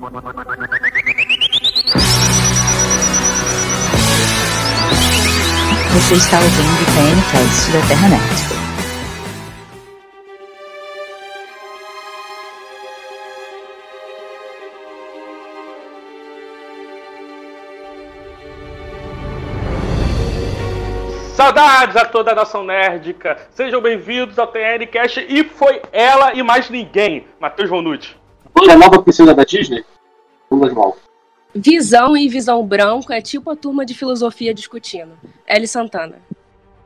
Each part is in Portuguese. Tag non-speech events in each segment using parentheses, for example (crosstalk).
Você está ouvindo o TNCast da Terranet. Saudades a toda a nação nerdica! Sejam bem-vindos ao TNCast e foi ela e mais ninguém, Matheus Bonucci. Hoje a nova piscina da Disney? Mal. Visão e visão branco é tipo a turma de filosofia discutindo. L. Santana.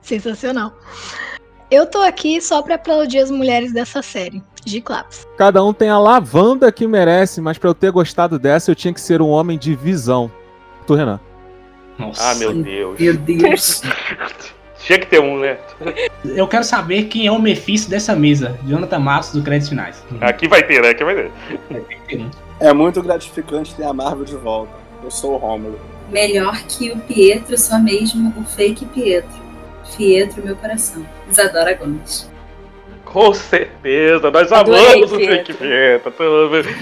Sensacional. Eu tô aqui só pra aplaudir as mulheres dessa série. De claps. Cada um tem a lavanda que merece, mas pra eu ter gostado dessa, eu tinha que ser um homem de visão. Tu, Renan. Nossa. Ah, meu Deus. Meu Deus. (laughs) Tinha que ter um, né? Eu quero saber quem é o Mephisto dessa mesa. Jonathan Matos, do Créditos Finais. Aqui vai ter, né? Aqui vai ter. É muito gratificante ter a Marvel de volta. Eu sou o Rômulo. Melhor que o Pietro, só mesmo o fake Pietro. Pietro, meu coração. Isadora Gomes. Com certeza, nós amamos o Fake Pietro.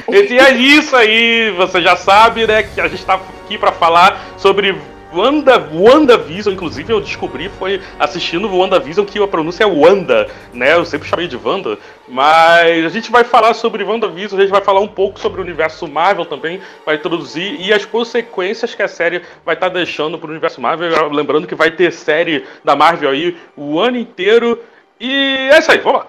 E é isso aí, você já sabe, né? Que a gente tá aqui para falar sobre Wanda, WandaVision, inclusive, eu descobri foi assistindo o WandaVision que a pronúncia é Wanda, né? Eu sempre chamei de Wanda. Mas a gente vai falar sobre WandaVision, a gente vai falar um pouco sobre o universo Marvel também, vai introduzir e as consequências que a série vai estar tá deixando pro universo Marvel. Lembrando que vai ter série da Marvel aí o ano inteiro. E é isso aí, vamos lá.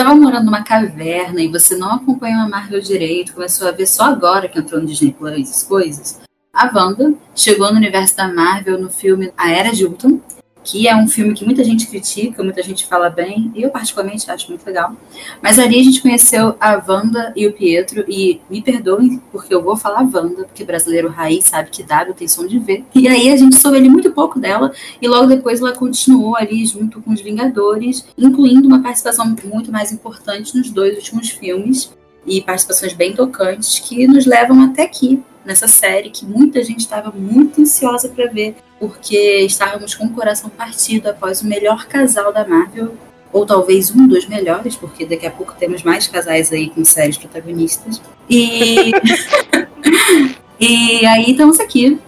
Estava morando numa caverna e você não acompanhou a Marvel direito, começou a ver só agora que entrou no Disney Plus as coisas, a Wanda chegou no universo da Marvel no filme A Era de Ultron, que é um filme que muita gente critica, muita gente fala bem, eu particularmente acho muito legal. Mas ali a gente conheceu a Wanda e o Pietro, e me perdoem porque eu vou falar Wanda, porque brasileiro raiz sabe que W tem som de V. E aí a gente soube ali muito pouco dela, e logo depois ela continuou ali junto com os Vingadores, incluindo uma participação muito mais importante nos dois últimos filmes, e participações bem tocantes que nos levam até aqui, nessa série que muita gente estava muito ansiosa para ver, porque estávamos com o coração partido após o melhor casal da Marvel, ou talvez um dos melhores, porque daqui a pouco temos mais casais aí com séries protagonistas. E, (laughs) e aí estamos aqui,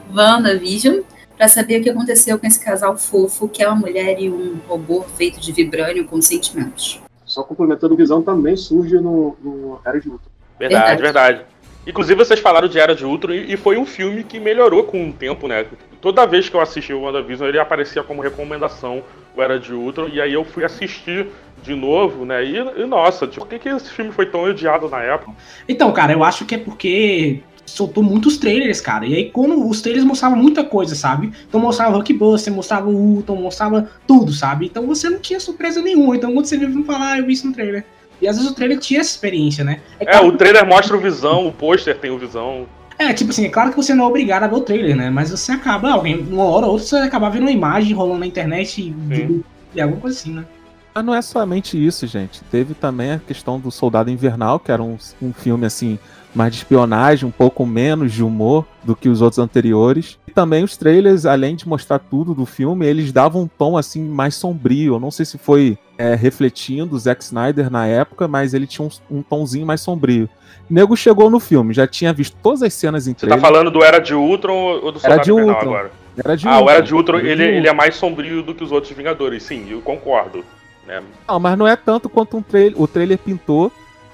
Vision para saber o que aconteceu com esse casal fofo, que é uma mulher e um robô feito de vibrânio com sentimentos. Só complementando, Visão também surge no, no Era de Ultron. Verdade, verdade. verdade. Inclusive, vocês falaram de Era de Ultron e foi um filme que melhorou com o tempo, né? Toda vez que eu assisti o WandaVision, ele aparecia como recomendação, o Era de Ultron, e aí eu fui assistir de novo, né? E, e nossa, tipo, por que, que esse filme foi tão odiado na época? Então, cara, eu acho que é porque soltou muitos trailers, cara. E aí, quando os trailers mostravam muita coisa, sabe? Então mostrava Hulkbuster, mostrava o Ultron, mostrava tudo, sabe? Então você não tinha surpresa nenhuma. Então quando você viu falar, ah, eu vi isso no trailer. E às vezes o trailer tinha essa experiência, né? É, claro é o trailer mostra o visão, o pôster tem o visão. É, tipo assim, é claro que você não é obrigado a ver o trailer, né? Mas você acaba, alguém, uma hora ou outra, você acaba vendo uma imagem rolando na internet e, e alguma coisa assim, né? Mas não é somente isso, gente. Teve também a questão do Soldado Invernal, que era um, um filme assim mais de espionagem, um pouco menos de humor do que os outros anteriores. E também os trailers, além de mostrar tudo do filme, eles davam um tom assim mais sombrio. Eu não sei se foi é, refletindo o Zack Snyder na época, mas ele tinha um, um tomzinho mais sombrio. O nego chegou no filme, já tinha visto todas as cenas em trailer. Você tá falando do Era de Ultron ou do Soldado Era de Ultron. agora? Era de ah, Ultron. o Era de Ultron, ele, ele é mais sombrio do que os outros Vingadores, sim, eu concordo. Né? Não, mas não é tanto quanto um trailer, o trailer pintou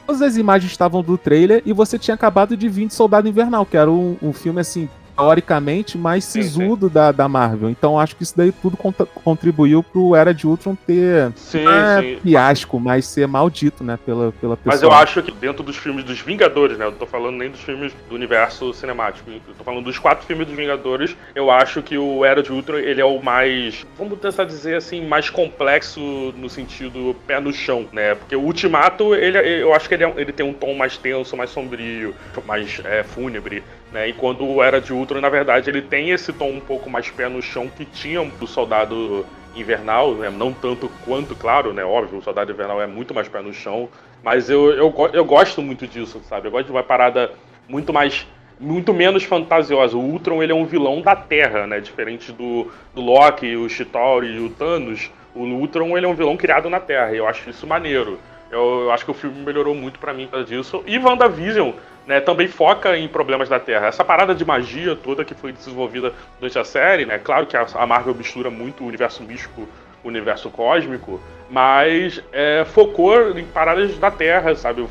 todas as imagens estavam do trailer e você tinha acabado de vir de Soldado Invernal, que era um, um filme assim teoricamente mais sisudo sim, sim. Da, da Marvel. Então acho que isso daí tudo contribuiu pro Era de Ultron ter sim, é, fiasco, mas ser maldito, né, pela, pela pessoa. Mas eu acho que dentro dos filmes dos Vingadores, né, eu não tô falando nem dos filmes do universo cinemático, eu tô falando dos quatro filmes dos Vingadores, eu acho que o Era de Ultron, ele é o mais, vamos tentar dizer assim, mais complexo no sentido pé no chão, né, porque o Ultimato, ele, eu acho que ele, é, ele tem um tom mais tenso, mais sombrio, mais é, fúnebre, né? Enquanto o Era de Ultron, na verdade, ele tem esse tom um pouco mais pé no chão que tinha do Soldado Invernal, né? não tanto quanto, claro, né? Óbvio, o Soldado Invernal é muito mais pé no chão, mas eu, eu, eu gosto muito disso, sabe? Eu gosto de uma parada muito mais muito menos fantasiosa. O Ultron ele é um vilão da Terra, né? Diferente do, do Loki, o Chitauri e o Thanos. O Ultron ele é um vilão criado na Terra, e eu acho isso maneiro. Eu, eu acho que o filme melhorou muito para mim por causa disso. E WandaVision né, também foca em problemas da Terra. Essa parada de magia toda que foi desenvolvida durante a série, né? Claro que a Marvel mistura muito o universo místico o universo cósmico, mas é, focou em paradas da Terra, sabe?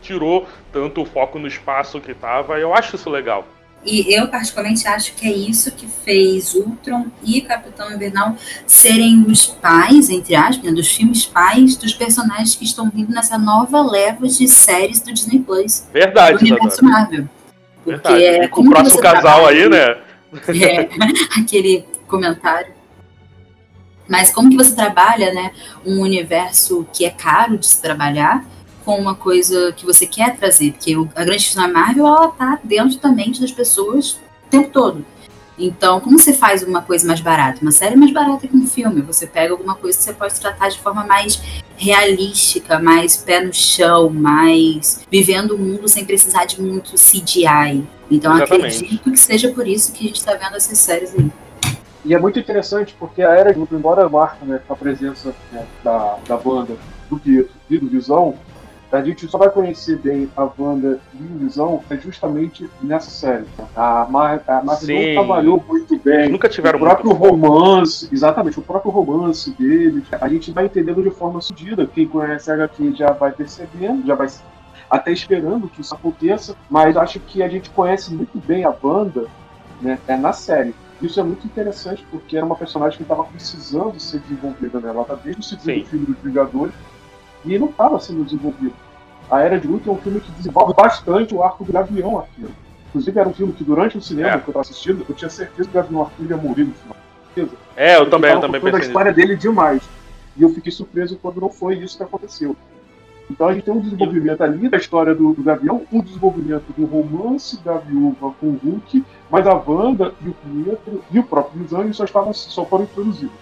Tirou tanto o foco no espaço que tava. Eu acho isso legal. E eu, particularmente, acho que é isso que fez Ultron e Capitão Invernal serem os pais, entre aspas, né, dos filmes pais dos personagens que estão vindo nessa nova leva de séries do Disney Plus. Verdade, do universo Marvel. Porque Verdade. É, Com o próximo casal aí, né? É, (laughs) aquele comentário. Mas como que você trabalha, né, um universo que é caro de se trabalhar com uma coisa que você quer trazer? Porque a grande questão da Marvel, ela tá dentro da mente das pessoas o tempo todo. Então, como você faz uma coisa mais barata? Uma série mais barata que um filme. Você pega alguma coisa que você pode tratar de forma mais realística, mais pé no chão, mais vivendo o mundo sem precisar de muito CGI. Então, Exatamente. acredito que seja por isso que a gente está vendo essas séries aí. E é muito interessante porque a Era de embora marca né, a presença né, da, da banda do Pietro e do Visão, a gente só vai conhecer bem a banda e o Visão é justamente nessa série. A, Mar a Marvel não trabalhou muito bem. Nunca tiveram o próprio romance, exatamente, o próprio romance dele, a gente vai entendendo de forma sugida. Quem conhece a HQ já vai percebendo, já vai até esperando que isso aconteça, mas acho que a gente conhece muito bem a banda né, é na série. Isso é muito interessante porque era uma personagem que estava precisando ser desenvolvida, né? Ela tá desde o segundo Sim. filme dos Vingadores e não estava sendo desenvolvido. A Era de Ultron é um filme que desenvolve bastante o arco do Gavião Arqueiro. Inclusive era um filme que durante o cinema é. que eu estava assistindo, eu tinha certeza que o Gavião Arqueiro ia morrer no final. Certeza. É, eu também, eu também pensei. a história dele demais. E eu fiquei surpreso quando não foi isso que aconteceu. Então a gente tem um desenvolvimento ali da história do, do Gavião, um desenvolvimento do romance da viúva com o Hulk, mas a Wanda e o Pietro e o próprio Visão só, estavam, só foram introduzidos.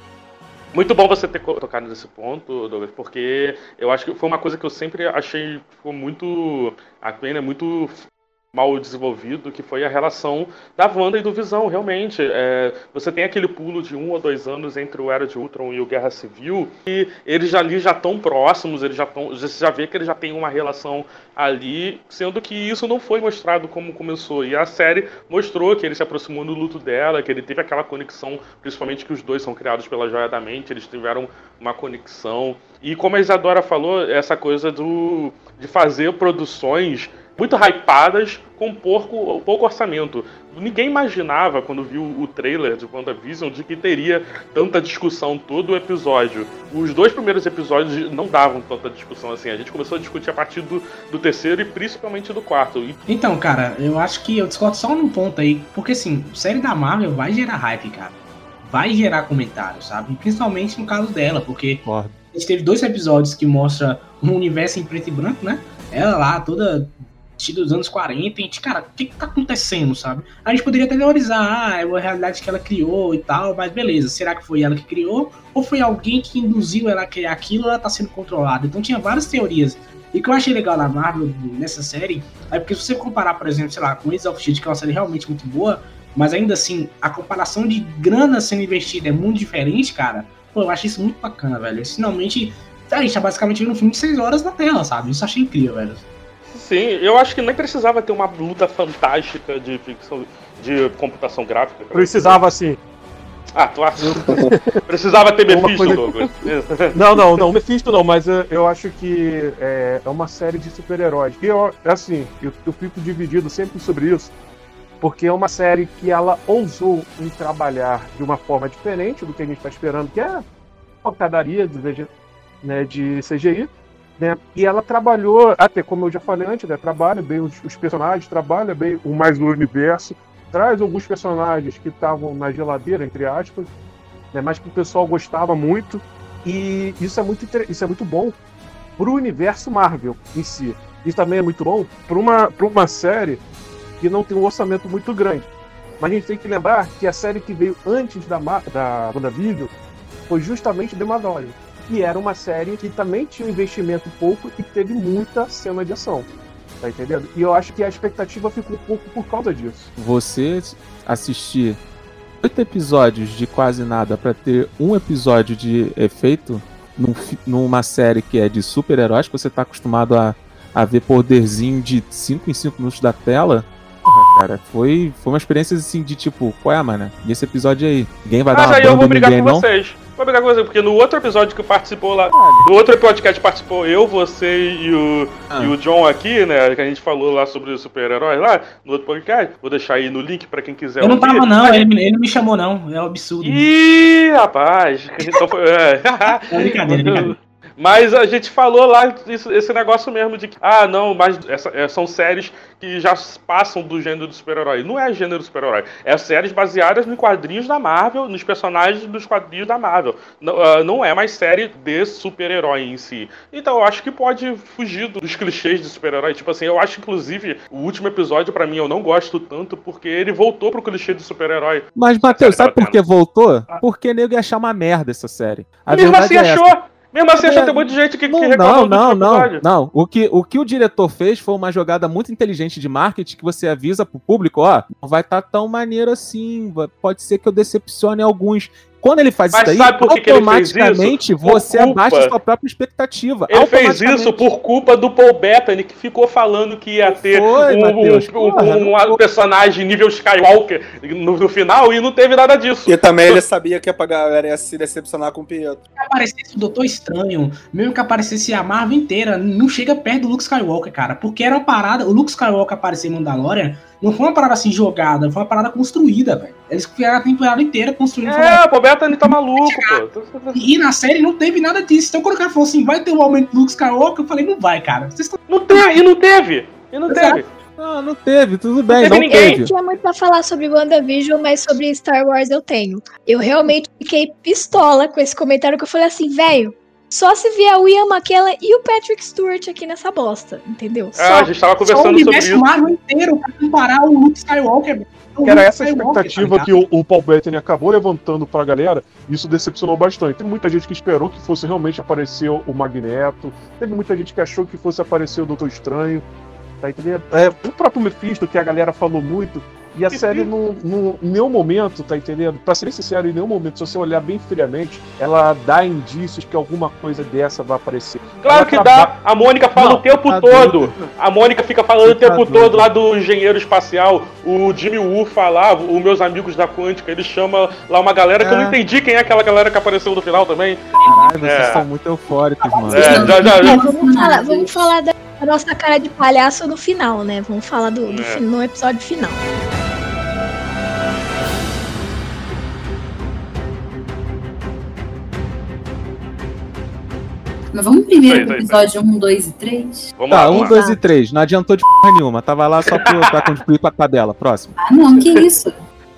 Muito bom você ter tocado nesse ponto, Douglas, porque eu acho que foi uma coisa que eu sempre achei ficou muito. A pena muito mal desenvolvido, que foi a relação da Wanda e do Visão, realmente. É, você tem aquele pulo de um ou dois anos entre o Era de Ultron e o Guerra Civil, e eles ali já estão próximos, eles já estão. Você já vê que eles já têm uma relação ali, sendo que isso não foi mostrado como começou. E a série mostrou que ele se aproximou no luto dela, que ele teve aquela conexão, principalmente que os dois são criados pela Joia da Mente, eles tiveram uma conexão. E como a Isadora falou, essa coisa do de fazer produções muito hypadas com pouco, pouco orçamento. Ninguém imaginava, quando viu o trailer de WandaVision, de que teria tanta discussão todo o episódio. Os dois primeiros episódios não davam tanta discussão assim. A gente começou a discutir a partir do, do terceiro e principalmente do quarto. Então, cara, eu acho que eu discordo só num ponto aí. Porque, assim, série da Marvel vai gerar hype, cara. Vai gerar comentários, sabe? Principalmente no caso dela, porque a gente teve dois episódios que mostra um universo em preto e branco, né? Ela lá, toda dos anos 40, e a gente, cara, o que, que tá acontecendo, sabe? A gente poderia até teorizar, ah, é uma realidade que ela criou e tal, mas beleza, será que foi ela que criou? Ou foi alguém que induziu ela a criar aquilo ela tá sendo controlada? Então tinha várias teorias. E o que eu achei legal na Marvel, nessa série, é porque se você comparar, por exemplo, sei lá, com Agents of Shield, que é uma série realmente muito boa, mas ainda assim, a comparação de grana sendo investida é muito diferente, cara. Pô, eu achei isso muito bacana, velho. Finalmente, a gente tá basicamente vendo um filme de 6 horas na tela, sabe? Isso eu achei incrível, velho. Sim, eu acho que nem precisava ter uma luta fantástica de ficção, de computação gráfica. Precisava sim. Ah, tu acha? (laughs) precisava ter Mephisto, coisa... Douglas. não, não, não, Mephisto não, mas eu, eu acho que é, é, uma série de super-heróis. E eu, assim, eu, eu fico dividido sempre sobre isso, porque é uma série que ela ousou em trabalhar de uma forma diferente do que a gente está esperando, que é pancadaria de, né, de CGI, né? E ela trabalhou, até como eu já falei antes, né? trabalha bem os, os personagens, trabalha bem o mais do universo, traz alguns personagens que estavam na geladeira, entre aspas, né? mas que o pessoal gostava muito. E isso é muito, isso é muito bom para o universo Marvel em si. Isso também é muito bom para uma, uma série que não tem um orçamento muito grande. Mas a gente tem que lembrar que a série que veio antes da, da WandaVision foi justamente The Mandalorian e era uma série que também tinha um investimento pouco e teve muita cena de ação. Tá entendendo? E eu acho que a expectativa ficou um pouco por causa disso. Você assistir oito episódios de quase nada pra ter um episódio de efeito num numa série que é de super-heróis, que você tá acostumado a, a ver poderzinho de 5 em 5 minutos da tela. Porra, cara, foi, foi uma experiência assim de tipo, qual é, mano? E esse episódio aí? Ninguém vai dar Mas uma aí eu banda vou brigar ninguém, com não? vocês. Vou brigar com porque no outro episódio que participou lá. No outro podcast participou eu, você e o, Ah. e o John aqui, né? Que a gente falou lá sobre os super-heróis lá, no outro podcast. Vou deixar aí no link pra quem quiser Eu não ouvir. tava, não, ele, me- ele me chamou, não. É um absurdo. Ih, rapaz. (laughs) Então foi. É. É brincadeira, é brincadeira. (laughs) Mas a gente falou lá isso- esse negócio mesmo de que, ah, não, mas essa- é, são séries que já passam do gênero do super-herói. Não é gênero super-herói. É séries baseadas em quadrinhos da Marvel, nos personagens dos quadrinhos da Marvel. Não, ah, não é mais série de super-herói em si. Então eu acho que pode fugir dos clichês de super-herói. Tipo assim, eu acho, inclusive, o último episódio, pra mim, eu não gosto tanto porque ele voltou pro clichê do super-herói. Mas, Matheus, sabe por que voltou? Porque nego ia achar uma merda essa série. A Mesmo assim é essa. Mesmo assim achou, É, tem um monte de gente que, que Não, reclamou não, não, não, não. O que, o que o diretor fez foi uma jogada muito inteligente de marketing que você avisa pro público, ó, não vai estar tão maneiro assim, pode ser que eu decepcione alguns. Quando ele faz Mas isso daí, sabe por que que ele fez isso? automaticamente Por você culpa. abaixa a sua própria expectativa. Ele fez isso por culpa do Paul Bettany, que ficou falando que ia ter Foi, um, um- porra, um- não um personagem nível Skywalker no, no final e não teve nada disso. E também ele (laughs) sabia que a galera ia se decepcionar com o Pietro. que aparecesse o Doutor Estranho, mesmo que aparecesse a Marvel inteira, não chega perto do Luke Skywalker, cara. Porque era uma parada. O Luke Skywalker aparecer em Mandalorian não foi uma parada assim jogada, foi uma parada construída, velho. Eles criaram a temporada inteira construindo. É, o Paul Bettany tá maluco, pô. E na série não teve nada disso. Então quando o cara falou assim, vai ter um aumento do Luke Skywalker, eu falei, não vai, cara. Vocês estão. Não teve, e não teve. E não teve. Não, não teve, tudo bem, teve não ninguém. Eu teve. tinha muito pra falar sobre WandaVision, mas sobre Star Wars eu tenho. Eu realmente fiquei pistola com esse comentário que eu falei assim, velho. Só se vier o Ian McKellen e o Patrick Stewart aqui nessa bosta, entendeu? Ah, a gente tava Só o conversando sobre universo isso. Marvel inteiro pra comparar o Luke Skywalker. velho. O Que era essa Skywalker, expectativa tá que o, o Paul Bettany acabou levantando pra galera, isso decepcionou bastante. Tem muita gente que esperou que fosse realmente aparecer o Magneto, teve muita gente que achou que fosse aparecer o Doutor Estranho, tá entendendo? É, o próprio Mephisto, que a galera falou muito, e a série, não, em nenhum momento, tá entendendo? Pra ser bem sincero, em nenhum momento, se você olhar bem friamente, ela dá indícios que alguma coisa dessa vai aparecer. Claro Ela que dá. A Mônica fala Não, o tempo tá todo. doido. A Mônica fica falando o Tá tempo doido. todo lá do engenheiro espacial. O Jimmy Woo falava, os meus amigos da Quântica, ele chama lá uma galera que eu não É. entendi quem é aquela galera que apareceu no final também. Caralho, vocês É. são muito eufóricos, mano. É, já, já, já. Vamos falar, vamos falar da nossa cara de palhaço no final, né? Vamos falar do, do É. no episódio final. Mas vamos primeiro pro episódio 1, 2 e 3? Vamos Tá, vamos um, lá. dois e três. Não adiantou de porra nenhuma. Tava lá só pro, pra contribuir pra tabela. Próximo. Ah, não, que (laughs) isso?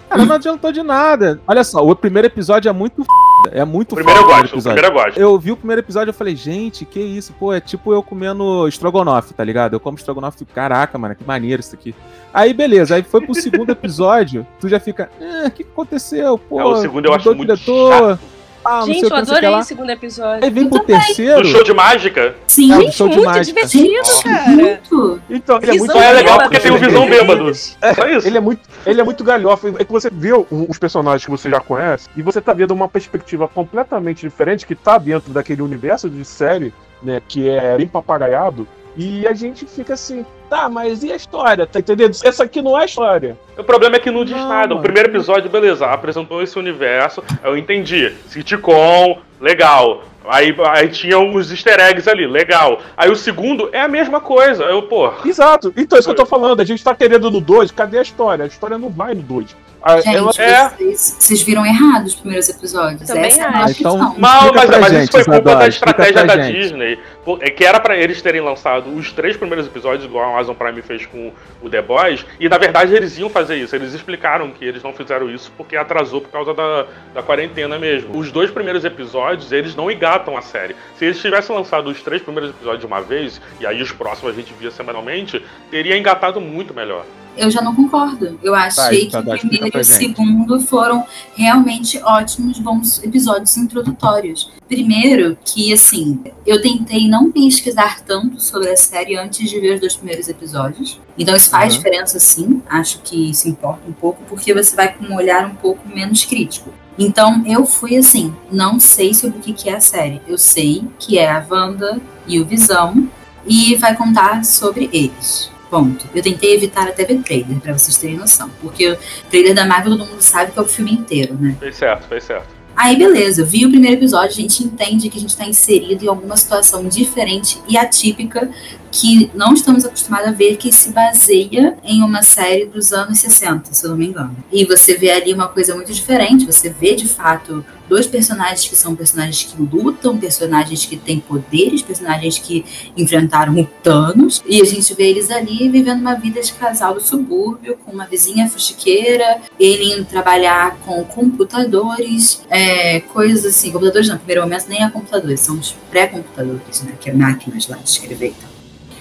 Cara, não adiantou de nada. Olha só, o primeiro episódio é muito f... É muito O primeiro eu gosto, o episódio. primeiro eu gosto. Eu vi o primeiro episódio e falei, gente, que isso? Pô, é tipo eu comendo estrogonofe, tá ligado? Eu como estrogonofe, caraca, mano, que maneiro isso aqui. Aí, beleza, aí foi pro segundo episódio, tu já fica, ah, o que que aconteceu? Pô, É, o segundo eu acho o muito diretor, ah, Gente, eu adorei o segundo episódio. Aí vem Eu pro também. terceiro. Do show de mágica? Sim, É, o Gente, show de muito mágica. divertido, cara. muito. Então, ele é muito Só é legal bêbado, porque tem o né? visão bêbado. Só isso. Ele é muito, ele é muito galhofa. É que você vê os personagens que você já conhece e você tá vendo uma perspectiva completamente diferente que tá dentro daquele universo de série, né, que é bem papagaiado. E a gente fica assim, tá, mas e a história? Tá entendendo? Essa aqui não é a história. O problema é que não diz Não, nada. O mano. primeiro episódio, beleza, apresentou esse universo, eu entendi. Sitcom, legal. Aí, aí tinha uns easter eggs ali, legal. Aí o segundo é a mesma coisa. Eu, pô. Exato. Então, isso que eu tô falando. A gente tá querendo no 2, cadê a história? A história não vai no 2. A- Gente, ela- É. vocês, vocês viram errado os primeiros episódios. Também Essa é acho. nossa Então- Explica mas, mas gente, isso foi culpa Isadora, da estratégia da gente. Disney. É Que era pra eles terem lançado os três primeiros episódios, igual a Amazon Prime fez com o The Boys, e na verdade eles iam fazer isso. Eles explicaram que eles não fizeram isso porque atrasou por causa da, da quarentena mesmo. Os dois primeiros episódios, eles não engatam a série. Se eles tivessem lançado os três primeiros episódios de uma vez, e aí os próximos a gente via semanalmente, teria engatado muito melhor. eu já não concordo. Eu achei Vai, que Tadá, o primeiro e o segundo foram realmente ótimos, bons episódios introdutórios. Primeiro, que assim, eu tentei não pesquisar tanto sobre a série antes de ver os dois primeiros episódios. Então isso faz Uhum. diferença sim. Acho que isso importa um pouco, porque você vai com um olhar um pouco menos crítico. Então eu fui assim, não sei sobre o que que é a série. Eu sei que é a Wanda e o Visão e vai contar sobre eles. Ponto. Eu tentei evitar até ver trailer, pra vocês terem noção. Porque o trailer da Marvel todo mundo sabe que é o filme inteiro, né? Fez certo, fez certo. Aí, beleza, vi o primeiro episódio, a gente entende que a gente tá inserido em alguma situação diferente e atípica que não estamos acostumados a ver, que se baseia em uma série dos anos 60, se eu não me engano. E você vê ali uma coisa muito diferente, você vê de fato dois personagens que são personagens que lutam, personagens que têm poderes, personagens que enfrentaram o Thanos, e a gente vê eles ali vivendo uma vida de casal do subúrbio, com uma vizinha fuxiqueira, ele indo trabalhar com computadores, é, coisas assim, computadores não, no primeiro momento nem é computadores, são os pré-computadores, né, que é máquinas lá de escrever e tal.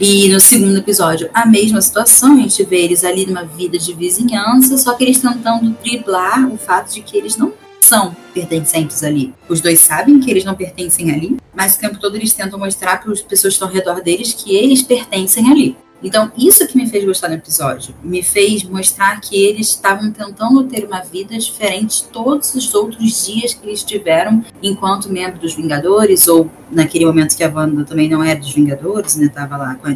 E no segundo episódio, a mesma situação, a gente vê eles ali numa vida de vizinhança, só que eles tentando driblar o fato de que eles não são pertencentes ali. Os dois sabem que eles não pertencem ali, mas o tempo todo eles tentam mostrar para as pessoas que estão ao redor deles que eles pertencem ali. Então, isso que me fez gostar do episódio. Me fez mostrar que eles estavam tentando ter uma vida diferente todos os outros dias que eles tiveram enquanto membro dos Vingadores, ou naquele momento que a Wanda também não era dos Vingadores, né? Tava lá com a,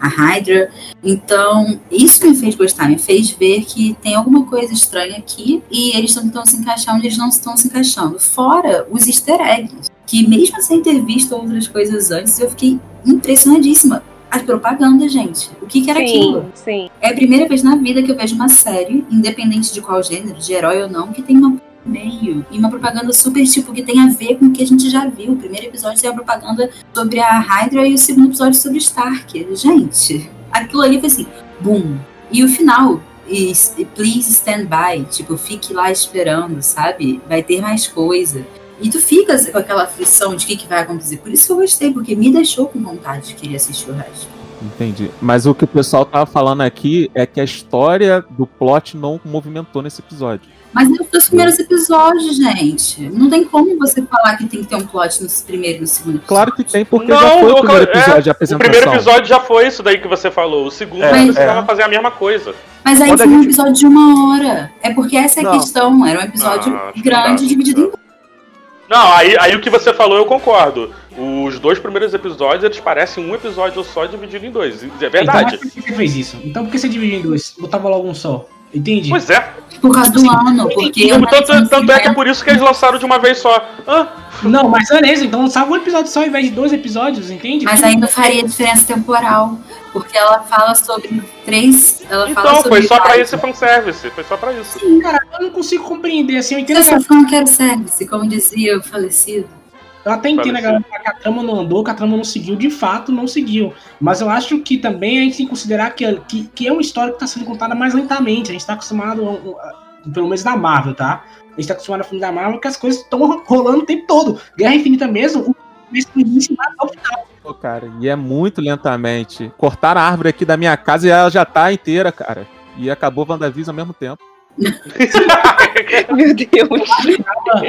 a Hydra. Então, isso que me fez gostar, me fez ver que tem alguma coisa estranha aqui e eles estão tentando se encaixar onde eles não estão se encaixando. Fora os easter eggs, que mesmo sem ter visto outras coisas antes, eu fiquei impressionadíssima. As propagandas, gente. O que, que era aquilo? sim. É a primeira vez na vida que eu vejo uma série, independente de qual gênero, de herói ou não, que tem uma meio e uma propaganda super tipo que tem a ver com o que a gente já viu. O primeiro episódio tem a propaganda sobre a Hydra e o segundo episódio sobre Stark. Gente, aquilo ali foi assim, boom. E o final, e please stand by, tipo, fique lá esperando, sabe? Vai ter mais coisa. E tu fica com aquela aflição de o que, que vai acontecer. Por isso que eu gostei, porque me deixou com vontade de querer assistir o resto. Entendi. Mas o que o pessoal tava falando aqui é que a história do plot não movimentou nesse episódio. Mas é os primeiros episódios, gente. Não tem como você falar que tem que ter um plot no primeiro e no segundo episódio. Claro que tem, porque Não, já foi o primeiro é, episódio de O apresentação. primeiro episódio já foi isso daí que você falou. O segundo É, você é. fazer a mesma coisa. Mas aí Quando foi um gente- episódio de uma hora. É porque essa é a Não. questão. Era um episódio Não, grande, não dá. dividido em Não, aí, aí o que você falou eu concordo. Os dois primeiros episódios, eles parecem um episódio só dividido em dois. É Então, verdade. mas por que você fez isso? Então por que você dividiu em dois? Botava logo um só. Entende? Pois é. por causa do ano. Porque Tanto, uma tanto- edição tanto é que é 50 por isso que eles lançaram de uma vez só. Ah, Não, mas beleza, então lançava um episódio só ao invés de dois episódios, entende? Mas ainda faria diferença temporal. Porque ela fala sobre três. Ela fala então, sobre foi só pra vários- esse fanservice. Foi só pra isso. Sim, cara, eu não consigo compreender, assim, eu entendo Eu só service, como dizia o falecido. Eu até entendo a galera que a trama não andou, que a trama não seguiu, de fato não seguiu. Mas eu acho que também a gente tem que considerar que, que, que é uma história que está sendo contada mais lentamente. A gente tá acostumado, a- a- pelo menos da Marvel, tá? A gente tá acostumado a filme da Marvel que as coisas estão rolando o tempo todo. Guerra Infinita mesmo, o início vai até o final. Pô, cara, e é muito lentamente. Cortaram a árvore aqui da minha casa e ela já tá inteira, cara. E acabou WandaVision ao mesmo tempo. (laughs) Meu Deus.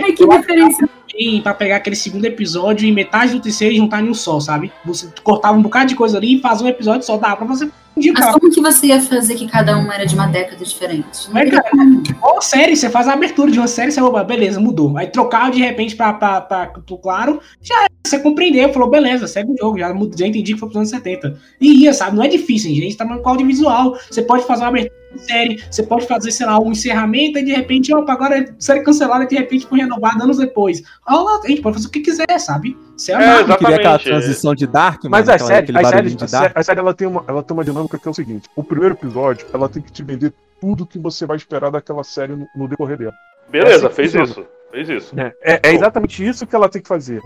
Ai, que diferença. Bem, pra pegar aquele segundo episódio e metade do terceiro e juntar em um só, sabe? Você cortava um bocado de coisa ali e fazia um episódio só, dá pra você Mas como que você ia fazer que cada um era de uma década diferente? Não teria cara. Ou série, você faz a abertura de uma série, você opa, beleza, mudou. Aí trocar de repente pra, pra, pra, claro, já. Você compreendeu, falou, beleza, segue o jogo, já, já entendi que foi pros anos 70. E ia, sabe? Não é difícil, gente. A gente tá com audiovisual. Você pode fazer uma abertura de série, você pode fazer, sei lá, um encerramento e de repente, opa, agora é série cancelada e de repente foi renovada anos depois. Rola, a gente pode fazer o que quiser, sabe? Você é, É, a Marvel. Eu queria aquela transição de Dark, mano. Mas a aquela- série, a série, de a série, Dark. a série ela, tem uma, ela tem uma dinâmica que é o seguinte: o primeiro episódio ela tem que te vender tudo que você vai esperar daquela série no, no decorrer dela. Beleza, assim que fez funciona. isso. Fez isso. É, é exatamente isso que ela tem que fazer.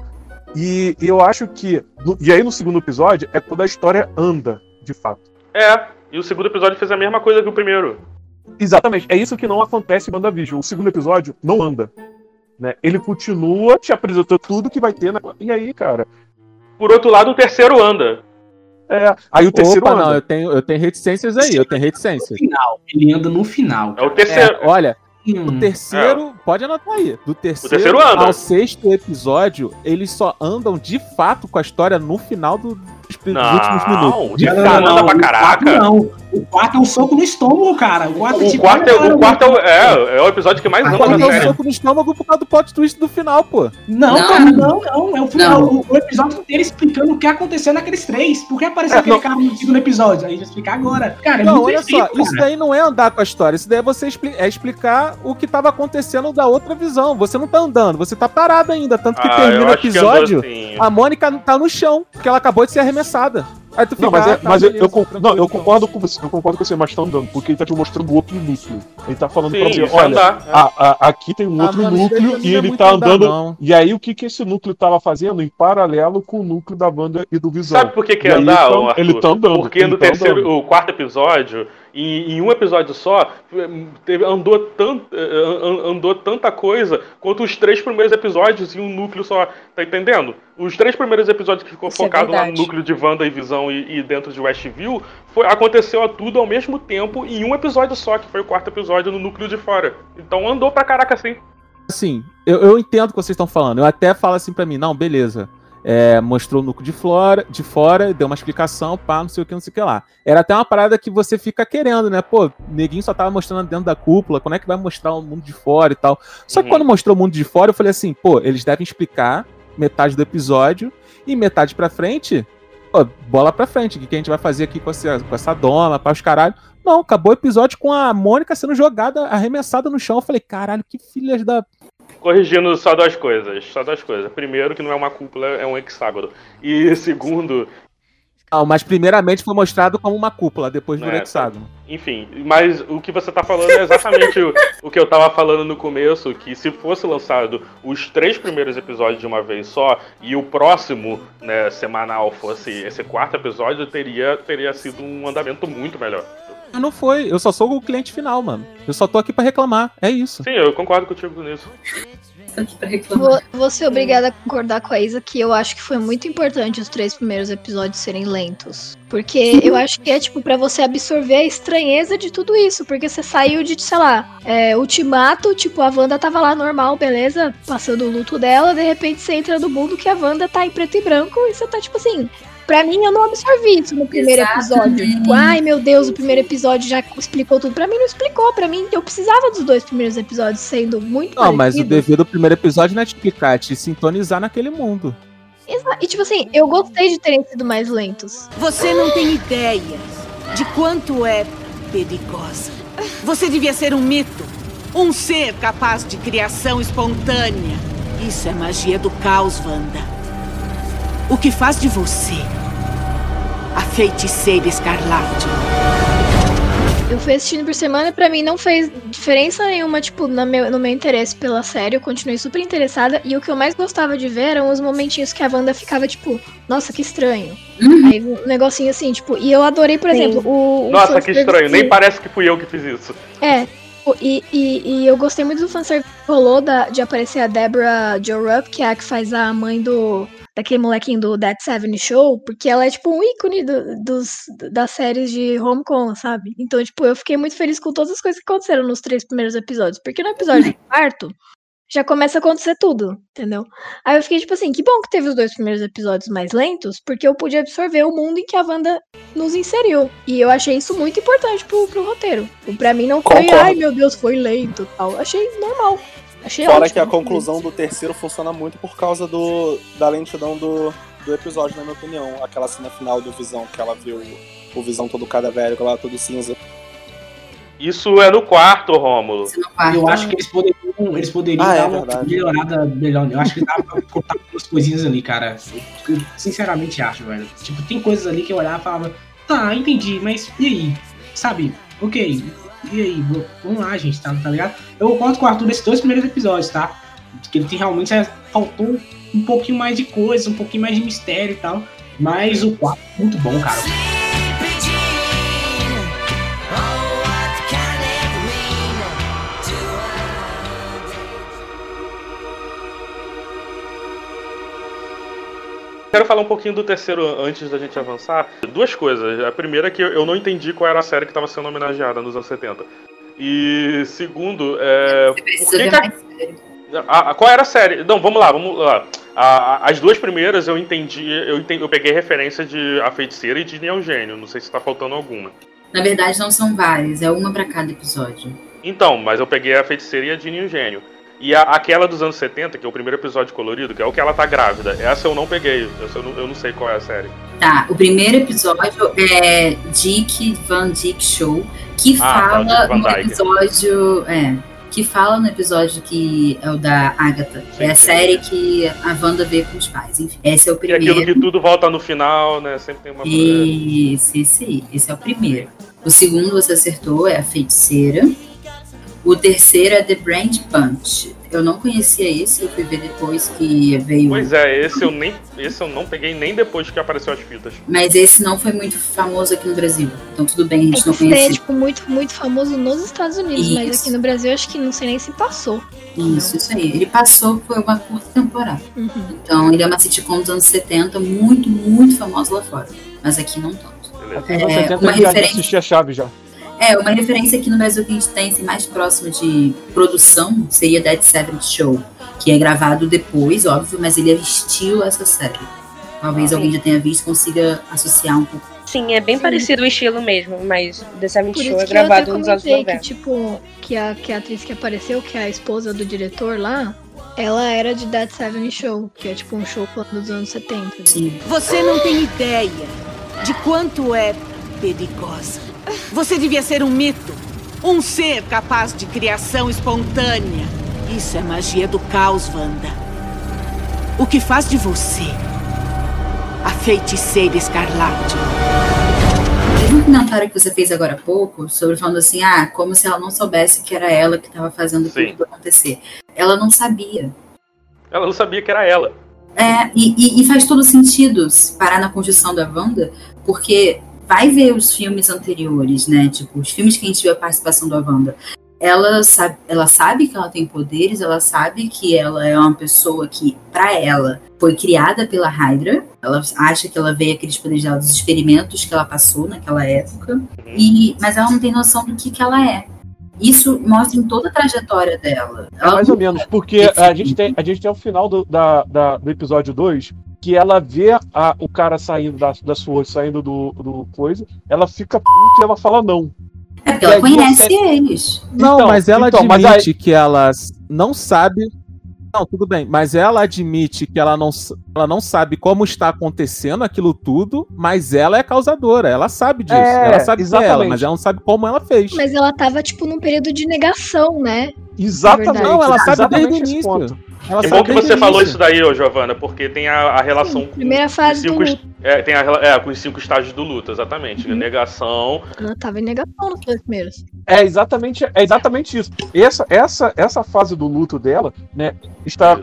E, eu acho que. no- e aí no segundo episódio é quando a história anda, de fato. É, e o segundo episódio fez a mesma coisa que o primeiro. Exatamente. É isso que não acontece em WandaVision. O segundo episódio não anda. Né? Ele continua te apresentando tudo que vai ter na... E aí, cara. Por outro lado, o terceiro anda. É, aí o terceiro Opa, anda. não, eu tenho, eu tenho reticências aí, eu tenho reticências. Final. Ele anda no final. É o terceiro. É, olha, Hum. o terceiro, pode anotar aí, do terceiro, terceiro anda. ao sexto episódio, eles só andam de fato com a história no final do- Não, últimos minutos. de Não, não, pra o caraca. quarto não. O quarto é um soco no estômago, cara. O quarto, O tipo, quarto, é, cara, o quarto é, o- é, é o episódio que mais Pode na dar um série. soco no estômago por causa do plot twist do final, pô. Não, Não. cara, não, não. É o final. Não. O, o episódio inteiro explicando o que aconteceu naqueles três. Por que apareceu É, aquele não. cara no segundo episódio? Aí vai explicar agora. Cara, é Não, muito olha efeito, só, cara. isso daí não é andar com a história, isso daí é você expli- é explicar o que tava acontecendo da outra visão. Você não tá andando, você tá parado ainda. Tanto que Ah, termina o episódio, assim. a Mônica tá no chão, porque ela acabou de ser arremessada. Aí tu fica, Não, mas, é- ah, tá, mas eu, beleza, eu tranquilo, não, eu então. concordo com você, eu concordo com você, mas tá andando, porque ele tá te mostrando outro núcleo. Ele tá falando pra Sim, você, isso é olha, andar. é. a- a- aqui tem um Ah, outro mano, núcleo pra e é ele tá andar, andando. E aí o que que esse núcleo tava fazendo em paralelo com o núcleo da Wanda e do Visão? Sabe por que, que é aí andar, ele tá- ô, Arthur? ele tá andando, Porque no tá terceiro, andando. o quarto episódio, em, em um episódio só, teve, andou, tant, eh, an- andou tanta coisa quanto os três primeiros episódios em um núcleo só. Tá entendendo? Os três primeiros episódios que ficou Isso é focado lá no núcleo de Wanda e Visão e, e dentro de Westview, foi, aconteceu tudo ao mesmo tempo em um episódio só, que foi o quarto episódio no núcleo de fora. Então andou pra caraca assim. Assim, eu, eu entendo o que vocês estão falando. Eu até falo assim pra mim, não, beleza. É, mostrou o núcleo de, flora, de fora, deu uma explicação, pá, não sei o que, não sei o que lá. Era até uma parada que você fica querendo, né? Pô, neguinho só tava mostrando dentro da cúpula, quando é que vai mostrar o mundo de fora e tal. Só que Uhum. quando mostrou o mundo de fora, eu falei assim, pô, eles devem explicar metade do episódio e metade pra frente, pô, bola pra frente. O que que a gente vai fazer aqui com essa, com essa dona, para os caralho. Não, acabou o episódio com a Mônica sendo jogada, arremessada no chão. Eu falei, caralho, que filhas da Corrigindo só duas coisas. Só duas coisas. Primeiro, que não é uma cúpula, é um hexágono. E segundo, Não, mas primeiramente foi mostrado como uma cúpula, depois do É, hexágono. enfim. Mas o que você tá falando é exatamente o, o que eu tava falando no começo, que se fosse lançado os três primeiros episódios de uma vez só, e o próximo, né, semanal fosse esse quarto episódio, teria, teria sido um andamento muito melhor. Mas não foi, eu só sou o cliente final, mano. Eu só tô aqui pra reclamar, é isso. Sim, eu concordo contigo nisso. Vou, vou ser obrigada a concordar com a Isa que eu acho que foi muito importante os três primeiros episódios serem lentos. Porque eu acho que é, tipo, pra você absorver a estranheza de tudo isso. Porque você saiu de, sei lá, é, Ultimato, tipo, a Wanda tava lá normal, beleza, passando o luto dela, de repente você entra no mundo que a Wanda tá em preto e branco e você tá, tipo assim. Pra mim, eu não absorvi isso no primeiro episódio. Exatamente. Tipo, ai meu Deus, o primeiro episódio já explicou tudo. Pra mim, não explicou. Pra mim, eu precisava dos dois primeiros episódios sendo muito Não, mas o dever do primeiro episódio não é te explicar, é te sintonizar naquele mundo. Exa- E tipo assim, eu gostei de terem sido mais lentos. Você não tem ideia de quanto é perigosa. Você devia ser um mito. Um ser capaz de criação espontânea. Isso é magia do caos, Wanda. O que faz de você a feiticeira escarlate. Eu fui assistindo por semana e pra mim não fez diferença nenhuma, tipo, no meu, no meu interesse pela série. Eu continuei super interessada. E o que eu mais gostava de ver eram os momentinhos que a Wanda ficava, tipo, nossa, que estranho. Aí um negocinho assim, tipo, e eu adorei, por Sim. exemplo, o. o Nossa, que estranho. Nem que- parece que fui eu que fiz isso. É. o- E, e, e eu gostei muito do fanservice que rolou da, de aparecer a Deborah Joe Rupp, que é a que faz a mãe do. Daquele molequinho do That Seven Show, porque ela é tipo um ícone do- dos, das séries de Homecom, sabe? Então, tipo, eu fiquei muito feliz com todas as coisas que aconteceram nos três primeiros episódios. Porque no episódio do quarto, já começa a acontecer tudo, entendeu? Aí eu fiquei tipo assim, que bom que teve os dois primeiros episódios mais lentos, porque eu pude absorver o mundo em que a Wanda nos inseriu. E eu achei isso muito importante pro, pro roteiro. Pra mim não foi, Concordo. ai meu Deus, foi lento e tal. Achei normal. Achei Fora ótimo. que a conclusão do terceiro funciona muito por causa do, da lentidão do, do episódio, na minha opinião. Aquela cena final do Visão, que ela viu o Visão todo cadavérico lá, todo cinza. Isso é no quarto, Rômulo. Isso no quarto. Eu acho que eles poderiam, eles poderiam Ah, é dar uma verdade. melhorada melhor. Eu acho que dava pra cortar umas coisinhas ali, cara. Eu sinceramente acho, velho. Tipo, tem coisas ali que eu olhava e falava, tá, entendi, mas e aí? Sabe? Ok. E aí? Vamos lá, gente, tá, tá ligado? Eu concordo com o Arthur desses dois primeiros episódios, tá? Que ele tem realmente é, faltou um pouquinho mais de coisa, um pouquinho mais de mistério e tal. Mas o quarto é muito bom, cara. Quero falar um pouquinho do terceiro antes da gente avançar. Duas coisas. A primeira é que eu não entendi qual era a série que estava sendo homenageada nos anos 70. E segundo, é. Por que que a- a- a- qual era a série? Não, vamos lá, vamos lá. As duas primeiras eu entendi, eu entendi, eu peguei referência de A Feiticeira e de Neo Gênio. Não sei se tá faltando alguma. Na verdade, não são várias, é uma pra cada episódio. Então, mas eu peguei a Feiticeira e a de Neo Gênio. E a- aquela dos anos 70, que é o primeiro episódio colorido, que é o que ela tá grávida. Essa eu não peguei. Essa eu não, eu não sei qual é a série. Tá, o primeiro episódio é Dick Van Dyke Show, que Ah, tá, fala Van no episódio. É. Que fala no episódio que é o da Agatha. Sim, é a série que a Wanda vê com os pais. Enfim, esse é o E primeiro. aquilo que tudo volta no final, né? Sempre tem uma. Esse, esse aí. Esse é o primeiro. O segundo você acertou, é a feiticeira. O terceiro é The Brand Punch. Eu não conhecia esse, eu fui ver depois que veio. Pois é, esse eu nem. Esse eu não peguei nem depois que apareceu as fitas. Mas esse não foi muito famoso aqui no Brasil. Então tudo bem, a É gente que não esse daí é, conhecia. tipo, muito, muito famoso nos Estados Unidos, mas Isso. aqui no Brasil eu acho que não sei nem se passou. Isso, isso aí. Ele passou, foi uma curta temporada. Uhum. Então ele é uma sitcom dos anos 70, muito, muito famosa lá fora. Mas aqui não tanto. Beleza. É, uma referência- assistir a chave já. É, uma referência aqui no Brasil que a gente tem assim, mais próximo de produção seria Dead Seventh Show, que é gravado depois, óbvio, mas ele é estilo essa série. Talvez alguém já tenha visto consiga associar um pouco. Sim, é bem parecido o estilo mesmo, mas The Seventh Por Show é gravado nos anos comentei que, 90. tipo, que a, que a atriz que apareceu, que é a esposa do diretor lá, ela era de Dead Seven Show, que é tipo um show dos anos 70. né? Sim. Você não tem ideia de quanto é perigosa. Você devia ser um mito. Um ser capaz de criação espontânea. Isso é magia do caos, Wanda. O que faz de você a feiticeira escarlate. Teve um comentário que você fez agora há pouco sobre falando assim, ah, como se ela não soubesse que era ela que estava fazendo Sim. tudo acontecer. Ela não sabia. Ela não sabia que era ela. É, e, e- e faz todo sentido se parar na condição da Wanda, porque vai ver os filmes anteriores, né? Tipo, os filmes que a gente viu a participação da Wanda. Ela sabe, ela sabe que ela tem poderes, ela sabe que ela é uma pessoa que, pra ela, foi criada pela Hydra. Ela acha que ela veio aqueles poderes dela dos experimentos que ela passou naquela época. E, mas ela não tem noção do que, que ela é. Isso mostra em toda a trajetória dela. É Ela mais não- ou menos, porque a gente tem, a gente tem o final do, da, da- do episódio 2, que ela vê a- o cara saindo da, da sua, saindo do, do coisa, ela fica puta e ela fala não. É porque ela E aí conhece você- eles. Não, Então, mas ela então, mas admite que ela não sabe. Não, tudo bem, mas ela admite que ela não, ela não sabe como está acontecendo aquilo tudo, mas ela é causadora, ela sabe disso. É, ela sabe que é ela, exatamente. mas ela não sabe como ela fez. Mas ela tava, tipo, num período de negação, né? Exatamente. Não, ela sabe exatamente desde o início. ponto. Ela Que sabe bom que você falou isso daí, ô Giovana, porque tem a, a relação com Primeira os fase cinco, é, tem a, é, com os cinco estágios do luto, exatamente. Uhum. Negação, Ela tava em negação nos dois primeiros. É exatamente, é exatamente isso. Essa, essa, essa fase do luto dela, né, está,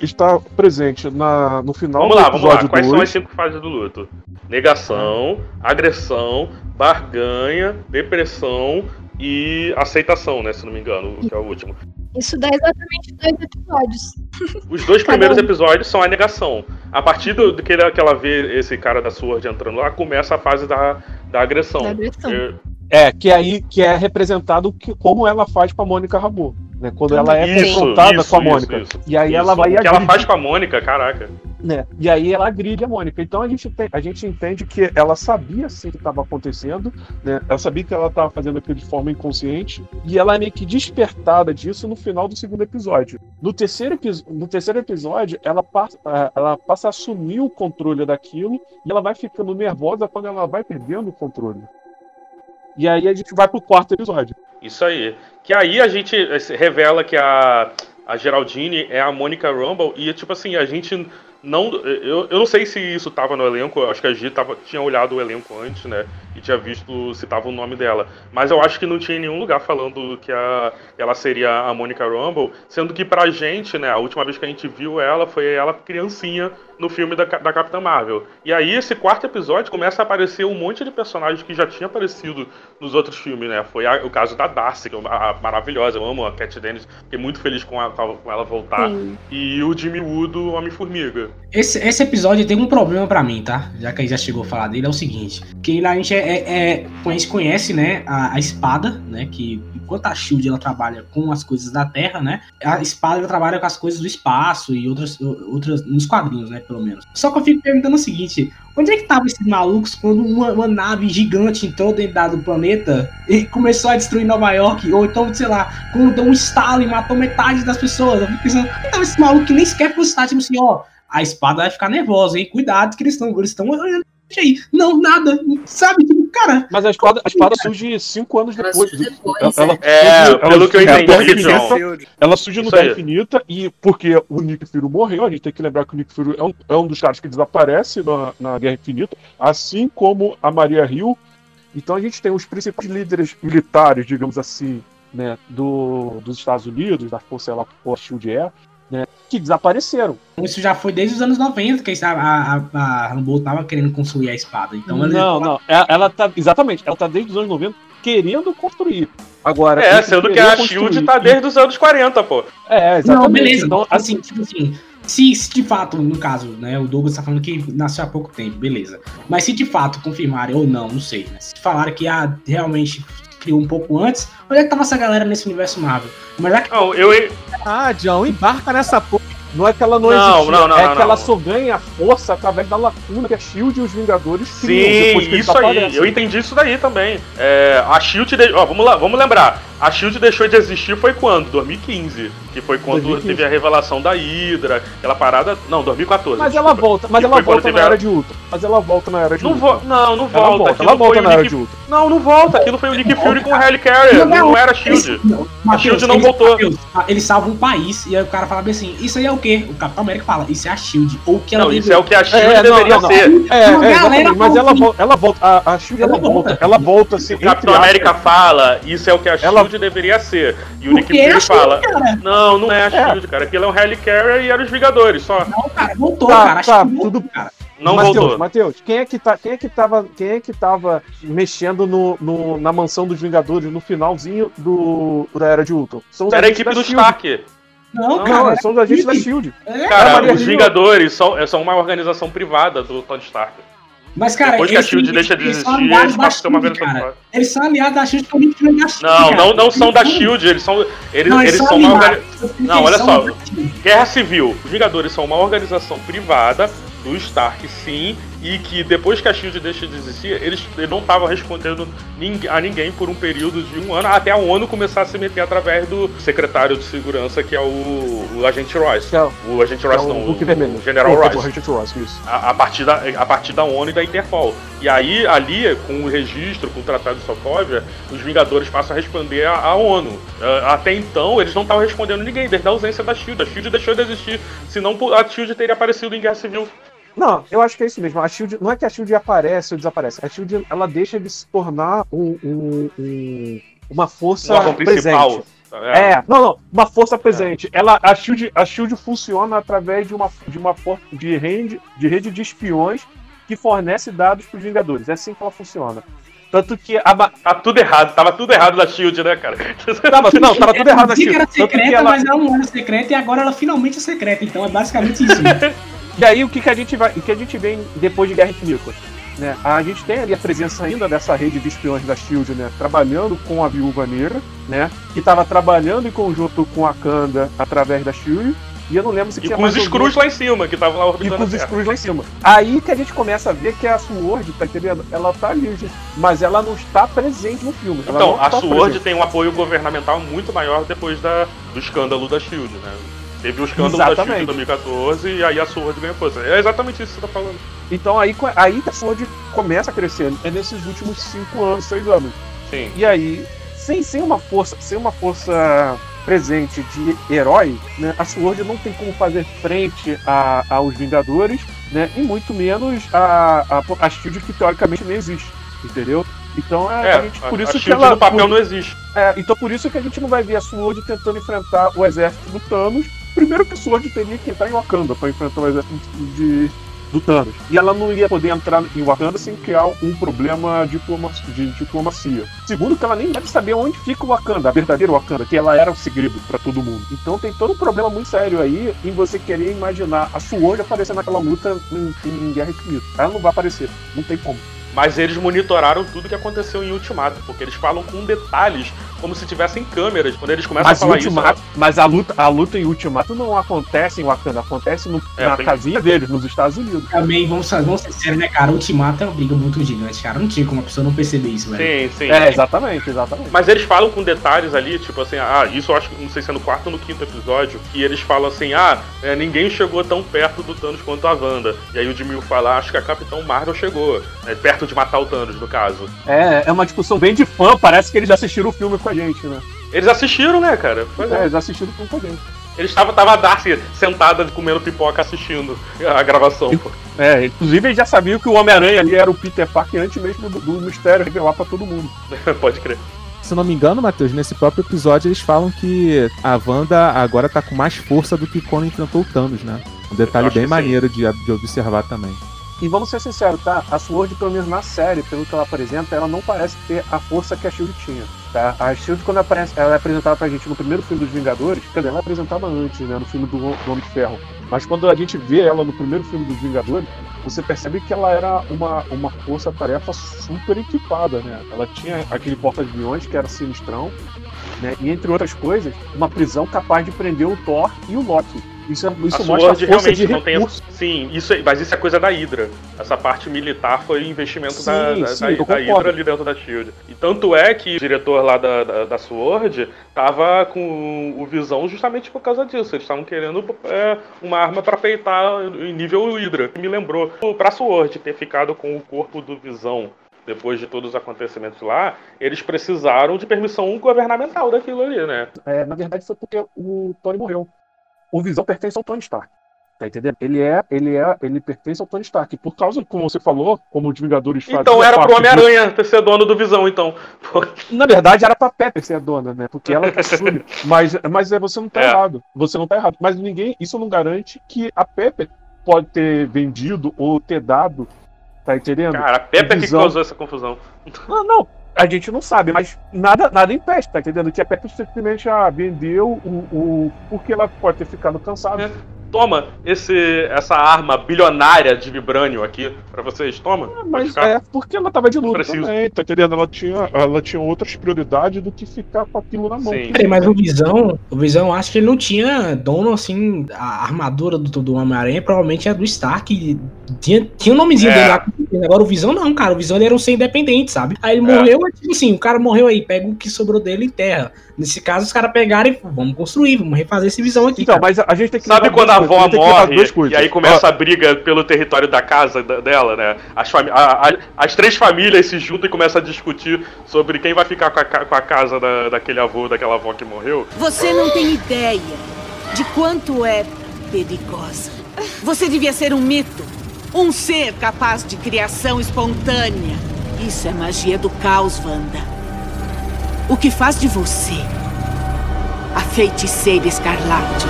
está presente na, no final Vamos do lá, vamos lá. episódio Quais são 2. as cinco fases do luto? Negação, agressão, barganha, depressão e aceitação, né? Se não me engano, que é o último. Isso dá exatamente dois episódios. Os dois (laughs) primeiros um. episódios são a negação. A partir do, do que, ela, que ela vê esse cara da Sword entrando lá, começa a fase da, da agressão. Da agressão. Eu- É, que aí que é representado que, como ela faz com a Mônica Ramô. Né, quando ela é Isso, confrontada isso, com a Mônica. isso. E aí ela vai O que ela faz com a Mônica, caraca. né? E aí ela agride a Mônica. Então a gente, tem- a gente entende que ela sabia sim o que estava acontecendo, né? Ela sabia que ela estava fazendo aquilo de forma inconsciente e ela é meio que despertada disso no final do segundo episódio. No terceiro, no terceiro episódio, ela passa, ela passa a assumir o controle daquilo e ela vai ficando nervosa quando ela vai perdendo o controle. E aí a gente vai pro quarto episódio. Isso aí. Que aí a gente eh, revela que a, a Geraldine é a Mônica Rumble e, tipo assim, a gente não. Eu, eu não sei se isso tava no elenco, acho que a Gi tava, tinha olhado o elenco antes, né? E tinha visto se tava o nome dela. Mas eu acho que não tinha nenhum lugar falando que a, ela seria a Mônica Rumble, sendo que pra gente, né, a última vez que a gente viu ela foi ela criancinha no filme da, da Capitã Marvel. E aí esse quarto episódio começa a aparecer um monte de personagens que já tinha aparecido nos outros filmes, né? Foi a- o caso da Darcy, que é uma- a- maravilhosa, eu amo a Cat Dennis, fiquei muito feliz com, a- com ela voltar. Sim. E o Jimmy Woo do Homem-Formiga. Esse, esse episódio tem um problema pra mim, tá? Já que a gente já chegou a falar dele, é o seguinte: que lá a gente, é, é, é- a gente conhece, né, a, a espada, né? Que enquanto a Shield ela trabalha com as coisas da Terra, né? A espada ela trabalha com as coisas do espaço e outras, outras nos quadrinhos, né? Pelo menos. Só que eu fico perguntando o seguinte: onde é que estavam esses malucos quando uma, uma nave gigante entrou dentro do planeta e começou a destruir Nova York? Ou então, sei lá, quando deu um estalo e matou metade das pessoas? Eu fico pensando, onde tava esse maluco que nem sequer fosse estar, tipo assim, ó a espada vai ficar nervosa, hein? Cuidado que eles estão eles estão olhando aí. Não, nada. Sabe? Tipo, cara. Mas a espada, a espada surge cinco anos depois. depois, ela, É, surge- pelo ela que eu entendi. Infinita, Ela surge no Guerra. Infinita e porque o Nick Fury morreu, a gente tem que lembrar que o Nick Fury é um, é um dos caras que desaparece na, na Guerra Infinita, assim como a Maria Hill. Então a gente tem os principais líderes militares, digamos assim, né, do, dos Estados Unidos, da força lá que porra Shield é, né, que desapareceram. Isso já foi desde os anos 90 que a, a, a, a Rambo tava querendo construir a espada. Então ela- não, não. Ela, ela tá. Exatamente, ela tá desde os anos 90 querendo construir. Agora. É, sendo que a Shield tá desde os anos 40, pô. É, Não, exatamente. beleza. Então, assim, tipo assim, se, se de fato, no caso, né, o Douglas tá falando que nasceu há pouco tempo, beleza. Mas se de fato confirmarem ou não, não sei, né? Se falaram que ah, realmente criou um pouco antes, onde é que tava essa galera nesse universo Marvel? Mas já que Não, eu. Ah, John, embarca nessa porra. Não é que ela não, Não, existia, não, não, é não, que ela não. só ganha força através da lacuna que a Shield e os Vingadores criam Sim, depois que eles isso aí. aparecem. Eu entendi isso daí também. É, a Shield. De... Ó, vamos lá, vamos lembrar. A Shield deixou de existir foi quando? 2015. Que foi quando 2015. teve a revelação da Hydra, aquela parada. Não, 2014. Mas ela desculpa. volta, mas Que ela volta na era de Ultron. Mas ela volta na era de Não, Ultron. vo... não, não Ela volta. volta, Aquilo ela volta na era Nick- de Ultron. Não, não volta. Aquilo foi o Nick Fury com o Helicarrier. Não, era a Shield. Não, A Shield não eles, voltou. Mateus, eles salvam um país e aí o cara fala bem assim: Isso aí é o quê? O Capitão América fala: Isso é a Shield. Ou que ela Não, isso deveria- é o que a Shield É, deveria não, não. ser. É, é, mas ela volta. ela volta, a, a Shield ela Ela volta. volta, ela volta assim, O Capitão América fala, isso é o que a Ela- Shield deveria ser. E o Nick é Fury fala, cara. não, não é a Shield, cara. Aquilo é um Helicarrier e era os Vingadores, só. Não, cara, voltou, Tá, cara. A tá, voltou, tudo- cara. Não Matheus, voltou. Matheus, quem é que tá, quem é que tava, quem é que tava mexendo no, no- na mansão dos Vingadores no finalzinho do da era de Ultron? São os Era a equipe do. Stark. Não, Não, cara. são os agentes da Shield. É, Cara, os. Vingadores são, são uma organização privada do Tony Stark. Mas, cara, Depois que a eles- Shield deixa de eles existir, eles passam a ter uma cara. privada. Eles são aliados da Shield porque eles da Shield. Não, não, não são da Eles Shield, eles são. Eles, Não, eles são são uma. Eles Não, olha só. Guerra Civil. Os Vingadores são uma organização privada do Stark, sim, e que depois que a Shield deixa de existir, eles, não estavam respondendo a ninguém por um período de um ano, até a ONU começar a se meter através do secretário de segurança, que é o, o agente Royce. É o- agente é Royce o não, o, Vermelho. o General O- o Royce. Agente Royce, isso. A, a partir da, a partir da ONU e da Interpol. E aí, ali, com o registro, com o Tratado de Sokovia, os Vingadores passam a responder à, à ONU. Ah, até então, eles não estavam respondendo ninguém, desde a ausência da SHIELD. A SHIELD deixou de existir, senão a SHIELD teria aparecido em Guerra Civil. Não, eu acho que é isso mesmo. A Shield não é que a Shield aparece ou desaparece. A Shield ela deixa de se tornar um, um- um- uma força principal. presente. É. não, não, uma força presente. Ela, a Shield, a Shield funciona através de uma de uma de rede de rede de espiões que fornece dados para os Vingadores. É assim que ela funciona. Tanto que a Tá tudo errado, tava tudo errado da SHIELD, né, cara? Tava- não, tava tudo errado que Shield. era Tanto que secreta, ela- mas ela não era secreta e agora ela finalmente é secreta. Então é basicamente isso. (laughs) E aí o que, que a gente vai, o que a gente vê depois de Guerra Infinita? Né? A gente tem ali a presença ainda dessa rede de espiões da Shield, né? Trabalhando com a Viúva Negra, né? Que estava trabalhando em conjunto com a Kanda através da Shield. E eu não lembro se E tinha com os algum- lá em cima, que estavam lá e orbitando com a os. Skrulls lá em cima. Aí que a gente começa a ver que a Sword, tá entendendo? Ela tá ali, gente. Mas ela não está presente no filme. Então, a está SWORD presente. tem um apoio governamental muito maior depois da, do escândalo da SHIELD, né? Teve o escândalo da SHIELD em Exatamente. 2014 e aí a SWORD ganhou força. É exatamente isso que você tá falando. Então aí, aí que a Sword começa a crescer. É nesses últimos cinco anos, seis anos. Sim. E aí, sem, sem uma força, sem uma força presente de herói, né, a Sword não tem como fazer frente a- aos Vingadores, né, e muito menos a, a, a Shield que teoricamente nem existe, entendeu? Então é, É, a gente, a, por a isso que SHIELD ela no papel por- não existe. é, então por isso que a gente não vai ver a Sword tentando enfrentar o exército do Thanos. Primeiro que a Sword teria que entrar em Wakanda para enfrentar o exército de, do Thanos. E ela não ia poder entrar em Wakanda sem criar um problema de diplomacia. Segundo, que ela nem deve saber onde fica o Wakanda, a verdadeira Wakanda, que ela era um segredo pra todo mundo. Então tem todo um problema muito sério aí em você querer imaginar a Sword aparecer naquela luta em, em Guerra Infinita. Ela não vai aparecer, não tem como. Mas eles monitoraram tudo que aconteceu em Ultimato, porque eles falam com detalhes, como se tivessem câmeras. Quando eles começam Mas, a falar Ultimato, mas a, luta, a luta em Ultimato não acontece em Wakanda, acontece no- É, na tem- casinha deles, nos Estados Unidos. Também, vamos, vamos ser sérios, né, cara? Ultimato é uma briga muito gigante, cara. Não tinha como a pessoa não perceber isso, velho. Sim, sim. É, exatamente, exatamente. Mas eles falam com detalhes ali, tipo assim, ah, isso eu acho que não sei se é no quarto ou no quinto episódio, que eles falam assim, ah, é, ninguém chegou tão perto do Thanos quanto a Wanda. E aí o Jimmy fala, acho que a Capitão Marvel chegou, né, perto de matar o Thanos, no caso. É, é uma discussão bem de fã, parece que eles assistiram o filme com a gente, né? Eles assistiram, né, cara? Pois É, é. eles assistiram o filme com a gente. Eles estavam tava a Darcy sentada comendo pipoca assistindo a gravação. pô. É, inclusive eles já sabiam que o Homem-Aranha ali era o Peter Parker antes mesmo do, do mistério revelar pra todo mundo. (laughs) Pode crer. Se não me engano, Matheus, nesse próprio episódio eles falam que a Wanda agora tá com mais força do que quando enfrentou o Thanos, né? Um detalhe bem maneiro de, de observar também. E vamos ser sinceros, tá? A Sword, pelo menos na série, pelo que ela apresenta, ela não parece ter a força que a Shield tinha. Tá? A Shield, quando aparece, ela é apresentada pra gente no primeiro filme dos Vingadores, quer dizer, ela é apresentada antes, né? No filme do, do Homem de Ferro. Mas quando a gente vê ela no primeiro filme dos Vingadores, você percebe que ela era uma, uma força-tarefa super equipada, né? Ela tinha aquele porta-aviões que era sinistrão, né? E entre outras coisas, uma prisão capaz de prender o Thor e o Loki. Isso, é- isso a Sword realmente não tem. Sim, isso, é- mas isso é coisa da Hydra. Essa parte militar foi investimento Sim, da, da, sim, da- da. Hydra ali dentro da Shield. E tanto é que o diretor lá da, da, da Sword tava com o Visão justamente por causa disso. Eles estavam querendo é, uma arma pra peitar em nível Hydra. Me lembrou pra Sword ter ficado com o corpo do Visão. Depois de todos os acontecimentos lá, eles precisaram de permissão governamental daquilo ali, né? É, na verdade foi porque o Tony morreu. O Visão pertence ao Tony Stark. Tá entendendo? Ele é, ele é, ele pertence ao Tony Stark. Por causa, como você falou, como os Vingadores Então faziam era pro do- Homem-Aranha ter ser dono do Visão, então. (laughs) Na verdade, era pra Pepper ser a dona, né? Porque ela que assume. (laughs) mas, mas é, você não tá É. errado. Você não tá errado. Mas ninguém. Isso não garante que a Pepper pode ter vendido ou ter dado. Tá entendendo? Cara, a Peppa que causou essa confusão. Não, não. A gente não sabe, mas nada, nada impede, tá entendendo? Que a Pepper simplesmente ah, vendeu o, o. Porque ela pode ter ficado cansada. É. Toma esse, essa arma bilionária de vibrânio aqui pra vocês. Toma. Mas ficar. é porque ela tava de luto Preciso. também, tá entendendo? Ela tinha, ela tinha outras prioridades do que ficar com aquilo na mão. Sim. Peraí, mas o Visão, o Visão, acho que ele não tinha dono, assim, a armadura do, do Homem-Aranha provavelmente é do Stark. Tinha, tinha o nomezinho É. dele lá. Agora o Visão não, cara. O Visão ele era um ser independente, sabe? Aí ele É. morreu, é tipo assim, o cara morreu aí, pega o que sobrou dele e enterra. Nesse caso, os caras pegaram e vamos construir, vamos refazer esse Visão aqui. Então, cara. mas a gente tem que Sabe quando a avó morre e aí começa a briga pelo território da casa dela, né? As, fami- a- a- as três famílias se juntam e começam a discutir sobre quem vai ficar com a, com a casa da- daquele avô, daquela avó que morreu. Você não tem ideia de quanto é perigosa. Você devia ser um mito. Um ser capaz de criação espontânea. Isso é magia do caos, Wanda. O que faz de você a feiticeira escarlate?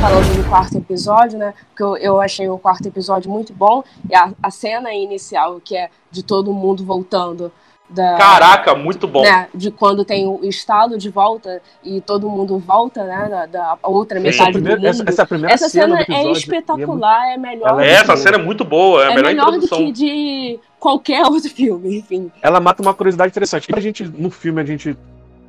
falando do quarto episódio, né? Porque eu, eu achei o quarto episódio muito bom. E a, a cena inicial, que é de todo mundo voltando. Da, Caraca, muito bom. né, de quando tem o estalo de volta e todo mundo volta, né? Da, da outra Sim. metade primeira- do mundo. essa- essa primeira Essa cena cena, do episódio é espetacular, é melhor. ela do é que- Essa cena é muito boa, é a é melhor, melhor do que de qualquer (laughs) outro filme, enfim. Ela mata uma curiosidade interessante. A gente, no filme, a gente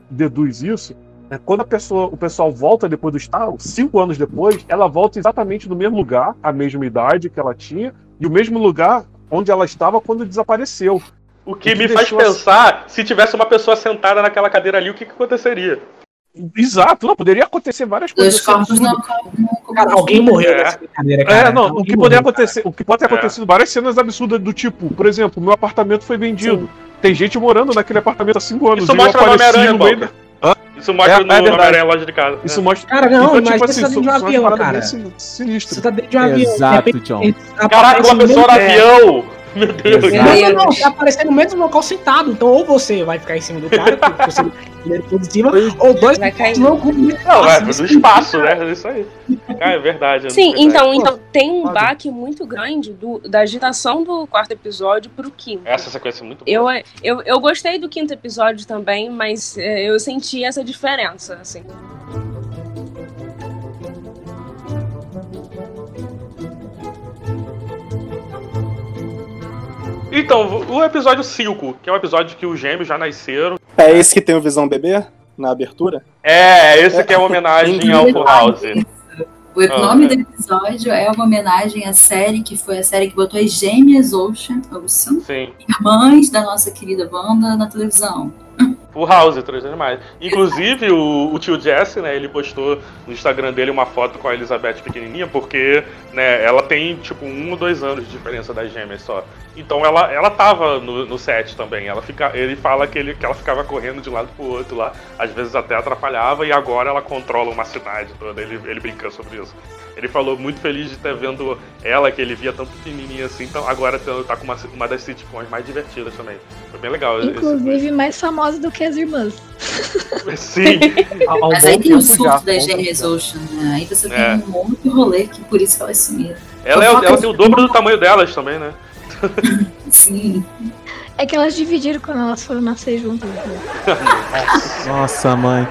deduz isso. né? Quando a pessoa, o pessoal volta depois do estalo, cinco anos depois, ela volta exatamente no mesmo lugar, a mesma idade que ela tinha, e o mesmo lugar onde ela estava quando desapareceu. O que O que me faz deixou assim- pensar, se tivesse uma pessoa sentada naquela cadeira ali, o que, que aconteceria? Exato, não, poderia acontecer várias coisas. corpos absurdas. não. Cara, alguém morreu É. nessa brincadeira, cara. É, não, o que morreu, poderia cara. acontecer, o que pode ter É. acontecido várias cenas absurdas do tipo, por exemplo, meu apartamento foi vendido. Tem gente morando naquele apartamento há cinco anos. Isso eu mostra no apareci Homem-Aranha, no meio Isso mostra É, no é. Homem-Aranha Loja de Casa. Isso É. mostra. Cara, não, então, mas tipo você assim, tá dentro de um avião, cara. bem sin- sinistras. Você tá dentro de um avião. Exato, John. Caraca, uma um pessoa no avião! (laughs) Meu Deus. Não, não, não, você vai aparecer no mesmo local sentado. Então, ou você vai ficar em cima do cara, porque você por cima, ou dois Vai cair. não Não, é espaço. do espaço, né? É isso aí. Ah, é verdade. é Sim, verdade. então, então tem um baque muito grande do, da agitação do quarto episódio pro quinto. Essa sequência é muito boa. Eu, eu, eu gostei do quinto episódio também, mas é, eu senti essa diferença, assim. Então, o episódio 5, que é um episódio que os gêmeos já nasceram. É esse que tem o Visão Bebê na abertura? É, esse que é uma (laughs) homenagem ao Full House. O Ah, nome é. do episódio é uma homenagem à série que foi a série que botou as gêmeas Ocean, Ocean Sim. irmãs da nossa querida Wanda na televisão. Full House, três animais. Inclusive, o, o tio Jesse, né, ele postou no Instagram dele uma foto com a Elizabeth pequenininha, porque, né, ela tem, tipo, um ou dois anos de diferença das gêmeas só. Então ela, ela tava no, no set também. Ela fica, ele fala que, ele, que ela ficava correndo de um lado pro outro lá, às vezes até atrapalhava, e agora ela controla uma cidade toda. Ele, ele brinca sobre isso. Ele falou muito feliz de ter vendo ela, que ele via tão pequenininha assim, então agora tá tá com uma, uma das sitcoms mais divertidas também. Foi bem legal. esse- Inclusive, mais famosa do que as irmãs. (laughs) (laughs) Sim. Mas aí tem o surto gêmeas tempo Ocean, né? Aí você tem É. um monte de rolê que por isso que elas sumiram. Ela, é, ela tem o dobro do tamanho delas também, né? (laughs) Sim. É que elas dividiram quando elas foram nascer juntas. né? Nossa, mãe.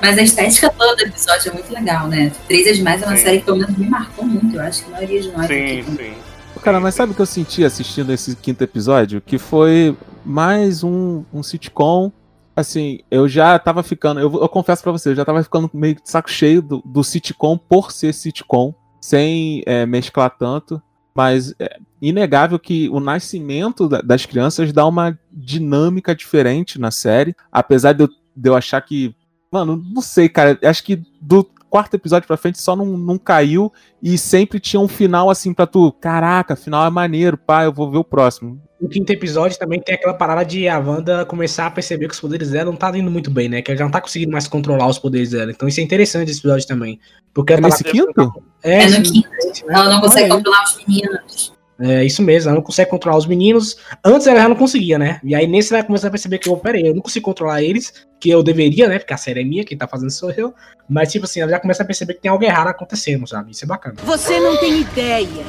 Mas a estética toda do episódio é muito legal, né? Três é demais é uma Sim. série que pelo menos me marcou muito. Eu acho que a maioria de nós Sim, aqui sim. Cara, mas sabe o que eu senti assistindo esse quinto episódio? Que foi mais um, um sitcom. Assim, eu já tava ficando. Eu, eu confesso pra você, eu já tava ficando meio de saco cheio do, do sitcom por ser sitcom, sem é, mesclar tanto. Mas é inegável que o nascimento da- das crianças dá uma dinâmica diferente na série. Apesar de eu, de eu achar que. Mano, não sei, cara. Acho que do quarto episódio pra frente só não, não caiu e sempre tinha um final assim pra tu. Caraca, final é maneiro, pá, eu vou ver o próximo. O quinto episódio também tem aquela parada de a Wanda começar a perceber que os poderes dela não tá indo muito bem, né? Que ela já não tá conseguindo mais controlar os poderes dela. Então isso é interessante esse episódio também. Porque É ela nesse quinto? É, É no quinto. Ela não consegue Olha aí. controlar os meninos. É isso mesmo, ela não consegue controlar os meninos. Antes ela já não conseguia, né? E aí nesse ela começa a perceber que, oh, pera aí, eu não consigo controlar eles, que eu deveria, né? Porque a série é minha, quem tá fazendo sou eu. Mas, tipo assim, ela já começa a perceber que tem algo errado acontecendo, sabe? Isso é bacana. Você não tem ideia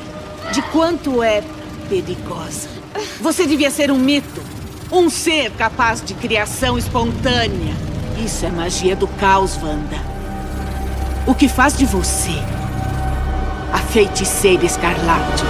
de quanto é perigosa. Você devia ser um mito. Um ser capaz de criação espontânea. Isso é magia do caos, Wanda. O que faz de você a feiticeira escarlate.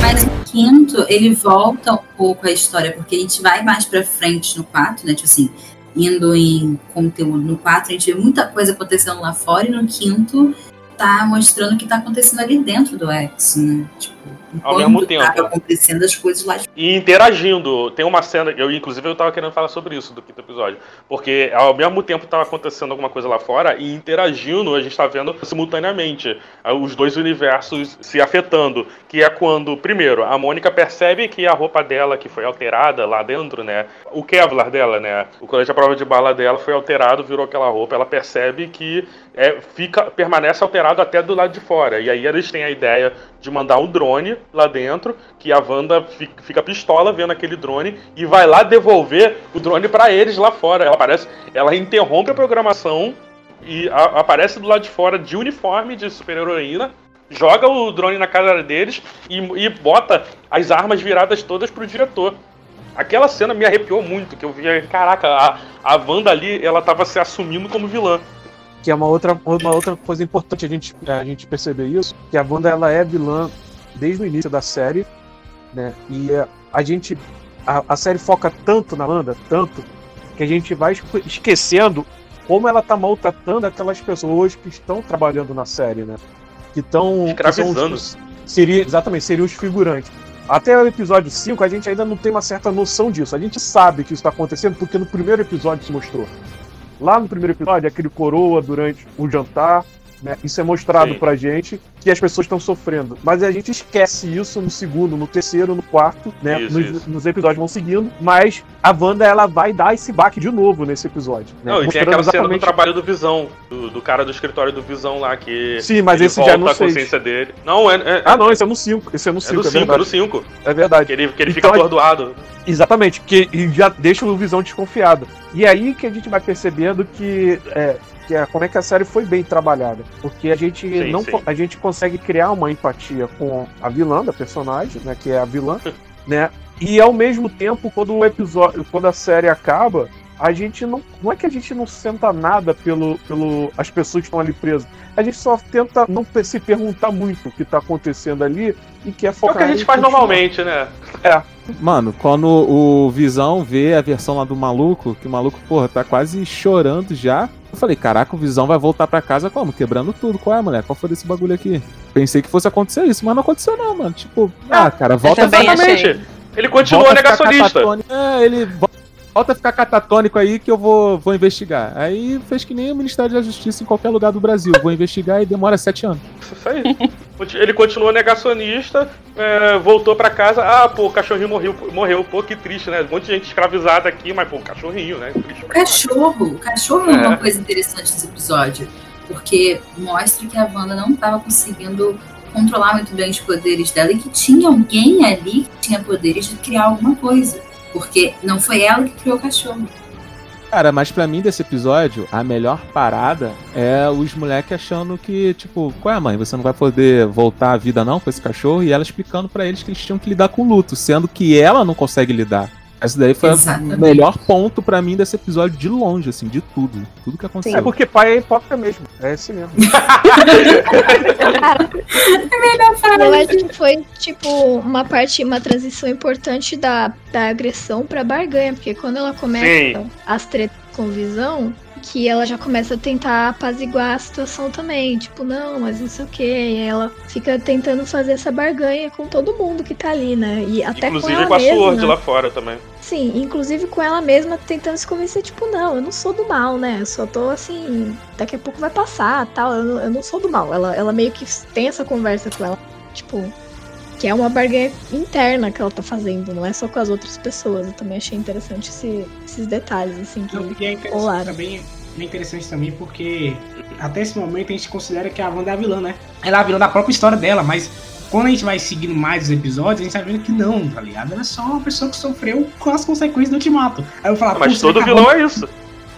Mas no quinto, ele volta um pouco a história, porque a gente vai mais pra frente no 4, né? Tipo assim, indo em conteúdo no 4, a gente vê muita coisa acontecendo lá fora, e no quinto tá mostrando o que tá acontecendo ali dentro do X, né? Tipo, Ao mesmo tempo. acontecendo as coisas lá E interagindo. Tem uma cena, eu inclusive eu tava querendo falar sobre isso do quinto episódio. Porque ao mesmo tempo tava acontecendo alguma coisa lá fora e interagindo, a gente tá vendo simultaneamente ah, os dois universos se afetando. Que é quando, primeiro, a Mônica percebe que a roupa dela que foi alterada lá dentro, né? O Kevlar dela, né? O colete à prova de bala dela foi alterado, virou aquela roupa. Ela percebe que é, fica, permanece alterado até do lado de fora. E aí eles têm a ideia de mandar um drone lá dentro, que a Wanda fi- fica pistola vendo aquele drone e vai lá devolver o drone pra eles lá fora. Ela aparece, ela interrompe a programação e a- aparece do lado de fora de uniforme de super-heroína, joga o drone na cara deles e, e bota as armas viradas todas pro diretor. Aquela cena me arrepiou muito, que eu via, caraca, a, a Wanda ali, ela tava se assumindo como vilã. Que é uma outra, uma outra coisa importante a gente, a gente perceber isso, que a Wanda ela é vilã desde o início da série, né? E eh, a gente a, a série foca tanto na Wanda, tanto que a gente vai esque- esquecendo como ela tá maltratando aquelas pessoas que estão trabalhando na série, né? Que estão Escravizando. seria exatamente seriam os figurantes. Até o episódio 5 a gente ainda não tem uma certa noção disso. A gente sabe que isso está acontecendo porque no primeiro episódio se mostrou. Lá no primeiro episódio, aquele coroa durante o jantar, né? Isso é mostrado Sim. pra gente que as pessoas estão sofrendo. Mas a gente esquece isso no segundo, no terceiro, no quarto, né? Isso, nos, isso. nos episódios vão seguindo. Mas a Wanda, ela vai dar esse baque de novo nesse episódio. Né? Não, e tem aquela cena do exatamente- trabalho do Visão, do, do cara do escritório do Visão lá, que Sim, mas esse volta já é no a consciência dele. Não, é, é, Ah, não, esse é no 5. Esse é no é 5, do é, 5, é do verdade. 5. É verdade. Que ele, que ele Então, fica atordoado. Exatamente, que já deixa o Visão desconfiado. E aí que a gente vai percebendo que, é, que é, como é que a série foi bem trabalhada. Porque a gente Sim, não sim. a gente consegue criar uma empatia com a vilã da personagem, né, que é a vilã, (laughs) né? E ao mesmo tempo, quando o episódio, quando a série acaba, a gente não, não é que a gente não senta nada pelo, pelo as pessoas que estão ali presas. A gente só tenta não se perguntar muito o que tá acontecendo ali e quer É o focar que a gente faz continuar. normalmente, né? Mano, quando o Visão vê a versão lá do maluco, que o maluco, porra, tá quase chorando já. Eu falei, caraca, o Visão vai voltar pra casa como? Quebrando tudo. Qual é, mulher? Qual foi desse bagulho aqui? Pensei que fosse acontecer isso, mas não aconteceu não, mano. Tipo, ah, cara, volta Exatamente. achei. Ele continua negacionista. É, ele vo- volta a ficar catatônico aí que eu vou, vou investigar. Aí fez que nem o Ministério da Justiça em qualquer lugar do Brasil. Vou investigar e demora sete anos. Isso aí. Ele continua negacionista, é, voltou pra casa. Ah, pô, o cachorrinho morreu, morreu. Pô, que triste, né? Um monte de gente escravizada aqui, mas, pô, o cachorrinho, né? Triste cachorro, o cachorro é. É. uma coisa interessante desse episódio, porque mostra que a Wanda não estava conseguindo controlar muito bem os poderes dela e que tinha alguém ali que tinha poderes de criar alguma coisa. Porque não foi ela que criou o cachorro. Cara, mas pra mim desse episódio, a melhor parada é os moleques achando que, tipo, qual é, mãe? Você não vai poder voltar à vida não com esse cachorro? E ela explicando pra eles que eles tinham que lidar com o luto, sendo que ela não consegue lidar. Esse daí foi Exatamente. o melhor ponto pra mim desse episódio de longe, assim, de tudo. Tudo que aconteceu. É porque pai é hipócrita mesmo. É esse mesmo. Eu acho que foi, tipo, uma parte, uma transição importante da, da agressão pra barganha, porque quando ela começa Sim. as tretas com visão, que ela já começa a tentar apaziguar a situação também, tipo, não, mas não sei o que, e ela fica tentando fazer essa barganha com todo mundo que tá ali, né? E até Inclusive com ela com a mesma. Sword lá fora também. Sim, inclusive com ela mesma tentando se convencer, tipo, não, eu não sou do mal, né? Eu só tô assim, daqui a pouco vai passar tal, eu não, eu não sou do mal. Ela, ela meio que tem essa conversa com ela, tipo, que é uma barganha interna que ela tá fazendo, não é só com as outras pessoas. Eu também achei interessante esse- esses detalhes, assim, que Não, é interessante rolaram. também, é interessante também porque até esse momento a gente considera que a Wanda é a vilã, né? Ela é a vilã da própria história dela, mas quando a gente vai seguindo mais os episódios, a gente tá vendo que não, tá ligado? Ela é só uma pessoa que sofreu com as consequências do ultimato. Aí eu falar, Mas "Pô, será todo vilão é isso.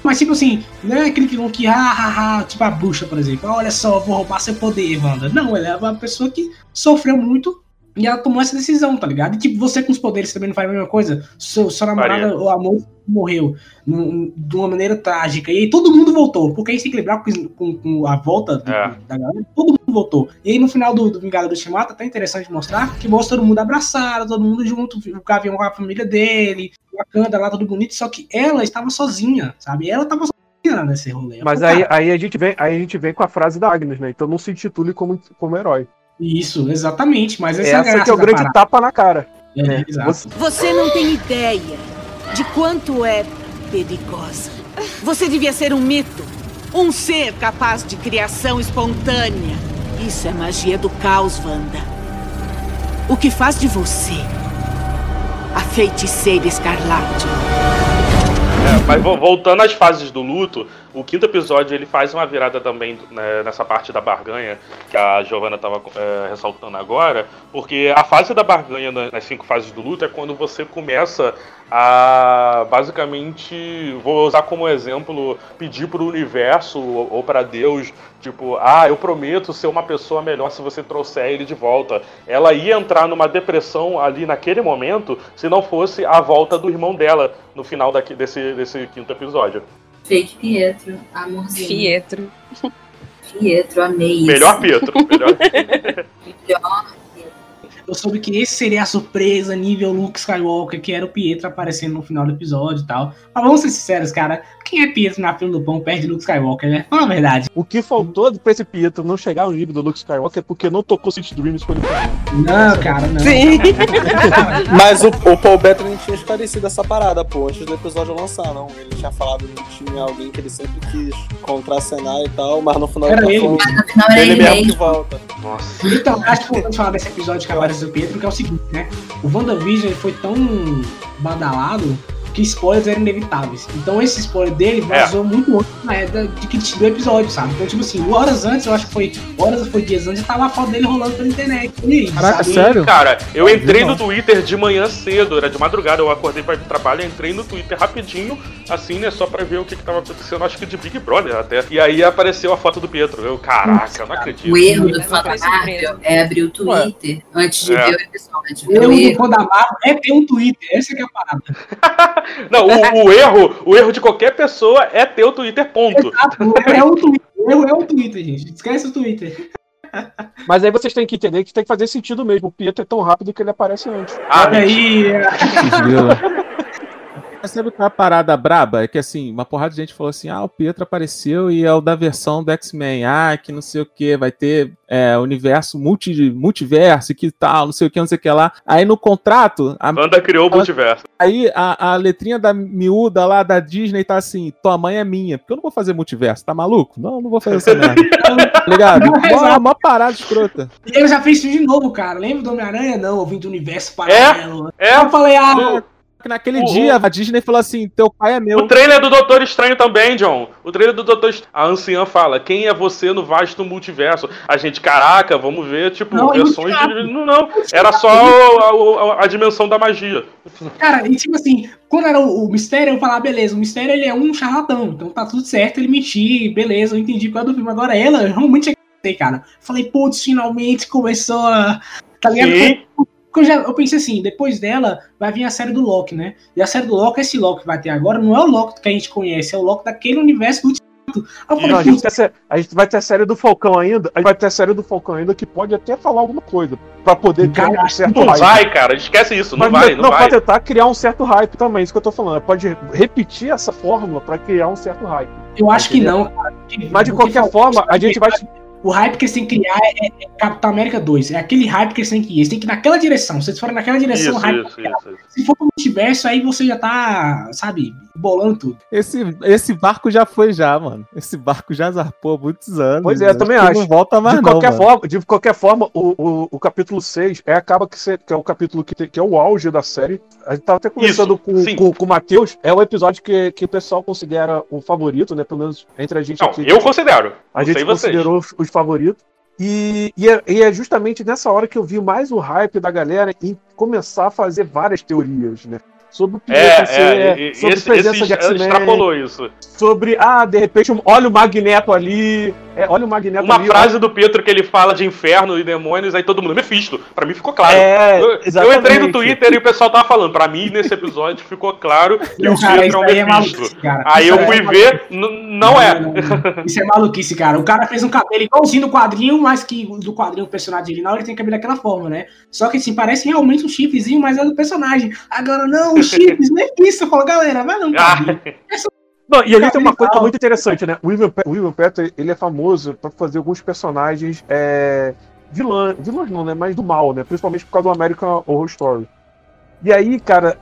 Mas tipo assim, não é aquele vilão que, ah, ah, ah, tipo a bruxa, por exemplo. Olha só, eu vou roubar seu poder, Wanda. Não, ela é uma pessoa que sofreu muito e ela tomou essa decisão, tá ligado? E tipo, você com os poderes também não faz a mesma coisa. Seu, sua namorada, o amor morreu num- de uma maneira trágica. E aí todo mundo voltou. Porque aí se equilibrar com, com- com a volta do- É. da galera, todo mundo voltou. E aí no final do, do Vingador do Ultimato, até interessante mostrar que mostra todo mundo abraçado, todo mundo junto, o Gavião com a família dele, Wakanda lá, tudo bonito. Só que ela estava sozinha, sabe? Ela estava sozinha nesse rolê. Mas aí, aí, a gente vem, aí a gente vem com a frase da Agnes, né? Então não se intitule como, como herói. Isso, exatamente. Mas essa, Essa, é que é o grande parada. tapa na cara. É, exato. Você- Você não tem ideia de quanto é perigosa. Você devia ser um mito. Um ser capaz de criação espontânea. Isso é magia do caos, Wanda. O que faz de você a feiticeira escarlate. É, mas vo- voltando às fases do luto, o quinto episódio ele faz uma virada também né, nessa parte da barganha que a Giovanna estava ressaltando agora, porque a fase da barganha na- nas cinco fases do luto é quando você começa a basicamente, vou usar como exemplo, pedir para o universo ou, ou para Deus, tipo, ah, eu prometo ser uma pessoa melhor se você trouxer ele de volta. Ela ia entrar numa depressão ali naquele momento se não fosse a volta do irmão dela no final daqui, desse, desse quinto episódio. Fake Pietro, amorzinho. Pietro. Pietro, amei isso. Melhor Pietro. Melhor... (laughs) Melhor. Eu soube que esse seria a surpresa nível Luke Skywalker, que era o Pietro aparecendo no final do episódio e tal. Mas vamos ser sinceros, cara. Quem é Pietro na fila do pão perde Luke Skywalker, né? Fala a verdade. O que faltou pra esse Pietro não chegar ao nível do Luke Skywalker é porque não tocou City Dreams quando ele Não, cara, não. Sim. Mas o, o Paul Bettany tinha esclarecido essa parada, pô, antes do episódio lançar, não. Ele tinha falado que tinha alguém que ele sempre quis contracenar e tal, mas no final Era tá ele. falando- final era ele ele mesmo que volta. Nossa. Então, acho que vamos falar desse episódio que aparece o Pietro, que é o seguinte, né? O WandaVision foi tão badalado que spoilers eram inevitáveis. Então esse spoiler dele vazou muito antes né, de que do episódio, sabe? Então, tipo assim, horas antes, eu acho que foi. Horas ou foi dias antes, tava a foto dele rolando pela internet. Aí, Caraca, sabe? sério? Cara, eu entrei no Twitter de manhã cedo, era de madrugada, eu acordei pra ir pro trabalho, entrei no Twitter rapidinho, assim, né, só pra ver o que, que tava acontecendo, acho que de Big Brother até. E aí apareceu a foto do Pietro. Eu, caraca, eu não acredito. O erro do surpresa. é abrir o Twitter antes de É. ver o episódio. Eu, O erro. da Marvel, é ter um Twitter, essa que é a parada. (laughs) Não, o, o erro, o erro de qualquer pessoa é ter o Twitter, ponto. Exato, o erro é o Twitter. O erro é o Twitter, gente. Esquece o Twitter. Mas aí vocês têm que entender que tem que fazer sentido mesmo. O Pietro é tão rápido que ele aparece antes. Ah, aí. Mas sabe qual é a parada braba? É que assim, uma porrada de gente falou assim: ah, o Pietro apareceu e é o da versão do X-Men. Ah, que não sei o que, vai ter é, universo multi, multiverso, que tal, não sei o que, não sei o que lá. Aí no contrato, a, Wanda criou o multiverso. aí a, a letrinha da miúda lá da Disney tá assim: tua mãe é minha. Porque eu não vou fazer multiverso, tá maluco? Não, não vou fazer essa merda. (laughs) tá ligado? Uma, uma parada escrota. E ele já fez isso de novo, cara. Lembra do Homem-Aranha? Não, eu vim do universo paralelo. É, Eu falei, ah, Que Naquele O- dia, a Disney falou assim: teu pai é meu. O trailer do Doutor Estranho também, John. O trailer do Doutor Estranho. A anciã fala: Quem é você no vasto multiverso? A gente, caraca, vamos ver, tipo, Não, versões de. Não, não. Era só a, a- a dimensão da magia. cara, e tipo assim, quando era o, o mistério, eu falava, beleza, o mistério ele é um charlatão, então tá tudo certo, ele mentir, beleza, eu entendi qual é do filme. Agora ela, eu realmente cara. Falei, putz, finalmente começou a. Tá ligado? Sim. Porque Eu, já, eu pensei assim, depois dela vai vir a série do Loki, né? E a série do Loki, esse Loki que vai ter agora, não é o Loki que a gente conhece, é o Loki daquele universo do falei, Não, a, gente a gente vai ter a série do Falcão ainda. A gente vai ter a série do Falcão ainda que pode até falar alguma coisa. Pra poder criar um Cara, certo Não hype. vai, cara. Esquece isso. Não Mas vai, não não, vai. pode tentar criar um certo hype também, isso que eu tô falando. Pode repetir essa fórmula pra criar um certo hype. eu acho que não, cara. Mas de qualquer forma, a gente vai. O hype que eles têm que criar é, é Capitão América 2. É aquele hype que eles têm que ir. Eles têm que ir naquela direção. Se eles forem naquela direção, o Isso, hype. isso, isso. Se for pro multiverso, aí você já tá, sabe, bolando tudo. Esse, esse barco já foi, já, mano. Esse barco já zarpou há muitos anos. Pois é, eu também acho. Não volta mais, de, não. qualquer mano. forma, de qualquer forma, o, o, o capítulo 6 é, acaba que, ser, que é o capítulo que, tem- que é o auge da série. A gente tava até conversando Isso, com, com, com o Matheus. É o episódio que, que o pessoal considera o favorito, né? Pelo menos entre a gente Não, aqui. eu considero. A Não gente vocês. considerou os, os favoritos. E, e, é, e é justamente nessa hora que eu vi mais o hype da galera em começar a fazer várias teorias, né? Sobre o Pietro É, ser- é, e sobre esse, presença esse de X-Men, extrapolou isso. sobre, ah, de repente, olha o Magneto ali, é, olha o Magneto Uma ali. frase do Pietro que ele fala de inferno e demônios, aí todo mundo, Mephisto. Pra mim ficou claro. É, eu, eu entrei no Twitter e o pessoal tava falando. Pra mim, nesse episódio, ficou claro que o Cara, Pietro é aí é um Mephisto. maluquice. Aí Isso eu aí fui é ver, não é. não, não. Isso é maluquice, cara. O cara fez um cabelo igualzinho do quadrinho, mas que o do quadrinho, o personagem original, ele tem cabelo daquela forma, né? Só que assim, parece realmente um chifrezinho, mas é do personagem. Agora, não, os chifres, não é isso. Eu falo, galera, vai não, Ah, cara. Não, e ali tem uma coisa muito interessante, né? O William, Pe- o William Petter, ele é famoso pra fazer alguns personagens é, vilã, vilões não, né? Mas do mal, né? Principalmente por causa do American Horror Story. E aí, cara,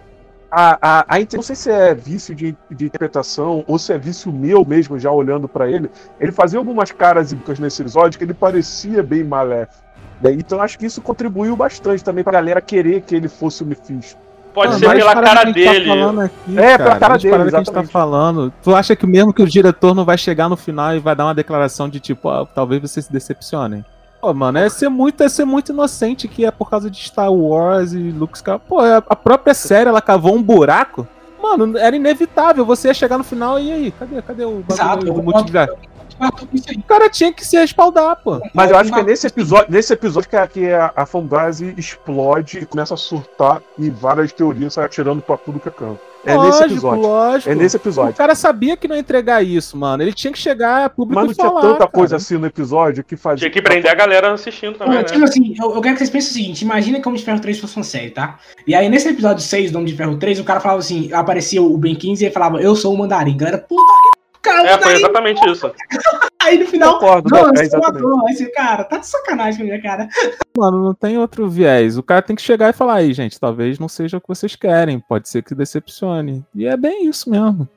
a, a, a inter- não sei se é vício de, de interpretação ou se é vício meu mesmo, já olhando pra ele, ele fazia algumas caras íbicas nesse episódio que ele parecia bem maléfico. né? Então acho que isso contribuiu bastante também pra galera querer que ele fosse o Mephisto. Pode Ah, ser pela cara dele. Tá falando aqui, É, pela cara dele, parada que a gente tá exatamente. falando. Tu acha que mesmo que o diretor não vai chegar no final e vai dar uma declaração de tipo, ó, talvez vocês se decepcionem? Pô, mano, é ser muito, é ser muito inocente que é por causa de Star Wars e Luke Skywalker. Pô, a a própria série ela cavou um buraco. Mano, era inevitável. Você ia chegar no final e aí, cadê, cadê o Exato, bagulho eu do multiverso? O cara tinha que se respaldar, pô. Mas eu acho que é nesse episódio, nesse episódio que a, que a, a fanbase explode e começa a surtar e várias teorias saem atirando pra tudo que é canto. É nesse episódio. lógico. É nesse O episódio. cara sabia que não ia entregar isso, mano. Ele tinha que chegar a público Mas não e tinha falar, tanta cara. coisa assim no episódio que fazia. Tinha que prender a galera assistindo também, né? tipo assim, eu, eu quero que vocês pensem o seguinte: imagina que Homem de Ferro 3 fosse uma série, tá? E aí, nesse episódio 6 do Homem de Ferro 3, o cara falava assim: aparecia o Ben 15 e ele falava, eu sou o mandarim. Galera, puta que. O É, foi mandarim. exatamente isso. (laughs) Aí no final. Concordo, não, é exatamente. você, cara, tá de sacanagem com a minha cara. (laughs) Mano, não tem outro viés. O cara tem que chegar e falar aí, gente, talvez não seja o que vocês querem. Pode ser que decepcione. E é bem isso mesmo.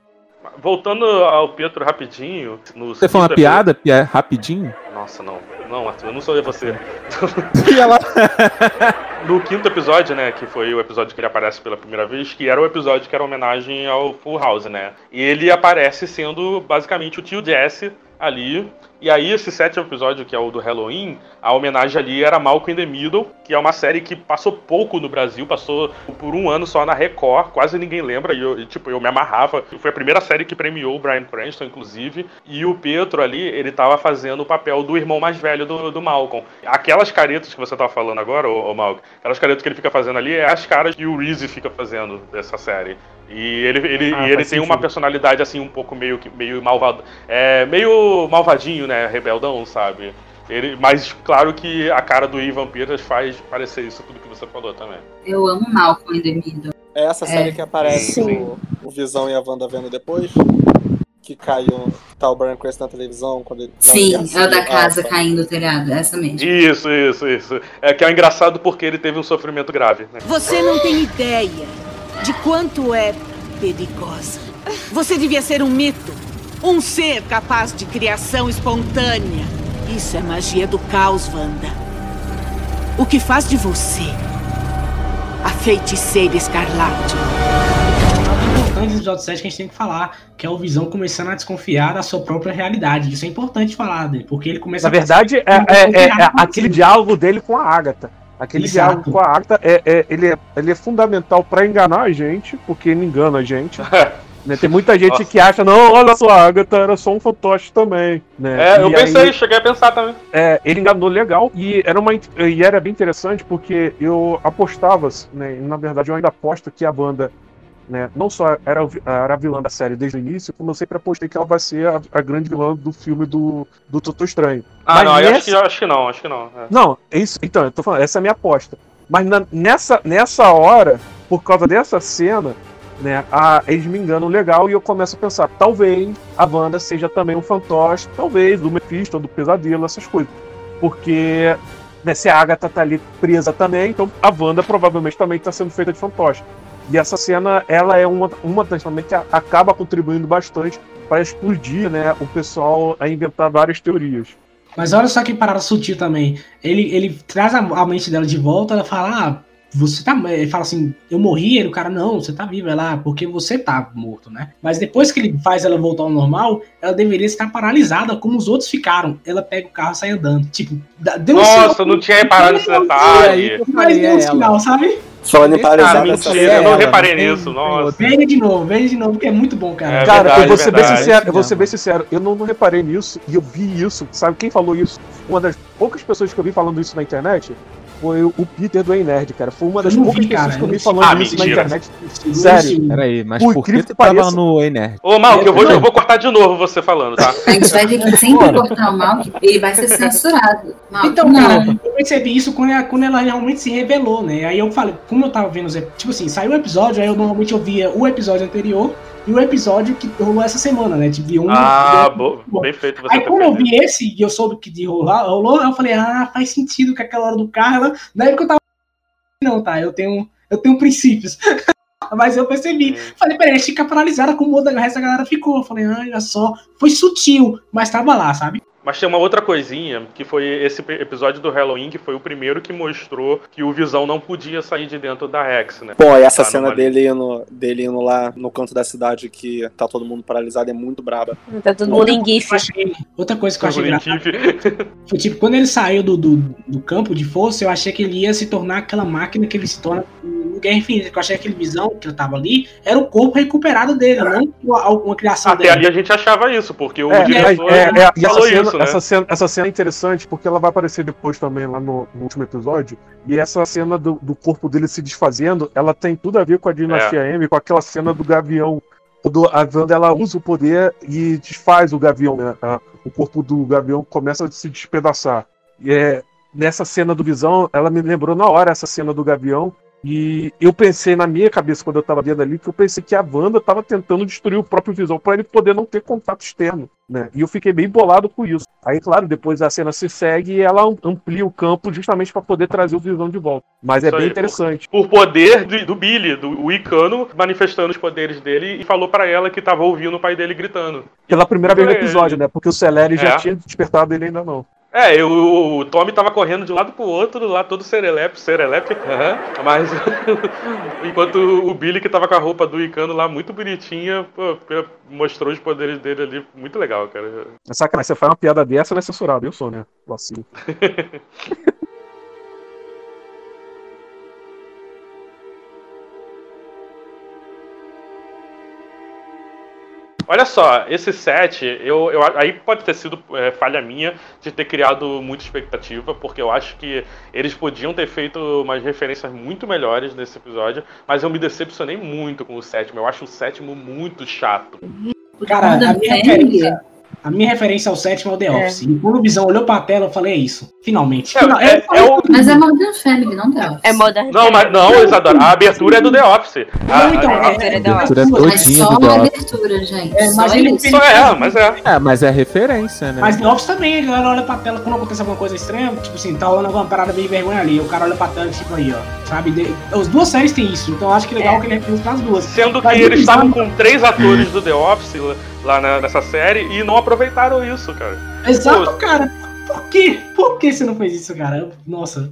Voltando ao Pietro rapidinho. No Você foi uma quinto piada, pia- rapidinho? Nossa, não. Não, Arthur, eu não sou você. (laughs) (laughs) No quinto episódio, né, que foi o episódio que ele aparece pela primeira vez, que era o episódio que era homenagem ao Full House, né? E ele aparece sendo basicamente o tio Jesse ali. E aí, esse sétimo episódio, que é o do Halloween, a homenagem ali era Malcolm in the Middle, que é uma série que passou pouco no Brasil, passou por um ano só na Record, quase ninguém lembra, e eu, e, tipo, eu me amarrava. Foi a primeira série que premiou o Bryan Cranston, inclusive, e o Pietro ali, ele tava fazendo o papel do irmão mais velho do, do Malcolm. Aquelas caretas que você tava falando agora, ô Malcolm, aquelas caretas que ele fica fazendo ali, é as caras que o Reese fica fazendo dessa série. E ele, ele, Ah, e ele tem uma sentido. personalidade assim um pouco meio que meio malvado, é meio malvadinho, né, rebeldão, sabe? Ele, mas claro que a cara do Ivan Peters faz parecer isso tudo que você falou também. Eu amo Malcolm in the Middle. É essa série que aparece o, o Visão e a Wanda vendo depois? Que caiu, tá o Brian Cranston na televisão quando ele. Sim, é o da casa caindo do telhado, essa mesmo. Isso, isso, isso. É que é engraçado porque ele teve um sofrimento grave, né? Você não tem ideia de quanto é perigosa. Você devia ser um mito. Um ser capaz de criação espontânea. Isso é magia do caos, Wanda. O que faz de você a feiticeira escarlate. É importante no episódio 7 que a gente tem que falar, que é o Visão começando a desconfiar da sua própria realidade. Isso é importante falar, né? porque ele começa Na verdade, é, a... é- é- é aquele diálogo dele com a Agatha. Aquele Exato. diálogo com a Agatha, é, é- ele, é, ele é fundamental pra enganar a gente, porque ele engana a gente. (laughs) né? Tem muita gente Nossa. que acha, não, olha só, a Agatha era só um fantoche também. Né? É, eu E pensei, aí- cheguei a pensar também. é, ele enganou legal e era, uma, e era bem interessante porque eu apostava, né, e na verdade eu ainda aposto que a banda né, não só era, era a vilã da série desde o início, como eu sempre apostei que ela vai ser a, a grande vilã do filme do, do Doutor Estranho. Ah, Mas não, eu acho nessa- que, acho que não, acho que não. é. Não, é isso, então, eu tô falando, essa é a minha aposta. Mas na- nessa, nessa hora, por causa dessa cena, né, a- eles me enganam legal e eu começo a pensar, talvez a Wanda seja também um fantoche, talvez do Mephisto, do Pesadelo, essas coisas. Porque né, se a Agatha tá ali presa também, então a Wanda provavelmente também está sendo feita de fantoche. E essa cena, ela é uma, uma das também que acaba contribuindo bastante para explodir né, o pessoal a inventar várias teorias. Mas olha só que parada sutil também. Ele, ele traz a, a mente dela de volta, ela fala, ah, você tá. Ele fala assim, eu morri, ele, o cara, não, você tá vivo, ela, porque você tá morto, né? Mas depois que ele faz ela voltar ao normal, ela deveria estar paralisada, como os outros ficaram. Ela pega o carro e sai andando. Tipo, deu um Nossa, sinal- eu não tinha reparado nesse detalhe. Mas deu é um sinal, sabe? Falando em Cara, paralisar mentira, eu não reparei nisso, nossa. Veja de novo, veja de novo, porque é muito bom, cara. É Cara, verdade, eu vou ser bem sincero, eu vou ser bem sincero, eu não, não reparei nisso e eu vi isso. Sabe quem falou isso? Uma das poucas pessoas que eu vi falando isso na internet foi o Peter do Ei Nerd, cara. Foi uma das poucas vi, cara, pessoas que eu vi falando Ah, isso na mentira. internet. Segura Sério. Peraí, mas Por por que tu que tava pareça- no Ei-Nerd? Ô, Malk, eu vou, eu vou cortar de novo você falando, tá? A gente vai ter que sempre cortar o Malk e ele vai ser censurado. Malk, Então, não. cara, eu percebi isso quando ela, quando ela realmente se revelou, né? Aí eu falei, como eu tava vendo Tipo assim, saiu o episódio, aí eu normalmente ouvia o episódio anterior e o episódio que rolou essa semana, né? Tipo, vi um. Ah, bo- bem feito você Aí ter quando eu vi esse e eu soube que de rolar, rolou, aí eu falei, ah, faz sentido que aquela hora do carro, ela... na época eu tava. Não, tá, eu tenho. Eu tenho princípios. (laughs) Mas eu percebi. Falei, peraí, fica paralisada como o resto da galera ficou. Falei, ah, olha só. Foi sutil, mas tava lá, sabe? Mas tem uma outra coisinha, que foi esse episódio do Halloween, que foi o primeiro que mostrou que o Visão não podia sair de dentro da Rex, né? Pô, e essa Tá cena dele indo, dele indo lá no canto da cidade que tá todo mundo paralisado é muito braba. Tá todo mundo em GIF. achei- outra coisa que eu achei Tudo em engraçada (laughs) foi tipo, quando ele saiu do, do, do campo de força, eu achei que ele ia se tornar aquela máquina que ele se torna no Guerra Infinita, que eu achei que aquele visão que ele tava ali era o corpo recuperado dele, não uma, uma criação Até dele. ali a gente achava isso, porque o É, diretor é, é, falou cena, isso, né? essa, cena, essa cena é interessante porque ela vai aparecer depois também lá no, no último episódio. E essa cena do, do corpo dele se desfazendo, ela tem tudo a ver com a Dinastia É. M, com aquela cena do Gavião. Quando a Wanda ela usa o poder e desfaz o Gavião, né? O corpo do Gavião começa a se despedaçar. E é, nessa cena do Visão, ela me lembrou na hora essa cena do Gavião. E eu pensei na minha cabeça quando eu tava vendo ali que eu pensei que a Wanda tava tentando destruir o próprio Visão para ele poder não ter contato externo, né? E eu fiquei bem bolado com isso. Aí, claro, depois a cena se segue e ela am- amplia o campo justamente para poder trazer o Visão de volta. Mas é Isso bem aí, interessante. Por poder do, do Billy, do Icano, manifestando os poderes dele e falou pra ela que tava ouvindo o pai dele gritando. Pela primeira vez no episódio, né? Porque o Celeri já É. tinha despertado ele ainda não. É, eu- o, Tommy tava correndo de um lado pro outro, lá todo serelepe, serelepe, aham, mas (laughs) enquanto o Billy que tava com a roupa do Icano lá muito bonitinha, pô, mostrou os poderes dele ali, muito legal, cara. É sacanagem, você faz uma piada dessa, ela é censurada. Eu sou, né? Vacilo. (laughs) Olha só, esse set, eu, eu, aí pode ter sido é, falha minha de ter criado muita expectativa, porque eu acho que eles podiam ter feito umas referências muito melhores nesse episódio, mas eu me decepcionei muito com o sétimo. Eu acho o sétimo muito chato. Cara, a Wanda minha, referência, a minha referência ao sétimo é o The Office. E quando o Visão olhou pra tela, eu falei, é isso. Finalmente. É, Final- é- é o- Mas é Modern Family, não The Office. É Modern Não, mas não, Isadora, a abertura é do The Office. A- Não, então, a- é, a- é, é é, da- Abertura é duas. Mas todinha só do a Office. abertura, gente. É, só mas ele. Só é, mas é. É, mas é referência, né? Mas The Office também, a galera olha pra tela quando acontece alguma coisa estranha, tipo assim, tá rolando alguma parada bem vergonha ali, o cara olha pra tela tipo aí, ó, sabe? De- As duas séries têm isso, então eu acho que é legal É. que ele referência pras duas. Sendo que eles estavam com três atores do The Office lá- lá na- nessa série e não aproveitaram isso, cara. Exato, Pô. cara. Por quê? Por que você não fez isso, cara? Nossa.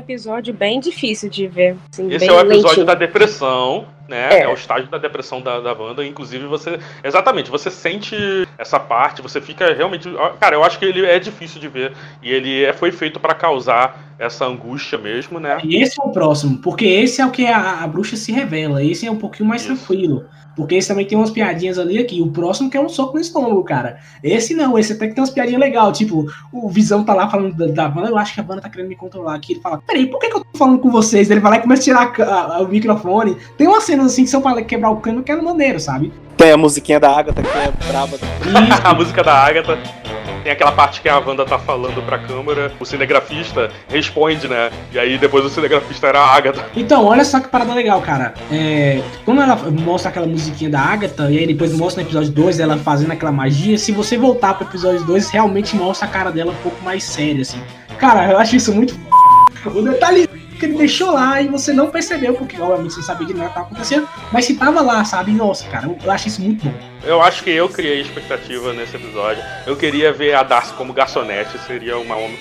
episódio bem difícil de ver. Assim, Esse bem é o episódio lentinho. da depressão, né? É. É. o estágio da depressão da, da Wanda. Inclusive, você. Exatamente, você sente essa parte, você fica realmente. Cara, eu acho que ele é difícil de ver. E ele é, foi feito pra causar essa angústia mesmo, né? E esse é o próximo, porque esse é o que a, a bruxa se revela. Esse é um pouquinho mais Isso. tranquilo. Porque esse também tem umas piadinhas ali aqui. O próximo que é um soco no estômago, cara. Esse não, esse até que tem umas piadinhas legais. Tipo, o Visão tá lá falando da, da Wanda. Eu acho que a Wanda tá querendo me controlar aqui. Ele fala: Peraí, por que, que eu tô falando com vocês? Ele vai lá e começa a tirar a a- o microfone. Tem umas cenas assim que são pra quebrar o cano que é maneiro, sabe? Tem a musiquinha da Agatha que é braba. (laughs) A música da Agatha. Tem aquela parte que a Wanda tá falando pra câmera, o cinegrafista responde, né? E aí depois o cinegrafista era a Agatha. Então, olha só que parada legal, cara. É, quando ela mostra aquela musiquinha da Agatha, e aí depois mostra no episódio 2 ela fazendo aquela magia, se você voltar pro episódio 2, realmente mostra a cara dela um pouco mais séria, assim. Cara, eu acho isso muito. O detalhe que ele deixou lá e você não percebeu, porque obviamente você sabia de nada que tava acontecendo, mas se tava lá, sabe? Nossa, cara, eu, eu acho isso muito bom. Eu acho que eu criei expectativa nesse episódio. Eu queria ver a Darcy como garçonete, seria uma, uma-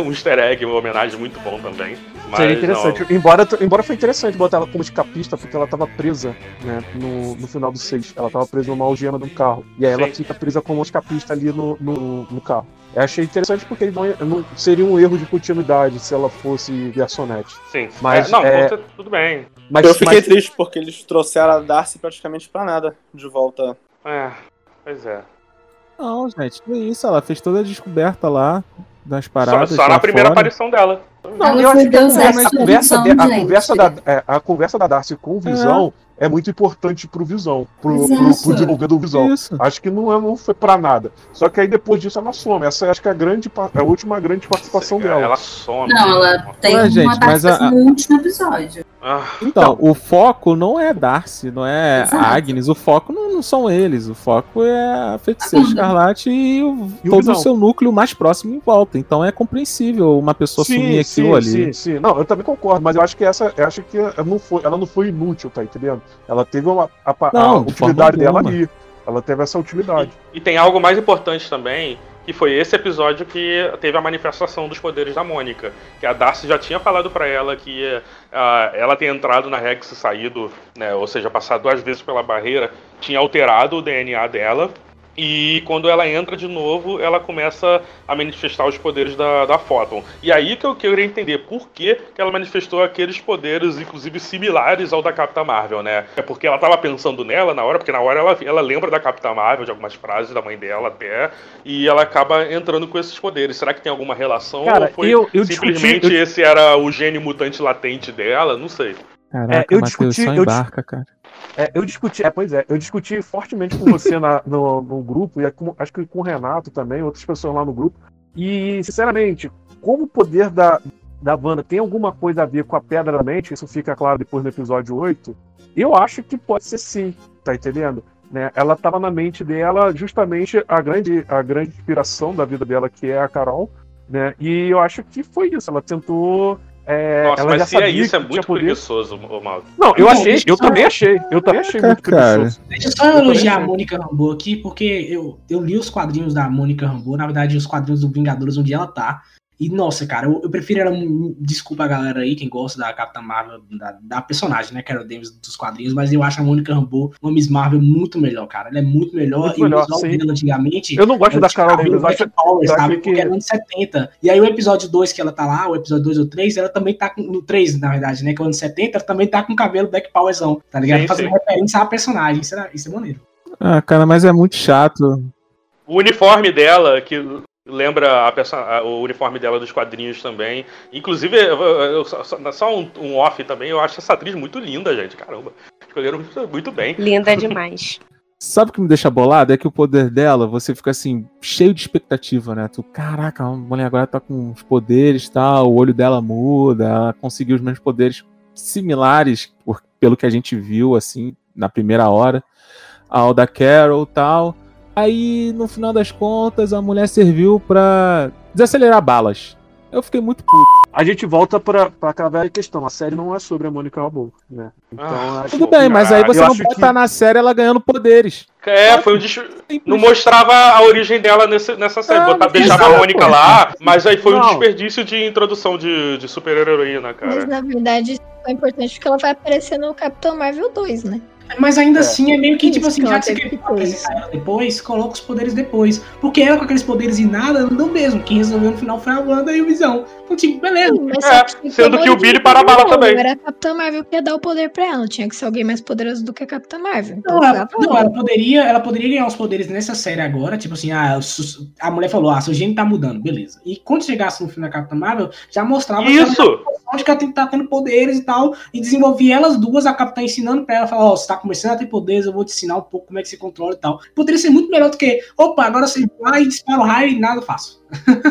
um easter egg, uma homenagem muito bom também. Mas Seria interessante. Embora, embora foi interessante botar ela como escapista, porque ela tava presa, né, no, no final do 6. Ela tava presa numa algema de um carro. E aí ela Sim. fica presa como escapista ali no, no, no carro. Eu achei interessante porque não, não seria um erro de continuidade se ela fosse garçonete. Não, sim. Mas, É, não, é- você- tudo bem. Mas, eu fiquei mas- triste porque eles trouxeram a Darcy praticamente pra nada de volta. É, pois é. Não, gente, que isso. Ela fez toda a descoberta lá das Só, paradas. só lá na primeira fora. aparição dela. Não, eu acho que a conversa, a conversa, da, é, a conversa da Darcy com o Visão é, muito importante pro Visão, pro, pro, pro desenvolver do Visão. Isso. Acho que não, é, não foi pra nada. Só que aí depois disso ela some. Essa acho que é a, grande, pa- a última grande participação dela. Ela some. Não, ela tem Ué, uma gente, mas a- no último episódio. Ah, Então, o foco não é Darcy, não é Exato. Agnes, o foco não, não são eles, o foco é a Feiticeira Wanda. Escarlate e, o- E o todo Visão. o seu núcleo mais próximo em volta. Então é compreensível uma pessoa assumir aquilo ali. Sim, sim. Não, eu também concordo, mas eu acho que essa, eu acho que ela não foi, ela não foi inútil, tá entendendo? Ela teve uma a, a Não, forma utilidade dela ali. Ela teve essa utilidade. E tem algo mais importante também, que foi esse episódio que teve a manifestação dos poderes da Mônica. Que a Darcy já tinha falado pra ela que ah, ela ter entrado na Rex e saído, né, ou seja, passado duas vezes pela barreira, tinha alterado o DNA dela. E quando ela entra de novo, ela começa a manifestar os poderes da, da Photon. E aí que eu queria entender por que, que ela manifestou aqueles poderes, inclusive similares ao da Capitã Marvel, né? É porque ela tava pensando nela na hora, porque na hora ela, ela lembra da Capitã Marvel, de algumas frases da mãe dela até, e ela acaba entrando com esses poderes. Será que tem alguma relação? Cara, ou foi eu- eu simplesmente discuti- eu- esse era o gene mutante latente dela? Não sei. Caraca, É, eu Matheus, discuti- só eu embarca, cara. É, eu discuti, é, pois é, eu discuti fortemente com você na- (laughs) no, no grupo, e com- acho que com o Renato também, outras pessoas lá no grupo. E, sinceramente, como o poder da, da Wanda tem alguma coisa a ver com a Pedra da Mente, isso fica claro depois no episódio 8, eu acho que pode ser sim, tá entendendo? Né? Ela estava na mente dela justamente a grande, a grande inspiração da vida dela, que é a Carol, né? E eu acho que foi isso, ela tentou. É, Nossa, mas se é sabia isso, é muito poder. preguiçoso, ô Mauro. Não, eu achei, eu também achei, eu também achei muito preguiçoso. Deixa eu só elogiar a Mônica Rambeau aqui, porque eu, eu li os quadrinhos da Mônica Rambeau, na verdade, os quadrinhos do Vingadores, onde ela tá. E, nossa, cara, eu, eu prefiro ela. mu- Desculpa a galera aí, quem gosta da Capitã Marvel, da, da personagem, né, Carol Davis dos quadrinhos, mas eu acho a Mônica Rambeau uma Miss Marvel muito melhor, cara. Ela é muito melhor. Muito e melhor, o visual antigamente. Eu não gosto da Carol Davis, eu acho- Black Power, eu sabe? que- Porque era anos 70. E aí o episódio 2 que ela tá lá, o episódio 2 ou 3, ela também tá com. No 3, na verdade, né? Que é o ano 70, ela também tá com cabelo Black Powerzão, tá ligado? Sim, Fazendo sim. referência à personagem. Isso é, isso é maneiro. Ah, cara, mas é muito chato. O uniforme dela, que lembra a perso- a- o uniforme dela dos quadrinhos também. Inclusive, eu- eu- só, só- um, um off também, eu acho essa atriz muito linda, gente. Caramba. Escolheram muito, muito bem. Linda (laughs) demais. Sabe o que me deixa bolado? É que o poder dela, você fica assim, cheio de expectativa, né? Tu, caraca, a mulher agora tá com os poderes e tal, o olho dela muda, ela conseguiu os mesmos poderes similares, por- pelo que a gente viu, assim, na primeira hora, ao da Carol e tal. Aí, no final das contas, a mulher serviu pra desacelerar balas. Eu fiquei muito puto. A gente volta pra, pra aquela velha questão. A série não é sobre a Mônica Rambeau, né? Então, Ah, acho- Tudo bem, mas aí Ah, você eu não acho bota que- na série ela ganhando poderes. É, foi um. Simples. Não mostrava a origem dela nesse, nessa série. Ah, Botar, deixava a. Mônica lá, mas aí foi um Não. desperdício de introdução de, de super-heroína, Mas cara. na verdade foi importante porque ela vai aparecer no Capitão Marvel 2, né? Mas ainda É. assim é meio que tipo assim, já ela que você quer ela depois, coloca os poderes depois. Porque ela com aqueles poderes e nada, não deu mesmo. Quem resolveu no final foi a Wanda e o Visão. Então, tipo, beleza. Sim, mas É, que sendo que o Billy para a bala não, também. Era a Capitã Marvel que ia dar o poder pra ela. Tinha que ser alguém mais poderoso do que a Capitã Marvel. Então, Não, ela, a não, ela poderia, ela poderia ganhar os poderes nessa série agora, tipo assim, ah, su- a mulher falou, ah, seu gênio tá mudando, beleza. E quando chegasse no filme da Capitã Marvel, já mostrava que ela Isso! onde que ela tem que tá tendo poderes e tal, e desenvolver elas duas, a Capitã ensinando pra ela, falar, ó, você tá começando a ter poderes, eu vou te ensinar um pouco como é que você controla e tal. Poderia ser muito melhor do que, opa, agora você vai dispara o raio e nada faço.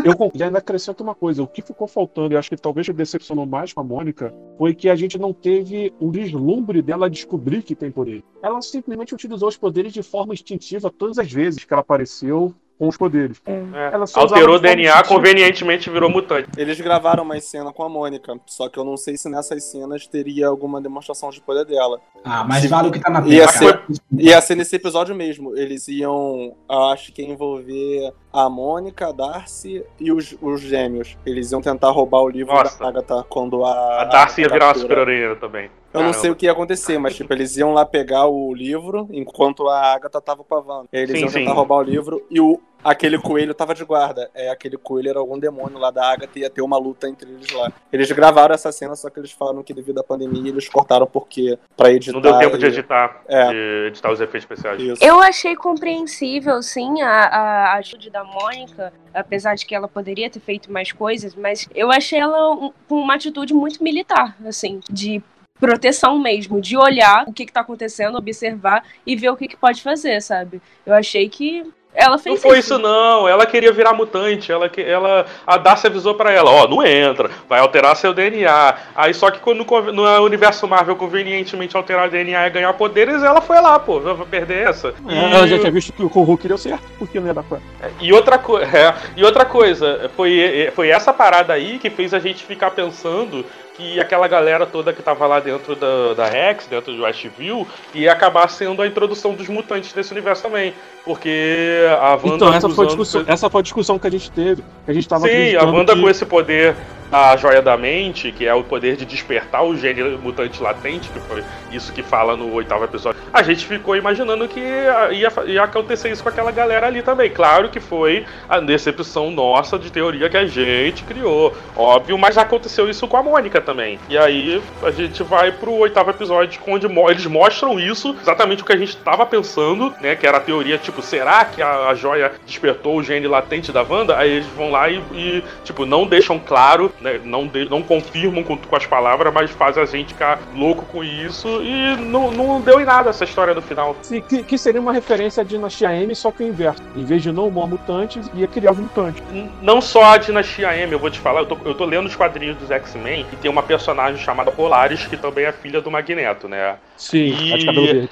Eu. E ainda acrescento uma coisa: o que ficou faltando, e acho que talvez decepcionou mais com a Mônica, foi que a gente não teve o vislumbre dela descobrir que tem poder. Ela simplesmente utilizou os poderes de forma instintiva todas as vezes que ela apareceu com os poderes. É. Ela só usava Alterou o DNA, convenientemente virou mutante. Eles gravaram uma cena com a Mônica, só que eu não sei se nessas cenas teria alguma demonstração de poder dela. Ah, mas Se- vale o que tá na Ia tela, ser, cara. ia ser nesse episódio mesmo. Eles iam, acho que envolver a Mônica, a Darcy e os, os gêmeos. Eles iam tentar roubar o livro Nossa. da Agatha quando a. A Darcy ia virar uma super-heroína também. Eu não sei o que ia acontecer, mas tipo, eles iam lá pegar o livro enquanto a Agatha tava com a Wanda. Eles Sim, iam sim. tentar roubar o livro e o, aquele coelho tava de guarda. É, aquele coelho era algum demônio lá da Agatha e ia ter uma luta entre eles lá. Eles gravaram essa cena, só que eles falaram que devido à pandemia eles cortaram porque pra editar. Não deu tempo de e- editar, É. de editar os efeitos especiais. Isso. Eu achei compreensível, sim, a, a atitude da Mônica, apesar de que ela poderia ter feito mais coisas, mas eu achei ela um- com uma atitude muito militar, assim, de proteção mesmo, de olhar o que, que tá acontecendo, observar e ver o que, que pode fazer, sabe? Eu achei que ela Não fez foi isso não, ela queria virar mutante, ela, que- ela a Darcy avisou pra ela, ó, não entra, vai alterar seu DNA. Aí só que quando no universo Marvel convenientemente alterar o DNA e ganhar poderes, ela foi lá, pô, vou perder essa. É, Ela já tinha visto que o Hulk deu certo, porque não ia dar pra E outra, co (laughs) é, e outra coisa, foi, foi essa parada aí que fez a gente ficar pensando que aquela galera toda que tava lá dentro da, da Rex, dentro do Westview, ia acabar sendo a introdução dos mutantes desse universo também. Porque a Wanda. Então, essa foi, a discussão, essa foi a discussão que a gente teve. Que a gente tava Sim, a Wanda que- com esse poder a joia da mente, que é o poder de despertar o gene mutante latente, que foi isso que fala no oitavo episódio, a gente ficou imaginando que ia, ia acontecer isso com aquela galera ali também. Claro que foi a decepção nossa de teoria que a gente criou, óbvio, mas aconteceu isso com a Mônica também. E aí a gente vai pro oitavo episódio, onde eles mostram isso, exatamente o que a gente estava pensando, né? Que era a teoria, tipo, será que a, a joia despertou o gene latente da Wanda? Aí eles vão lá e, e tipo, não deixam claro, né? Não, não confirmam com, com, as palavras, mas fazem a gente ficar louco com isso e não, não deu em nada essa história no final. Sim, que, que seria uma referência à Dinastia M, só que o inverso. Em vez de não humor mutantes, ia criar os mutantes. Não só a Dinastia M, eu vou te falar, eu tô, eu tô lendo os quadrinhos dos X-Men e tem uma personagem chamada Polaris, que também é filha do Magneto, né? Sim,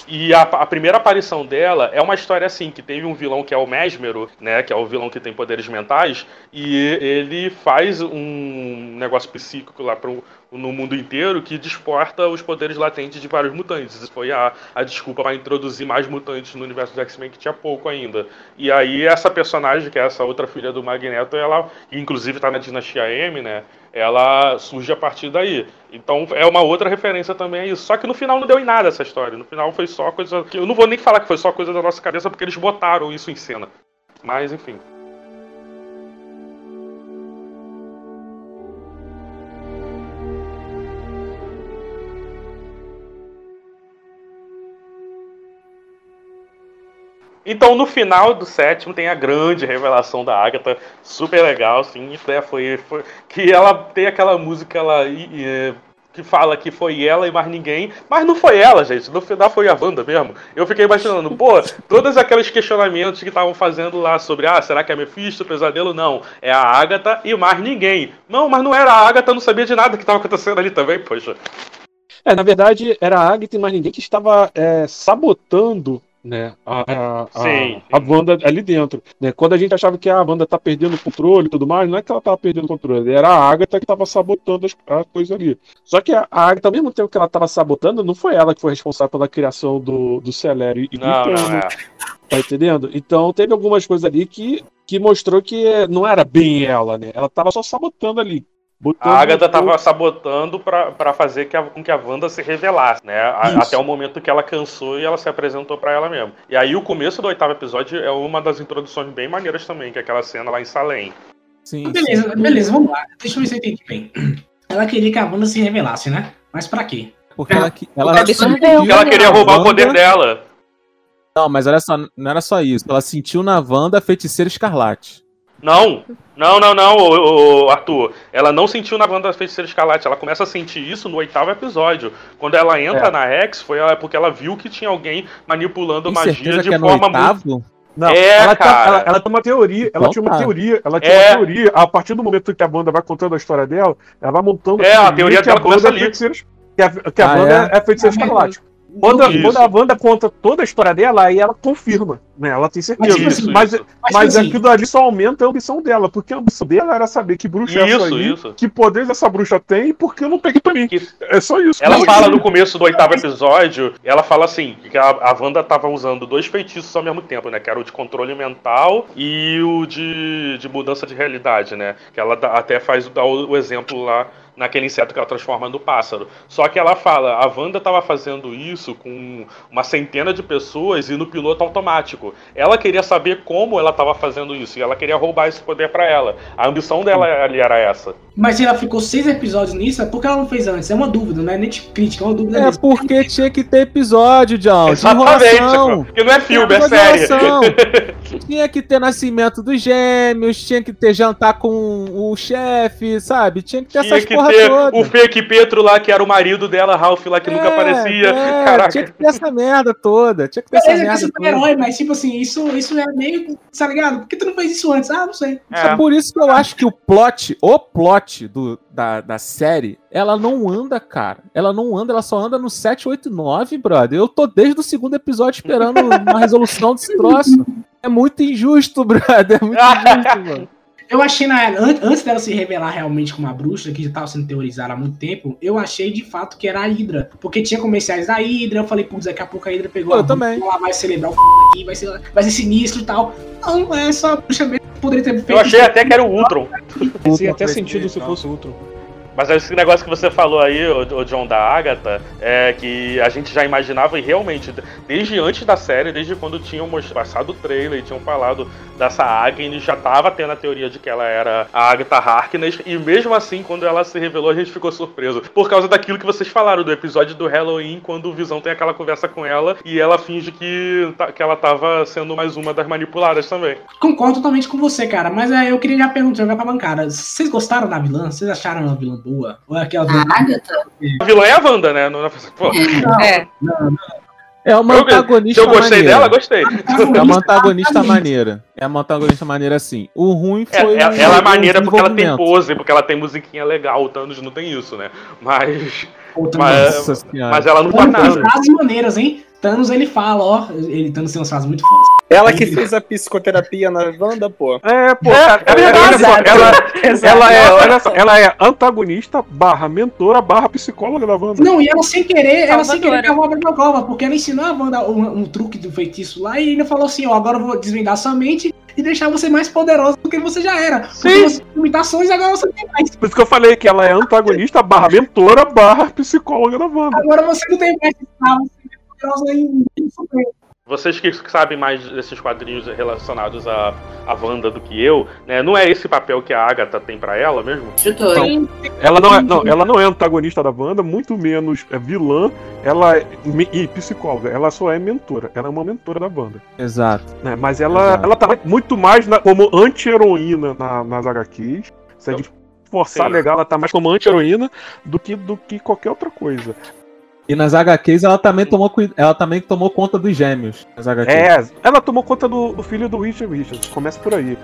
e, e a, a, primeira aparição dela é uma história assim, que teve um vilão que é o Mesmero, né? Que é o vilão que tem poderes mentais, e ele faz um negócio psíquico lá pro, no mundo inteiro que desporta os poderes latentes de vários mutantes. Isso foi a, a desculpa para introduzir mais mutantes no universo do X-Men, que tinha pouco ainda. E aí essa personagem, que é essa outra filha do Magneto, ela, inclusive tá na Dinastia M, né? Ela surge a partir daí. Então é uma outra referência também a isso. Só que no final não deu em nada essa história. No final foi só coisa. Eu não vou nem falar que foi só coisa da nossa cabeça, porque eles botaram isso em cena. Mas enfim. Então, no final do sétimo, tem a grande revelação da Agatha, super legal, assim, né, foi, foi, que ela tem aquela música ela, e, que fala que foi ela e mais ninguém, mas não foi ela, gente, no final foi a Wanda mesmo. Eu fiquei imaginando, pô, todos aqueles questionamentos que estavam fazendo lá sobre, ah, será que é Mephisto, pesadelo? Não, é a Agatha e mais ninguém. Não, mas não era a Agatha, não sabia de nada que estava acontecendo ali também, poxa. É, na verdade, era a Agatha e mais ninguém que estava é, sabotando né? A, a, sim, a, a Wanda ali dentro. Né? Quando a gente achava que a Wanda tá perdendo o controle e tudo mais, não é que ela tava perdendo o controle, era a Agatha que tava sabotando as, a coisa ali. Só que a, a Agatha, ao mesmo tempo que ela tava sabotando, não foi ela que foi responsável pela criação do, do Celero e não, do não é. Tá entendendo? Então teve algumas coisas ali que, que mostrou que não era bem ela, né? Ela tava só sabotando ali. A Agatha estava sabotando para fazer que a, com que a Wanda se revelasse, né? A, até o momento que ela cansou e ela se apresentou para ela mesma. E aí o começo do oitavo episódio é uma das introduções bem maneiras também, que é aquela cena lá em Salem. Sim. beleza, sim. beleza, vamos lá. Deixa eu ver se eu entendi bem. Ela queria que a Wanda se revelasse, né? Mas para quê? Porque ela, ela, ela, ela queria roubar o poder dela. Não, mas olha só, não era só isso. Ela sentiu na Wanda a feiticeira escarlate. Não, não, não, não, ô, ô, Arthur. Ela não sentiu na banda da Feiticeira Escarlate. Ela começa a sentir isso no oitavo episódio. Quando ela entra é. na Rex, foi porque ela viu que tinha alguém manipulando Tem magia de é forma muito. Não, é, ela, tá, ela, ela, tem uma teoria, ela então, tinha uma tá. teoria, ela tinha é. uma teoria. A partir do momento que a banda vai contando a história dela, ela vai montando. É, a teoria dela começa ali. Que a, que a ah, banda é, é feiticeira ah, escarlate. Quando, quando, a Wanda conta toda a história dela, aí ela confirma, né? Ela tem certeza. Mas, isso, mas, isso. mas, mas assim, aquilo ali só aumenta a ambição dela, porque a ambição dela era saber que bruxa é essa aí, isso. que poderes essa bruxa tem e por que eu não peguei pra mim. É só isso. Ela fala no começo do oitavo episódio, ela fala assim, que a, a Wanda tava usando dois feitiços ao mesmo tempo, né? Que era o de controle mental e o de, de mudança de realidade, né? Que ela até faz dá o, o exemplo lá naquele inseto que ela transforma no pássaro. Só que ela fala, a Wanda estava fazendo isso com uma centena de pessoas e no piloto automático. Ela queria saber como ela estava fazendo isso e ela queria roubar esse poder para ela. A ambição dela ali era essa. Mas se ela ficou seis episódios nisso, é porque ela não fez antes. É uma dúvida, não é nem tipo crítica, é uma dúvida. É mesmo. porque tinha que ter episódio, John. Exatamente, porque não é filme, é, é série. (laughs) tinha que ter nascimento dos gêmeos, tinha que ter jantar com o chefe, sabe? Tinha que ter tinha essas que toda. o fake Petro lá, que era o marido dela, Ralph lá, que é, nunca aparecia. É, Caraca. Tinha que ter essa merda toda. Tinha que ter essa merda toda. Herói, mas tipo assim, isso, isso é meio. Tá ligado? Por que tu não fez isso antes? Ah, não sei. É. é por isso que eu acho que o plot, o plot plot do, da, da série, ela não anda, cara. Ela não anda, ela só anda no 7, 8, 9, brother. Eu tô desde o segundo episódio esperando (laughs) uma resolução desse troço. É muito injusto, (laughs) brother. É muito injusto, mano. Eu achei, na, antes dela se revelar realmente como uma bruxa, que já estava sendo teorizada há muito tempo, eu achei de fato que era a Hydra. Porque tinha comerciais da Hydra, eu falei, putz, daqui a pouco a Hydra pegou eu a também. ela vai celebrar o aqui, vai ser, vai ser sinistro e tal. Não, é só bruxa mesmo poderia ter feito. Eu achei até que era o Ultron. Fazia até sentido se fosse Ultron. Mas esse negócio que você falou aí, o, John da Agatha, é que a gente já imaginava e realmente, desde antes da série, desde quando tinham passado o trailer e tinham falado dessa Agnes, já tava tendo a teoria de que ela era a Agatha Harkness, e mesmo assim, quando ela se revelou, a gente ficou surpreso. Por causa daquilo que vocês falaram, do episódio do Halloween, quando o Visão tem aquela conversa com ela e ela finge que, tá- que ela tava sendo mais uma das manipuladas também. Concordo totalmente com você, cara. Mas é, eu queria já perguntar, pra bancada. Vocês gostaram da vilã? Vocês acharam a vilã boa? Ou é aquela vilã? A Agatha? A vilã é a Wanda, né? Não- Pô, É. É uma eu, antagonista se eu gostei maneira. dela, gostei. É uma antagonista maneira. É uma antagonista maneira assim. O ruim É, foi. é- o- ela é maneira porque ela tem pose, porque ela tem musiquinha legal. O Thanos não tem isso, né? Mas. Outra Mas, Nossa mas ela não tem nada. frases maneiras, hein? Thanos ele fala, ó. Ele Thanos tem umas frases muito fodas. Ela que fez a psicoterapia na Wanda, pô. É, pô, É, cara, é verdade. só, ela, (laughs) Exato. ela, é, olha só, ela é antagonista barra mentora barra psicóloga da Wanda. Não, e ela sem querer, ela sem querer cavou a cova, porque ela ensinou a Wanda um, um truque do feitiço lá e ainda falou assim, ó, agora eu vou desvendar sua mente e deixar você mais poderosa do que você já era. Sim. você limitações agora você tem mais. Por isso que eu falei que ela é antagonista barra mentora barra psicóloga da Wanda. Agora você não tem mais. Ah, você é poderosa em. Vocês que sabem mais desses quadrinhos relacionados à, à Wanda do que eu, né? Não é esse papel que a Agatha tem pra ela mesmo? Instrutor. Ela não, é, não, ela não é antagonista da Wanda, muito menos é vilã, ela é, e psicóloga. Ela só é mentora. Ela é uma mentora da Wanda. Exato. né? Mas ela, Exato. ela tá muito mais na- como anti-heroína na- nas HQs. Se a gente forçar Sim. legal, ela tá mais como anti-heroína do que, do que qualquer outra coisa. E nas HQs ela também tomou, ela também tomou conta dos gêmeos. Nas HQs. É, ela tomou conta do, do filho do Richard Richards. Começa por aí.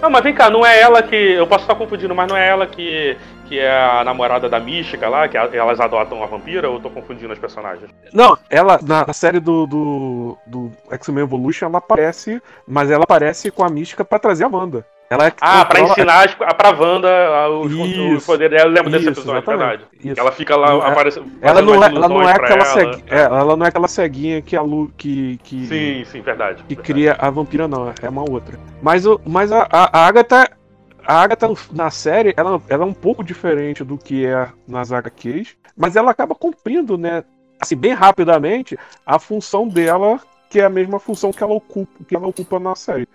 Não, mas vem cá, não é ela que. Eu posso estar confundindo, mas não é ela que, que é a namorada da Mística lá, que a- elas adotam a vampira, ou eu tô confundindo os personagens? Não, ela, na, na série do, do, do X-Men Evolution, ela aparece, mas ela aparece com a mística pra trazer a Wanda. Ela é Ah, pra ensinar a- pra Wanda os, Isso. os poderes dela. Eu lembro desse Isso, episódio, é verdade. Isso. Ela fica lá é- aparecendo. Ela fazendo não, é, ela não é aquela ela. ceguinha, é, ela não é aquela ceguinha que a Lu que, que, Sim, sim, verdade. que verdade. cria a vampira, não, é uma outra. Mas, o, mas a, a, a Agatha, a Agatha na série, ela, ela é um pouco diferente do que é nas HQs, mas ela acaba cumprindo, né, assim, bem rapidamente, a função dela, que é a mesma função que ela ocupa, que ela ocupa na série.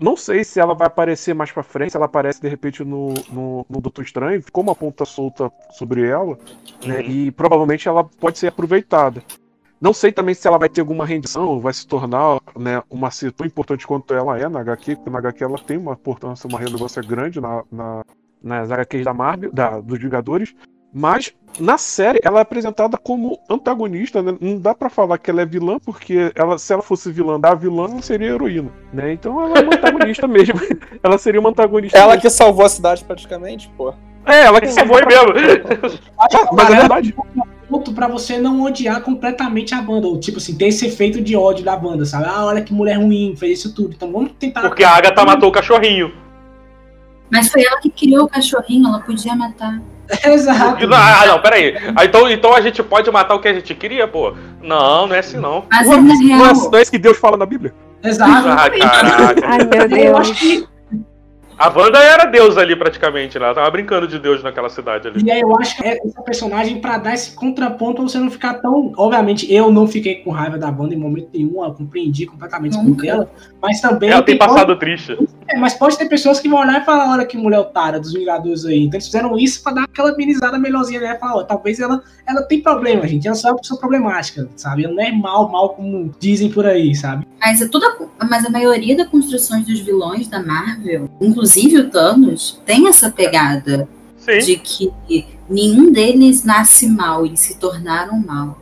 Não sei se ela vai aparecer mais pra frente, se ela aparece de repente no, no, no Doutor Estranho, ficou uma ponta solta sobre ela, né, Uhum. e provavelmente ela pode ser aproveitada. Não sei também se ela vai ter alguma rendição, vai se tornar né, uma ser tão importante quanto ela é na HQ, porque na HQ ela tem uma importância, uma relevância grande na, na- nas HQs da Marvel, da, dos Vingadores. Mas na série ela é apresentada como antagonista, né? Não dá pra falar que ela é vilã, porque ela, se ela fosse vilã da vilã, não seria heroína, né? Então ela é uma antagonista (laughs) mesmo. ela seria uma antagonista. Ela mesmo. que salvou a cidade praticamente, pô. É, ela que foi mesmo. Mas (laughs) é verdade. ponto pra você não odiar completamente a banda. Ou, tipo assim, ter esse efeito de ódio da banda, sabe? Ah, olha que mulher ruim, fez isso tudo. Então vamos tentar. Porque a Agatha matou o cachorrinho. Mas foi ela que criou o cachorrinho, ela podia matar. (laughs) Exato. Ah, não, peraí. Ah, então, então a gente pode matar o que a gente queria, pô? Não, não é assim não. Mas Ué, Não é, real, não é isso que Deus fala na Bíblia? Exato. Ah, caraca. Ai, meu Eu Deus. acho que A Wanda era Deus ali praticamente, né? Ela tava brincando de Deus naquela cidade ali. E aí eu acho que é essa personagem pra dar esse contraponto pra você não ficar tão. Obviamente, eu não fiquei com raiva da banda em momento nenhum, eu compreendi completamente o dela. Mas também. Ela tem pode- passado triste. é, mas pode ter pessoas que vão olhar e falar, olha que mulher otária dos Vingadores aí. Então eles fizeram isso pra dar aquela amenizada melhorzinha, né? Falar, ó, talvez ela, ela tem problema, gente. Ela só é uma pessoa problemática, sabe? Ela não é mal, mal como dizem por aí, sabe? mas, é toda, mas a maioria das construções dos vilões da Marvel, inclusive o Thanos, tem essa pegada Sim. de que nenhum deles nasce mal, eles se tornaram mal.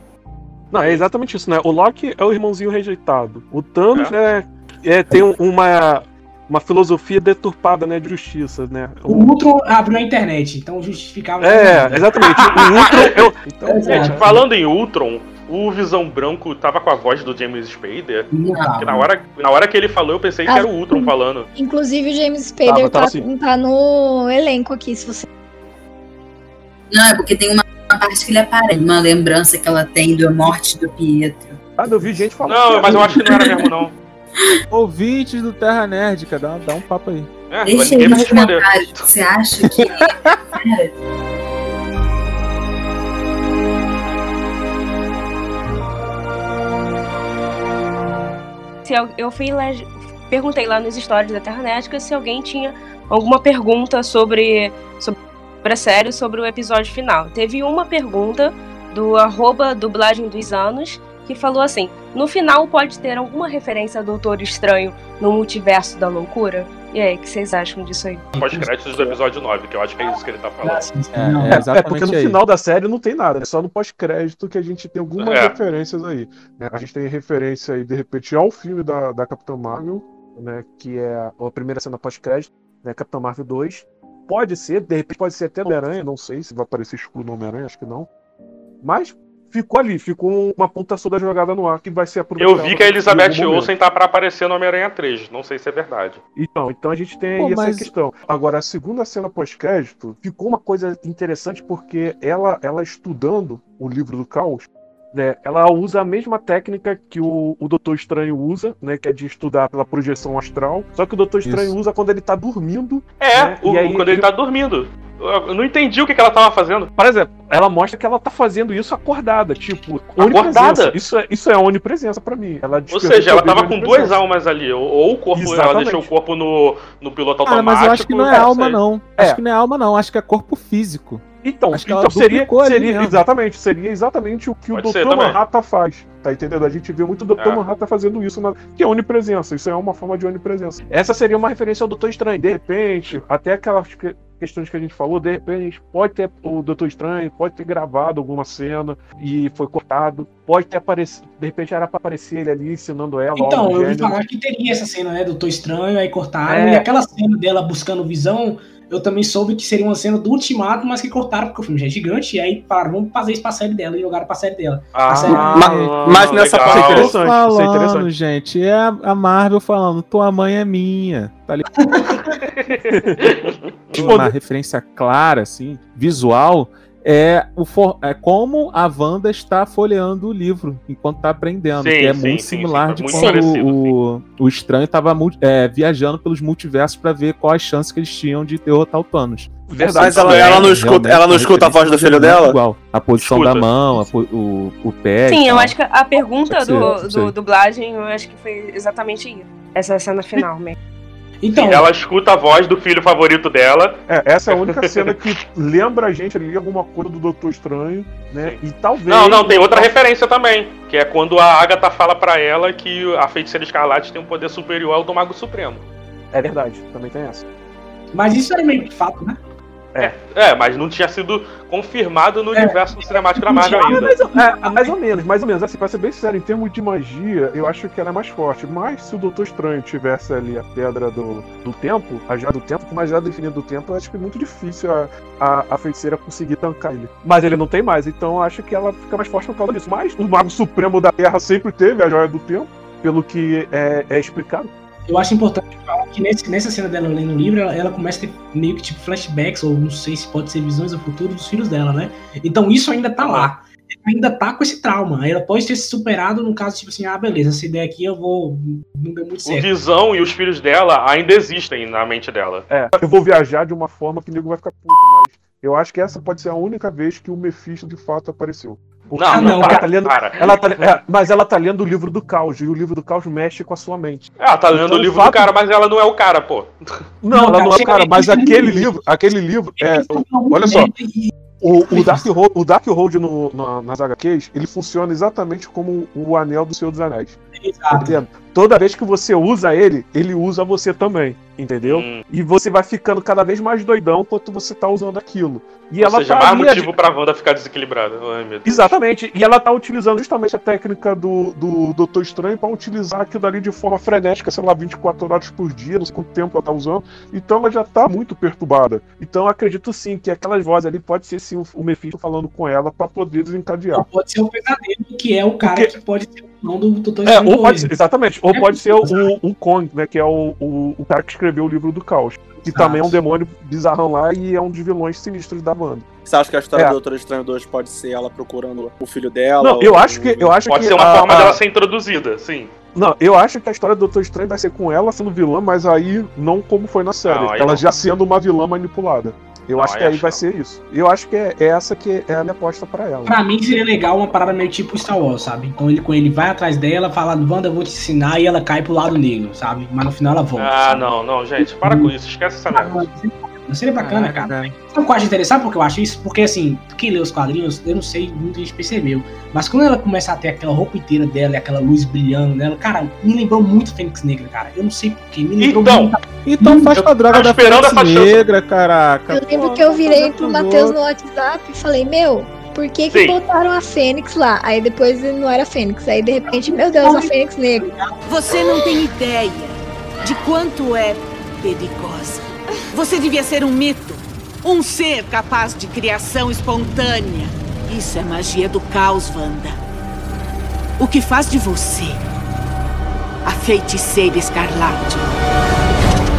Não, é exatamente isso, né? O Loki é o irmãozinho rejeitado. O Thanos é. é- tem um- uma, uma filosofia deturpada, né? De justiça, né? O O- Ultron abriu a internet, então justificava. é, exatamente. O Ultron. é o- então, É, Gente, é. falando em Ultron, o Visão Branco tava com a voz do James Spader. Não. Que na hora, na hora que ele falou, eu pensei que Ah, era o Ultron falando. Inclusive, o James Spader Tava, tava tá, assim. tá no elenco aqui, se você. Não, é porque tem uma uma parte que ele aparece, uma lembrança que ela tem da morte do Pietro. Ah, eu vi gente falando. Não, que mas eu acho que não era mesmo, não. (laughs) Ouvintes do Terra Nerdica, dá, dá um papo aí. É, Deixa aí nos comentários. Você acha que. (laughs) Se eu, eu fui perguntei lá nos stories da Terranética se alguém tinha alguma pergunta sobre, sobre a série, sobre o episódio final. Teve uma pergunta do arroba dublagem dos anos que falou assim: no final pode ter alguma referência a Doutor Estranho no multiverso da loucura? E aí, o que vocês acham disso aí? Pós-créditos do episódio 9, que eu acho que é isso que ele tá falando. É, é É, exatamente porque no aí. final da série não tem nada, é só no pós-crédito que a gente tem algumas É. referências aí. né? A gente tem referência aí, de repente, ao filme da, da Capitã Marvel, né? Que é a, a primeira cena pós-crédito, né? Capitã Marvel 2. Pode ser, de repente pode ser até Homem-Aranha, não sei se vai aparecer escuro no Homem-Aranha, acho que não. Mas ficou ali, ficou uma pontação da jogada no ar que vai ser aproveitada. Eu vi que a Elizabeth. Olsen tá pra aparecer no Homem-Aranha 3. Não sei se é verdade. Então, então a gente tem aí Pô, essa mas- questão. Agora, a segunda cena pós-crédito ficou uma coisa interessante porque ela, ela estudando o livro do caos, né, ela usa a mesma técnica que o, o Doutor Estranho usa, né, que é de estudar pela projeção astral. Só que o Doutor Estranho Isso. usa quando ele tá dormindo. É, né, o- e aí quando ele tá dormindo. Eu não entendi o que, que ela tava fazendo. Por exemplo, ela mostra que ela tá fazendo isso acordada, tipo, Acordada? Isso é, isso é onipresença pra mim. Ela Ou seja, ela tava com duas almas ali. Ou, ou o corpo, ela Exatamente. deixou o corpo no, no piloto automático. mas eu acho que não é alma, sei. não. É. Acho que não é alma, não. Acho que é corpo físico. Então, Acho então seria, ali seria mesmo. exatamente, seria exatamente o que Pode o Dr. Manhattan faz. Tá entendendo? A gente vê muito o Dr. É. Manhattan fazendo isso, na, que é onipresença. Isso é uma forma de onipresença. Essa seria uma referência ao Doutor Estranho. De repente, até aquelas que- questões que a gente falou, de repente, pode ter o Doutor Estranho, pode ter gravado alguma cena e foi cortado. Pode ter aparecido, de repente era pra aparecer ele ali ensinando ela. Então, eu ouvi gênero. falar que teria essa cena, né, Doutor Estranho, aí cortaram. É. E aquela cena dela buscando visão, eu também soube que seria uma cena do Ultimato, mas que cortaram porque o filme já é gigante, e aí pararam, vamos fazer isso pra série dela, e jogaram pra série dela. Ah, série- Ma- mas nessa legal. Isso é parte- interessante, isso é falando, interessante. gente. É a, a Marvel falando, tua mãe é minha. Tá ligado? (laughs) Uma referência clara, assim, visual, é, o for- é como a Wanda está folheando o livro enquanto tá aprendendo. Sim, que é sim, muito sim, similar sim, de muito quando parecido, o, o estranho estava viajando pelos multiversos para ver qual as chances que eles tinham de derrotar o Thanos. Verdade. Mas ela, ela não escuta, ela não escuta a voz do filho dela? Igual. A posição Escuta. da mão, a o, o pé. Sim, eu acho que a pergunta do, ser. do dublagem, eu acho que foi exatamente isso. Essa cena final mesmo. Então, Ela escuta a voz do filho favorito dela. É, essa é a única cena que lembra a gente ali alguma coisa do Doutor Estranho, né? E talvez. Não, não, tem outra referência também. Que é quando a Agatha fala pra ela que a feiticeira escarlate tem um poder superior ao do Mago Supremo. É verdade, também tem essa. mas isso era meio que fato, né? É, mas não tinha sido confirmado no É. universo cinemático da Marvel ainda. mais, ou- é, mais ou menos, mais ou menos. Assim, pra ser bem sincero, em termos de magia, eu acho que era mais forte. Mas se o Doutor Estranho tivesse ali a pedra do, do tempo, a joia do tempo, com uma joia definida do tempo, eu acho que é muito difícil a, a, a feiticeira conseguir tancar ele. Mas ele não tem mais, então eu acho que ela fica mais forte por causa disso. Mas o Mago Supremo da Terra sempre teve a joia do tempo, pelo que é, é explicado. Eu acho importante falar que nesse, nessa cena dela lendo o livro, ela, ela começa a ter meio que tipo flashbacks, ou não sei se pode ser visões do futuro dos filhos dela, né? Então isso ainda tá lá. Ela ainda tá com esse trauma. Ela pode ter se superado no caso, tipo assim, ah, beleza, essa ideia aqui eu vou. Não deu muito O certo. Visão e os filhos dela ainda existem na mente dela. É, eu vou viajar de uma forma que o nego vai ficar puto, mas eu acho que essa pode ser a única vez que o Mephisto de fato apareceu. Não, Ah, não, não, ela tá lendo, para. ela tá- é, mas ela tá lendo o livro do caos, e o livro do caos mexe com a sua mente. Ela tá lendo Então, o livro o fato- do cara, mas ela não é o cara, pô. Não, Não, ela não é o cara, mas aquele livro, aquele livro, é, olha só, o, o Dark Hold, o Dark Hold no, na- nas HQs, ele funciona exatamente como o anel do Senhor dos Anéis. Exato. Toda vez que você usa ele, ele usa você também, entendeu? Hum. E você vai ficando cada vez mais doidão enquanto você tá usando aquilo. E Ou ela seja, tá mais motivo pra Wanda ficar desequilibrada. Ai. Exatamente, e ela tá utilizando justamente a técnica do, do Doutor Estranho pra utilizar aquilo ali de forma frenética, sei lá, 24 horas por dia, não sei quanto tempo ela tá usando. Então ela já tá muito perturbada. Então eu acredito sim que aquelas vozes ali pode ser sim o, Mephisto falando com ela pra poder desencadear. Ou pode ser o pesadelo, que é o cara Porque- que pode ser o não do Doutor É, Estranho ou pode ser, exatamente, ou É pode ser o, o, Kong, né, que é o, o, o cara que escreveu o livro do caos. que também é um demônio bizarrão lá e é um dos vilões sinistros da banda. Você acha que a história É. do Doutor Estranho 2 pode ser ela procurando o filho dela? Não, eu acho que eu acho Pode que ser uma a- forma a- dela ser introduzida, sim. Não, eu acho que a história do Doutor Estranho vai ser com ela sendo vilã, mas aí não como foi na série. Não, ela não. já sendo uma vilã manipulada. Eu Não, acho que aí vai não. ser isso. Eu acho que é essa que é a minha aposta pra ela. Pra mim seria legal uma parada meio tipo Star Wars, sabe? Então ele com ele vai atrás dela, fala, Wanda, eu vou te ensinar, e ela cai pro lado negro, sabe? Mas no final ela volta. Ah, sabe? não, não, gente, para com isso, esquece essa merda. Seria bacana, cara. Sabe o que eu acho interessante? Porque eu acho isso? Porque assim, quem lê os quadrinhos, eu não sei, muita gente percebeu. Mas quando ela começa a ter aquela roupa inteira dela e aquela luz brilhando nela, cara, me lembrou muito Fênix Negra, cara. Eu não sei porquê, me lembrou Então, muito. Então faz com a droga da Fênix. Negra, caraca. Eu lembro que eu vamos virei pro Matheus no. WhatsApp e falei, meu, por que que botaram a Fênix lá? Aí depois não era Fênix. Aí de repente, meu Deus, a Fênix Negra. Você não tem ideia de quanto é perigosa. Você devia ser um mito. Um ser capaz de criação espontânea. Isso é magia do caos, Wanda. O que faz de você a feiticeira escarlate?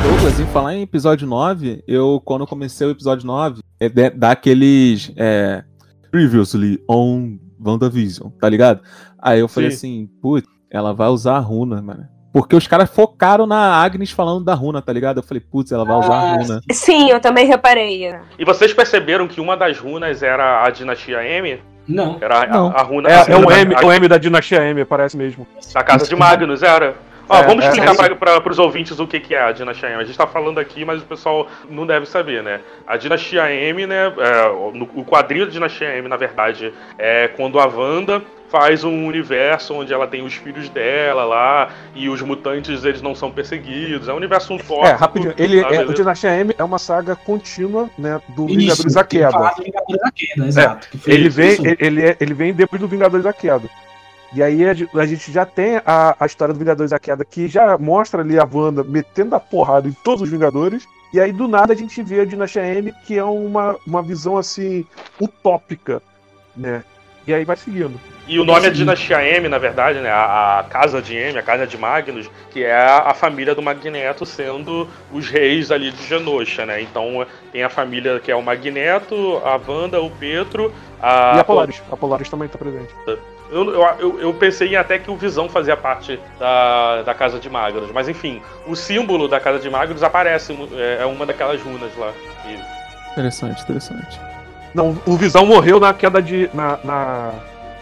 Douglas, em falar em episódio 9, eu, quando eu comecei o episódio 9, é daqueles. É, Previously on WandaVision, tá ligado? Aí eu falei Sim. assim, putz, ela vai usar a runa, mano. Porque os caras focaram na Agnes falando da runa, tá ligado? Eu falei, putz, ela vai usar a Ah, runa. Sim, eu também reparei. E vocês perceberam que uma das runas era a dinastia M? Não. Era a, Não. a runa É, a é o runa M, da, o M da dinastia M, parece mesmo. da casa de Magnus, era. Ó, É, vamos é, explicar é. para para os ouvintes o que, que é a dinastia M. A gente tá falando aqui, mas o pessoal não deve saber, né? A dinastia M, né? é, no- o quadrinho da dinastia M, na verdade, é quando a Wanda faz um universo onde ela tem os filhos dela lá e os mutantes eles não são perseguidos. É um universo um É, rapidinho. Ele, tá, é, o? Dinastia M é uma saga contínua, né, do Isso, Vingadores da Queda. do Vingadores da Queda, exato. Ele vem, ele, ele é- ele vem depois do Vingadores da Queda. E aí a gente já tem a, a história do Vingadores da Queda, que já mostra ali a Wanda metendo a porrada em todos os Vingadores. E aí do nada a gente vê a Dinastia M, que é uma, uma visão assim utópica, né? E aí vai seguindo. E o nome é. Dinastia M, na verdade, né? A, a casa de M, a casa de Magnus, que é a, a família do Magneto sendo os reis ali de Genosha, né? Então tem a família que é o Magneto, a Wanda, o Petro, a. e a Polaris. A Polaris também tá presente. Eu, eu, eu, eu pensei em até que o Visão fazia parte da, da casa de Magnus, mas enfim, o símbolo da casa de Magnus aparece, é, é uma daquelas runas lá. E- Interessante, interessante. Não, o Visão morreu na queda de. na, na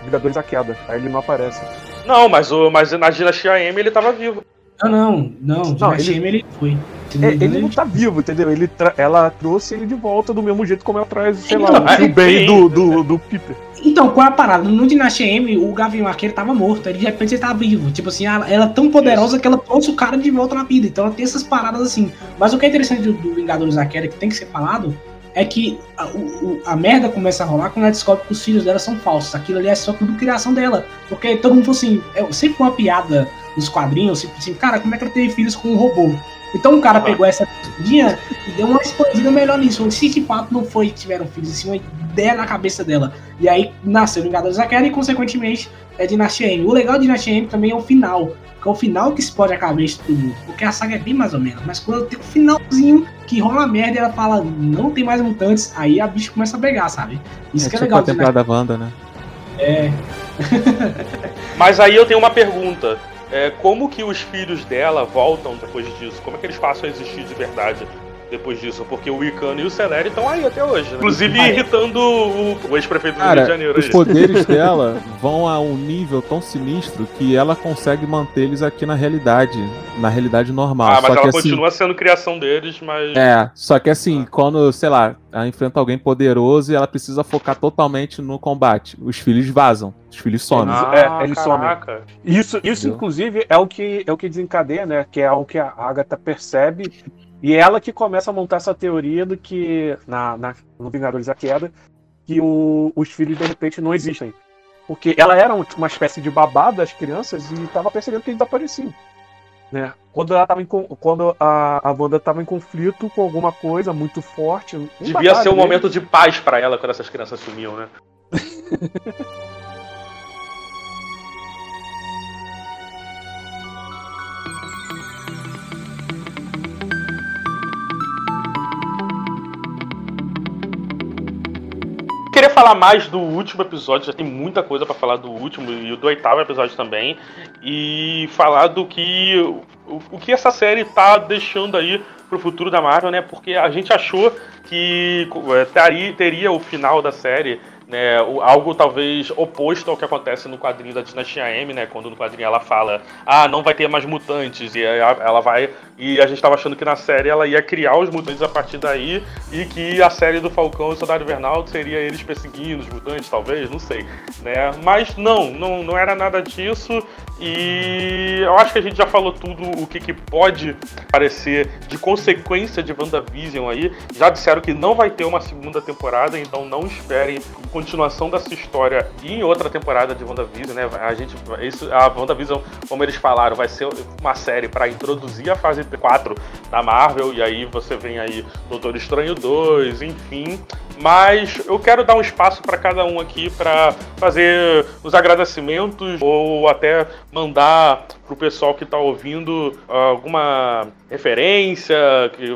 Vingadores da Queda. Aí ele não aparece. Não, mas, o, mas na Dinastia M ele tava vivo. Não, não, não. Dinastia ele- M ele foi. É, ele não tá vivo, entendeu? Ele tra- ela trouxe ele de volta do mesmo jeito como ela traz, sei Então, lá, o sim. do, do, do Peter. Então, qual é a parada? No Dinastia M, o Gavião Arqueiro tava morto. Aí de repente ele tava vivo. Tipo assim, ela, ela é tão poderosa que ela trouxe o cara de volta na vida. Então ela tem essas paradas assim. Mas o que é interessante do, do Vingadores da Queda, que tem que ser falado, é que a, o- a merda começa a rolar quando ela descobre que os filhos dela são falsos. Aquilo ali é só tudo criação dela. Porque todo mundo falou assim, é sempre uma piada nos quadrinhos, tipo assim, cara, como é que ela teve filhos com um robô? Então o cara pegou essa piadinha e deu uma expandida melhor nisso. Se de fato não foi que tiveram filhos, assim, uma ideia na cabeça dela. E aí nasceu Vingadores da Queda e, consequentemente, é Dinastia M. O legal de Dinastia M também é o final. Que é o final que explode a cabeça de todo mundo. Porque a saga é bem mais ou menos. Mas quando tem um finalzinho que rola merda e ela fala, não tem mais mutantes, aí a bicha começa a pegar, sabe? Isso é que é tipo legal a temporada da Wanda, né? É. Mas aí eu tenho uma pergunta. É, como que os filhos dela voltam depois disso? Como é que eles passam a existir de verdade depois disso? Porque o Icano e o Celeri estão aí até hoje, né? Inclusive Ah, é. irritando o, o ex-prefeito do Rio de Janeiro. os aí. poderes (laughs) dela vão a um nível tão sinistro que ela consegue mantê-los aqui na realidade, na realidade normal. Ah, mas só ela que assim, continua sendo criação deles, mas. É, só que assim, quando, sei lá, ela enfrenta alguém poderoso e ela precisa focar totalmente no combate, os filhos vazam, os filhos somem. Ah, É, eles caraca. Isso, isso Entendeu? inclusive, é o, que, é o que desencadeia, né? Que é o que a Agatha percebe. E ela que começa a montar essa teoria do que, na, na- no Vingadores da Queda, que o- os filhos de repente não existem. Porque ela era um- uma espécie de babá das crianças e estava percebendo que eles apareciam. Né? Quando, ela tava em quando a, a Wanda estava em conflito com alguma coisa muito forte. Devia ser um mesmo. momento de paz pra ela quando essas crianças sumiam, né? (laughs) queria falar mais do último episódio, já tem muita coisa para falar do último e do oitavo episódio também. E falar do que. O, o que essa série tá deixando aí pro futuro da Marvel, né? Porque a gente achou que é, teria, teria o final da série né, algo talvez oposto ao que acontece no quadrinho da Dinastia M, né, quando no quadrinho ela fala, ah, não vai ter mais mutantes, e ela vai, e a gente estava achando que na série ela ia criar os mutantes a partir daí, e que a série do Falcão e Soldado Invernal seria eles perseguindo os mutantes, talvez, não sei, né, mas não, não, não era nada disso, e eu acho que a gente já falou tudo o que, que pode parecer de consequência de WandaVision aí, já disseram que não vai ter uma segunda temporada, então não esperem continuação dessa história em outra temporada de WandaVision, né? A gente, isso, a WandaVision, como eles falaram, vai ser uma série para introduzir a fase 4 da Marvel, e aí você vem aí Doutor Estranho 2, enfim. Mas eu quero dar um espaço para cada um aqui para fazer os agradecimentos ou até mandar pro pessoal que está ouvindo alguma referência que,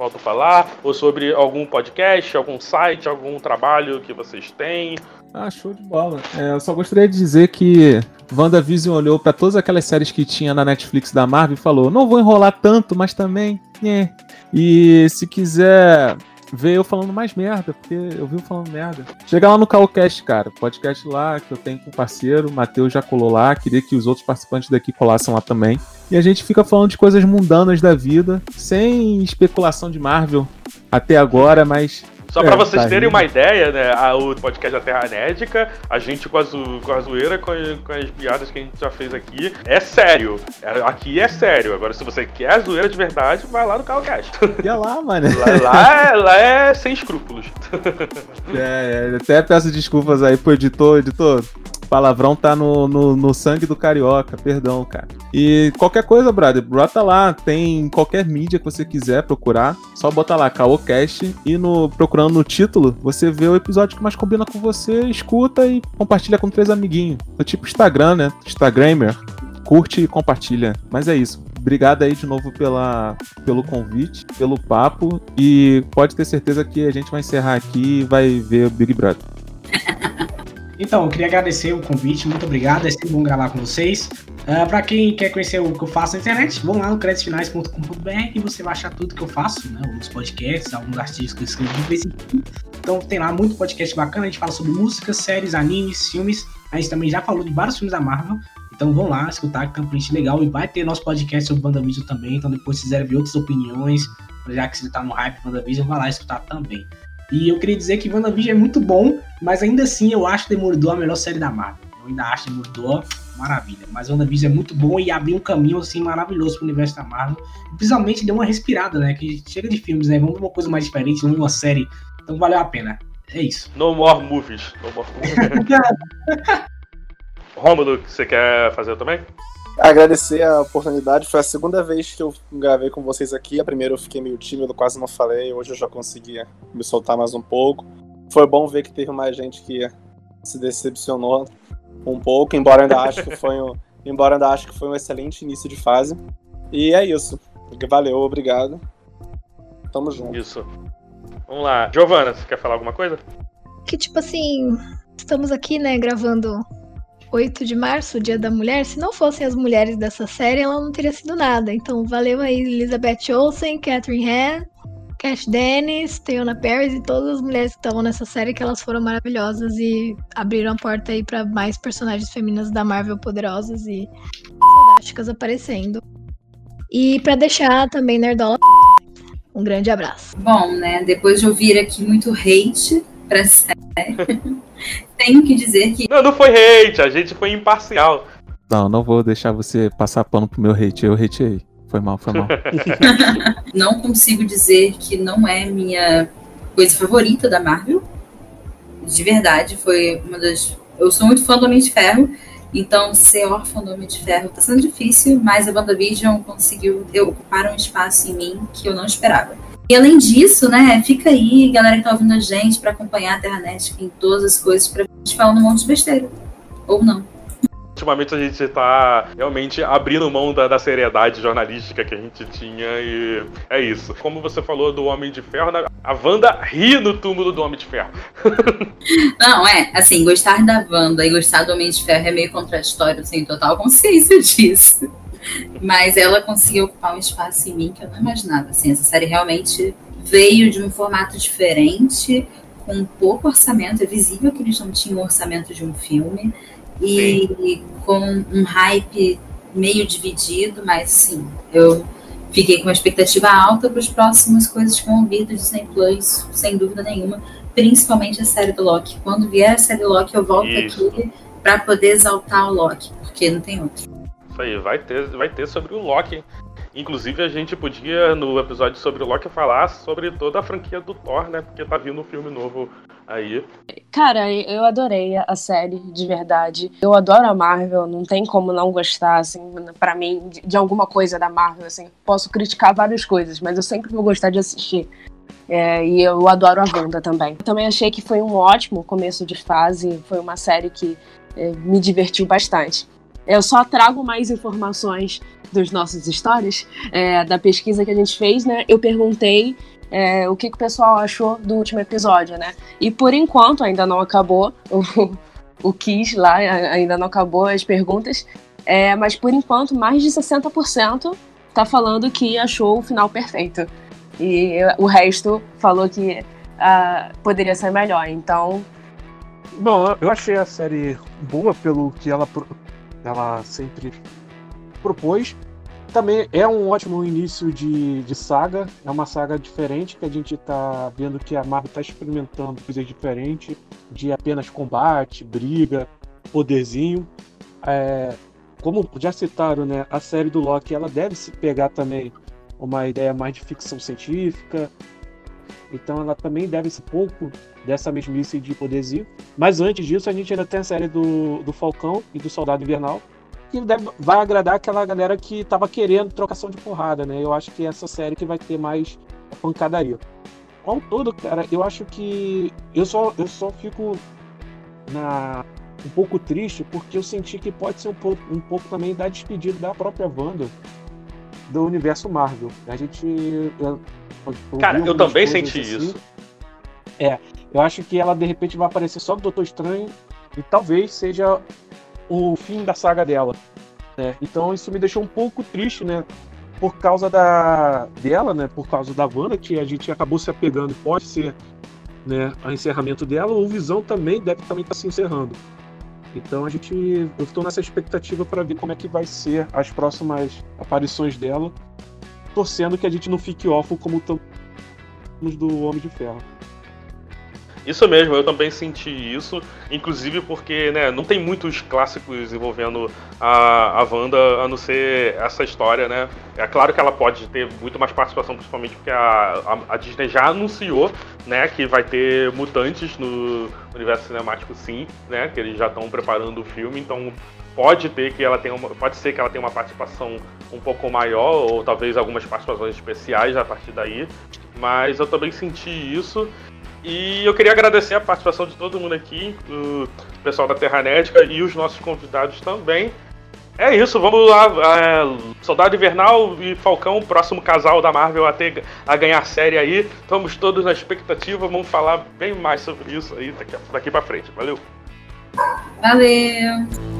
que falta falar, ou sobre algum podcast, algum site, algum trabalho que vocês têm. Ah, show de bola. É, eu só gostaria de dizer que WandaVision olhou para todas aquelas séries que tinha na Netflix da Marvel e falou: não vou enrolar tanto, mas também. É. E se quiser ver eu falando mais merda, porque eu vi falando merda. Chega lá no Calcast, cara, podcast lá que eu tenho com um parceiro, o Matheus já colou lá, queria que os outros participantes daqui colassem lá também. E a gente fica falando de coisas mundanas da vida, sem especulação de Marvel até agora, mas só é, pra vocês tá terem uma ideia, né? A, o podcast da Terra Nédica, a gente com a, zo, com a zoeira, com, com, as piadas que a gente já fez aqui, é sério. É, aqui é sério. Agora, se você quer a zoeira de verdade, vai lá no Calcast. (laughs) Ia lá, mano. Lá, lá, é, lá é sem escrúpulos. (laughs) É, é, até peço desculpas aí pro editor, editor palavrão tá no, no, no, sangue do carioca, perdão, cara. E qualquer coisa, brother, brota lá, tem qualquer mídia que você quiser procurar, só bota lá Caocast e no procurando no título, você vê o episódio que mais combina com você, escuta e compartilha com três amiguinhos. É tipo Instagram, né? Instagramer. Curte e compartilha. Mas é isso. Obrigado aí de novo pela, pelo convite, pelo papo. E pode ter certeza que a gente vai encerrar aqui e vai ver o Big Brother. (laughs) Então, eu queria agradecer o convite, muito obrigado, é sempre bom gravar com vocês. Uh, ah, para quem quer conhecer o que eu faço na internet, vão lá no creditfinais.com.br e você vai achar tudo que eu faço, né? Os podcasts, alguns artigos que eu escrevo de vez em quando. Então tem lá muito podcast bacana, a gente fala sobre músicas, séries, animes, filmes. A gente também já falou de vários filmes da Marvel. Então vão lá escutar que tem um playlist legal e vai ter nosso podcast sobre WandaVision também. Então depois se quiserem ver outras opiniões, já que você tá no hype WandaVision, vai lá escutar também. E eu queria dizer que WandaVision é muito bom, mas ainda assim eu acho Demolidor a melhor série da Marvel. Eu ainda acho Demolidor maravilha. Mas WandaVision é muito bom e abriu um caminho assim maravilhoso pro universo da Marvel. E, principalmente deu uma respirada, né? Que chega de filmes, né? Vamos ver uma coisa mais diferente, vamos ver uma série. Então valeu a pena. É isso. No more movies. No more movies. (laughs) Rômulo, você quer fazer também? Agradecer a oportunidade. Foi a segunda vez que eu gravei com vocês aqui. A primeira eu fiquei meio tímido, quase não falei. Hoje eu já consegui me soltar mais um pouco. Foi bom ver que teve mais gente que se decepcionou um pouco, embora ainda acho que foi um, (laughs) embora ainda acho que foi um excelente início de fase. E é isso. Valeu, obrigado. Tamo junto. Isso. Vamos lá. Giovana, você quer falar alguma coisa? Que tipo assim, estamos aqui, né, gravando 8 de março, Dia da Mulher, se não fossem as mulheres dessa série, ela não teria sido nada. Então, valeu aí Elizabeth Olsen, Catherine Han, Cat Dennis, Teona Paris e todas as mulheres que estavam nessa série, que elas foram maravilhosas e abriram a porta aí para mais personagens femininas da Marvel poderosas e fantásticas aparecendo. E para deixar também Nerdola um grande abraço. Bom, né, depois de ouvir aqui muito hate pra série, (laughs) tenho que dizer que. Não, não foi hate, a gente foi imparcial. Não, não vou deixar você passar pano pro meu hate, eu hateei. Foi mal, foi mal. (laughs) não consigo dizer que não é minha coisa favorita da Marvel. De verdade, foi uma das. Eu sou muito fã do Homem de Ferro, então ser órfão do Homem de Ferro tá sendo difícil, mas a WandaVision conseguiu ocupar um espaço em mim que eu não esperava. E além disso, né, fica aí, galera que tá ouvindo a gente, para acompanhar a Terra Net em todas as coisas, pra gente falar um monte de besteira. Ou não. ultimamente a gente tá realmente abrindo mão da, da, seriedade jornalística que a gente tinha e é isso. Como você falou do Homem de Ferro, a Wanda ri no túmulo do Homem de Ferro. (laughs) Não, é, assim, gostar da Wanda e gostar do Homem de Ferro é meio contraditório, sem total consciência disso. Mas ela conseguiu ocupar um espaço em mim que eu não imaginava. Assim, essa série realmente veio de um formato diferente, com pouco orçamento. É visível que eles não tinham o orçamento de um filme. E Sim. com um hype meio dividido, mas sim, eu fiquei com uma expectativa alta para as próximas coisas que vão vir do Disney Plus, sem dúvida nenhuma, principalmente a série do Loki. Quando vier a série do Loki, eu volto Isso. aqui para poder exaltar o Loki, porque não tem outro. Isso aí, vai ter, vai ter sobre o Loki. Inclusive, a gente podia, no episódio sobre o Loki, falar sobre toda a franquia do Thor, né? Porque tá vindo um filme novo aí. Cara, eu adorei a série, de verdade. Eu adoro a Marvel, não tem como não gostar, assim, para mim, de, de, alguma coisa da Marvel, assim. Posso criticar várias coisas, mas eu sempre vou gostar de assistir. É, e eu adoro a Wanda também. Também achei que foi um ótimo começo de fase, foi uma série que é, me divertiu bastante. Eu só trago mais informações dos nossos stories, é, da pesquisa que a gente fez, né? Eu perguntei é, o que, que, o pessoal achou do último episódio, né? E por enquanto ainda não acabou (laughs) o, o Kiss lá, ainda não acabou as perguntas, é, mas por enquanto mais de 60% tá falando que achou o final perfeito. E o resto falou que uh, poderia ser melhor, então. Bom, eu achei a série boa pelo que ela, ela sempre propôs. Também é um ótimo início de, de saga, é uma saga diferente que a gente está vendo que a Marvel está experimentando coisas diferentes, de apenas combate, briga, poderzinho. É, como já citaram, né, a série do Loki ela deve se pegar também uma ideia mais de ficção científica, então ela também deve ser pouco dessa mesmice de poderzinho. Mas antes disso, a gente ainda tem a série do, do Falcão e do Soldado Invernal, que deve, vai agradar aquela galera que tava querendo trocação de porrada, né? Eu acho que é essa série que vai ter mais pancadaria. Ao todo, cara, eu acho que eu só, eu só fico na, um pouco triste porque eu senti que pode ser um pouco, um pouco também da despedida da própria Wanda do universo Marvel. A gente. Eu, eu Cara, eu também senti assim. isso. É, eu acho que ela de repente vai aparecer só do Doutor Estranho e talvez seja o fim da saga dela. Né? Então isso me deixou um pouco triste, né? Por causa da dela, né? Por causa da Wanda, que a gente acabou se apegando, pode ser né, o encerramento dela, o Visão também deve também estar tá se encerrando. Então a gente, eu estou nessa expectativa para ver como é que vai ser as próximas aparições dela, torcendo que a gente não fique órfão como estamos do Homem de Ferro. Isso mesmo, eu também senti isso, inclusive porque né, não tem muitos clássicos envolvendo a, a Wanda, a não ser essa história, né? É claro que ela pode ter muito mais participação, principalmente porque a, a, a Disney já anunciou né, que vai ter mutantes no universo cinemático sim, né? Que eles já estão preparando o filme, então pode ter que ela tenha uma, pode ser que ela tenha uma participação um pouco maior ou talvez algumas participações especiais a partir daí mas eu também senti isso e eu queria agradecer a participação de todo mundo aqui, o pessoal da Terranética e os nossos convidados também. É isso, vamos lá. É, Soldado Invernal e Falcão, próximo casal da Marvel a, ter, a ganhar série aí. Estamos todos na expectativa, vamos falar bem mais sobre isso aí daqui, daqui pra frente. Valeu! Valeu!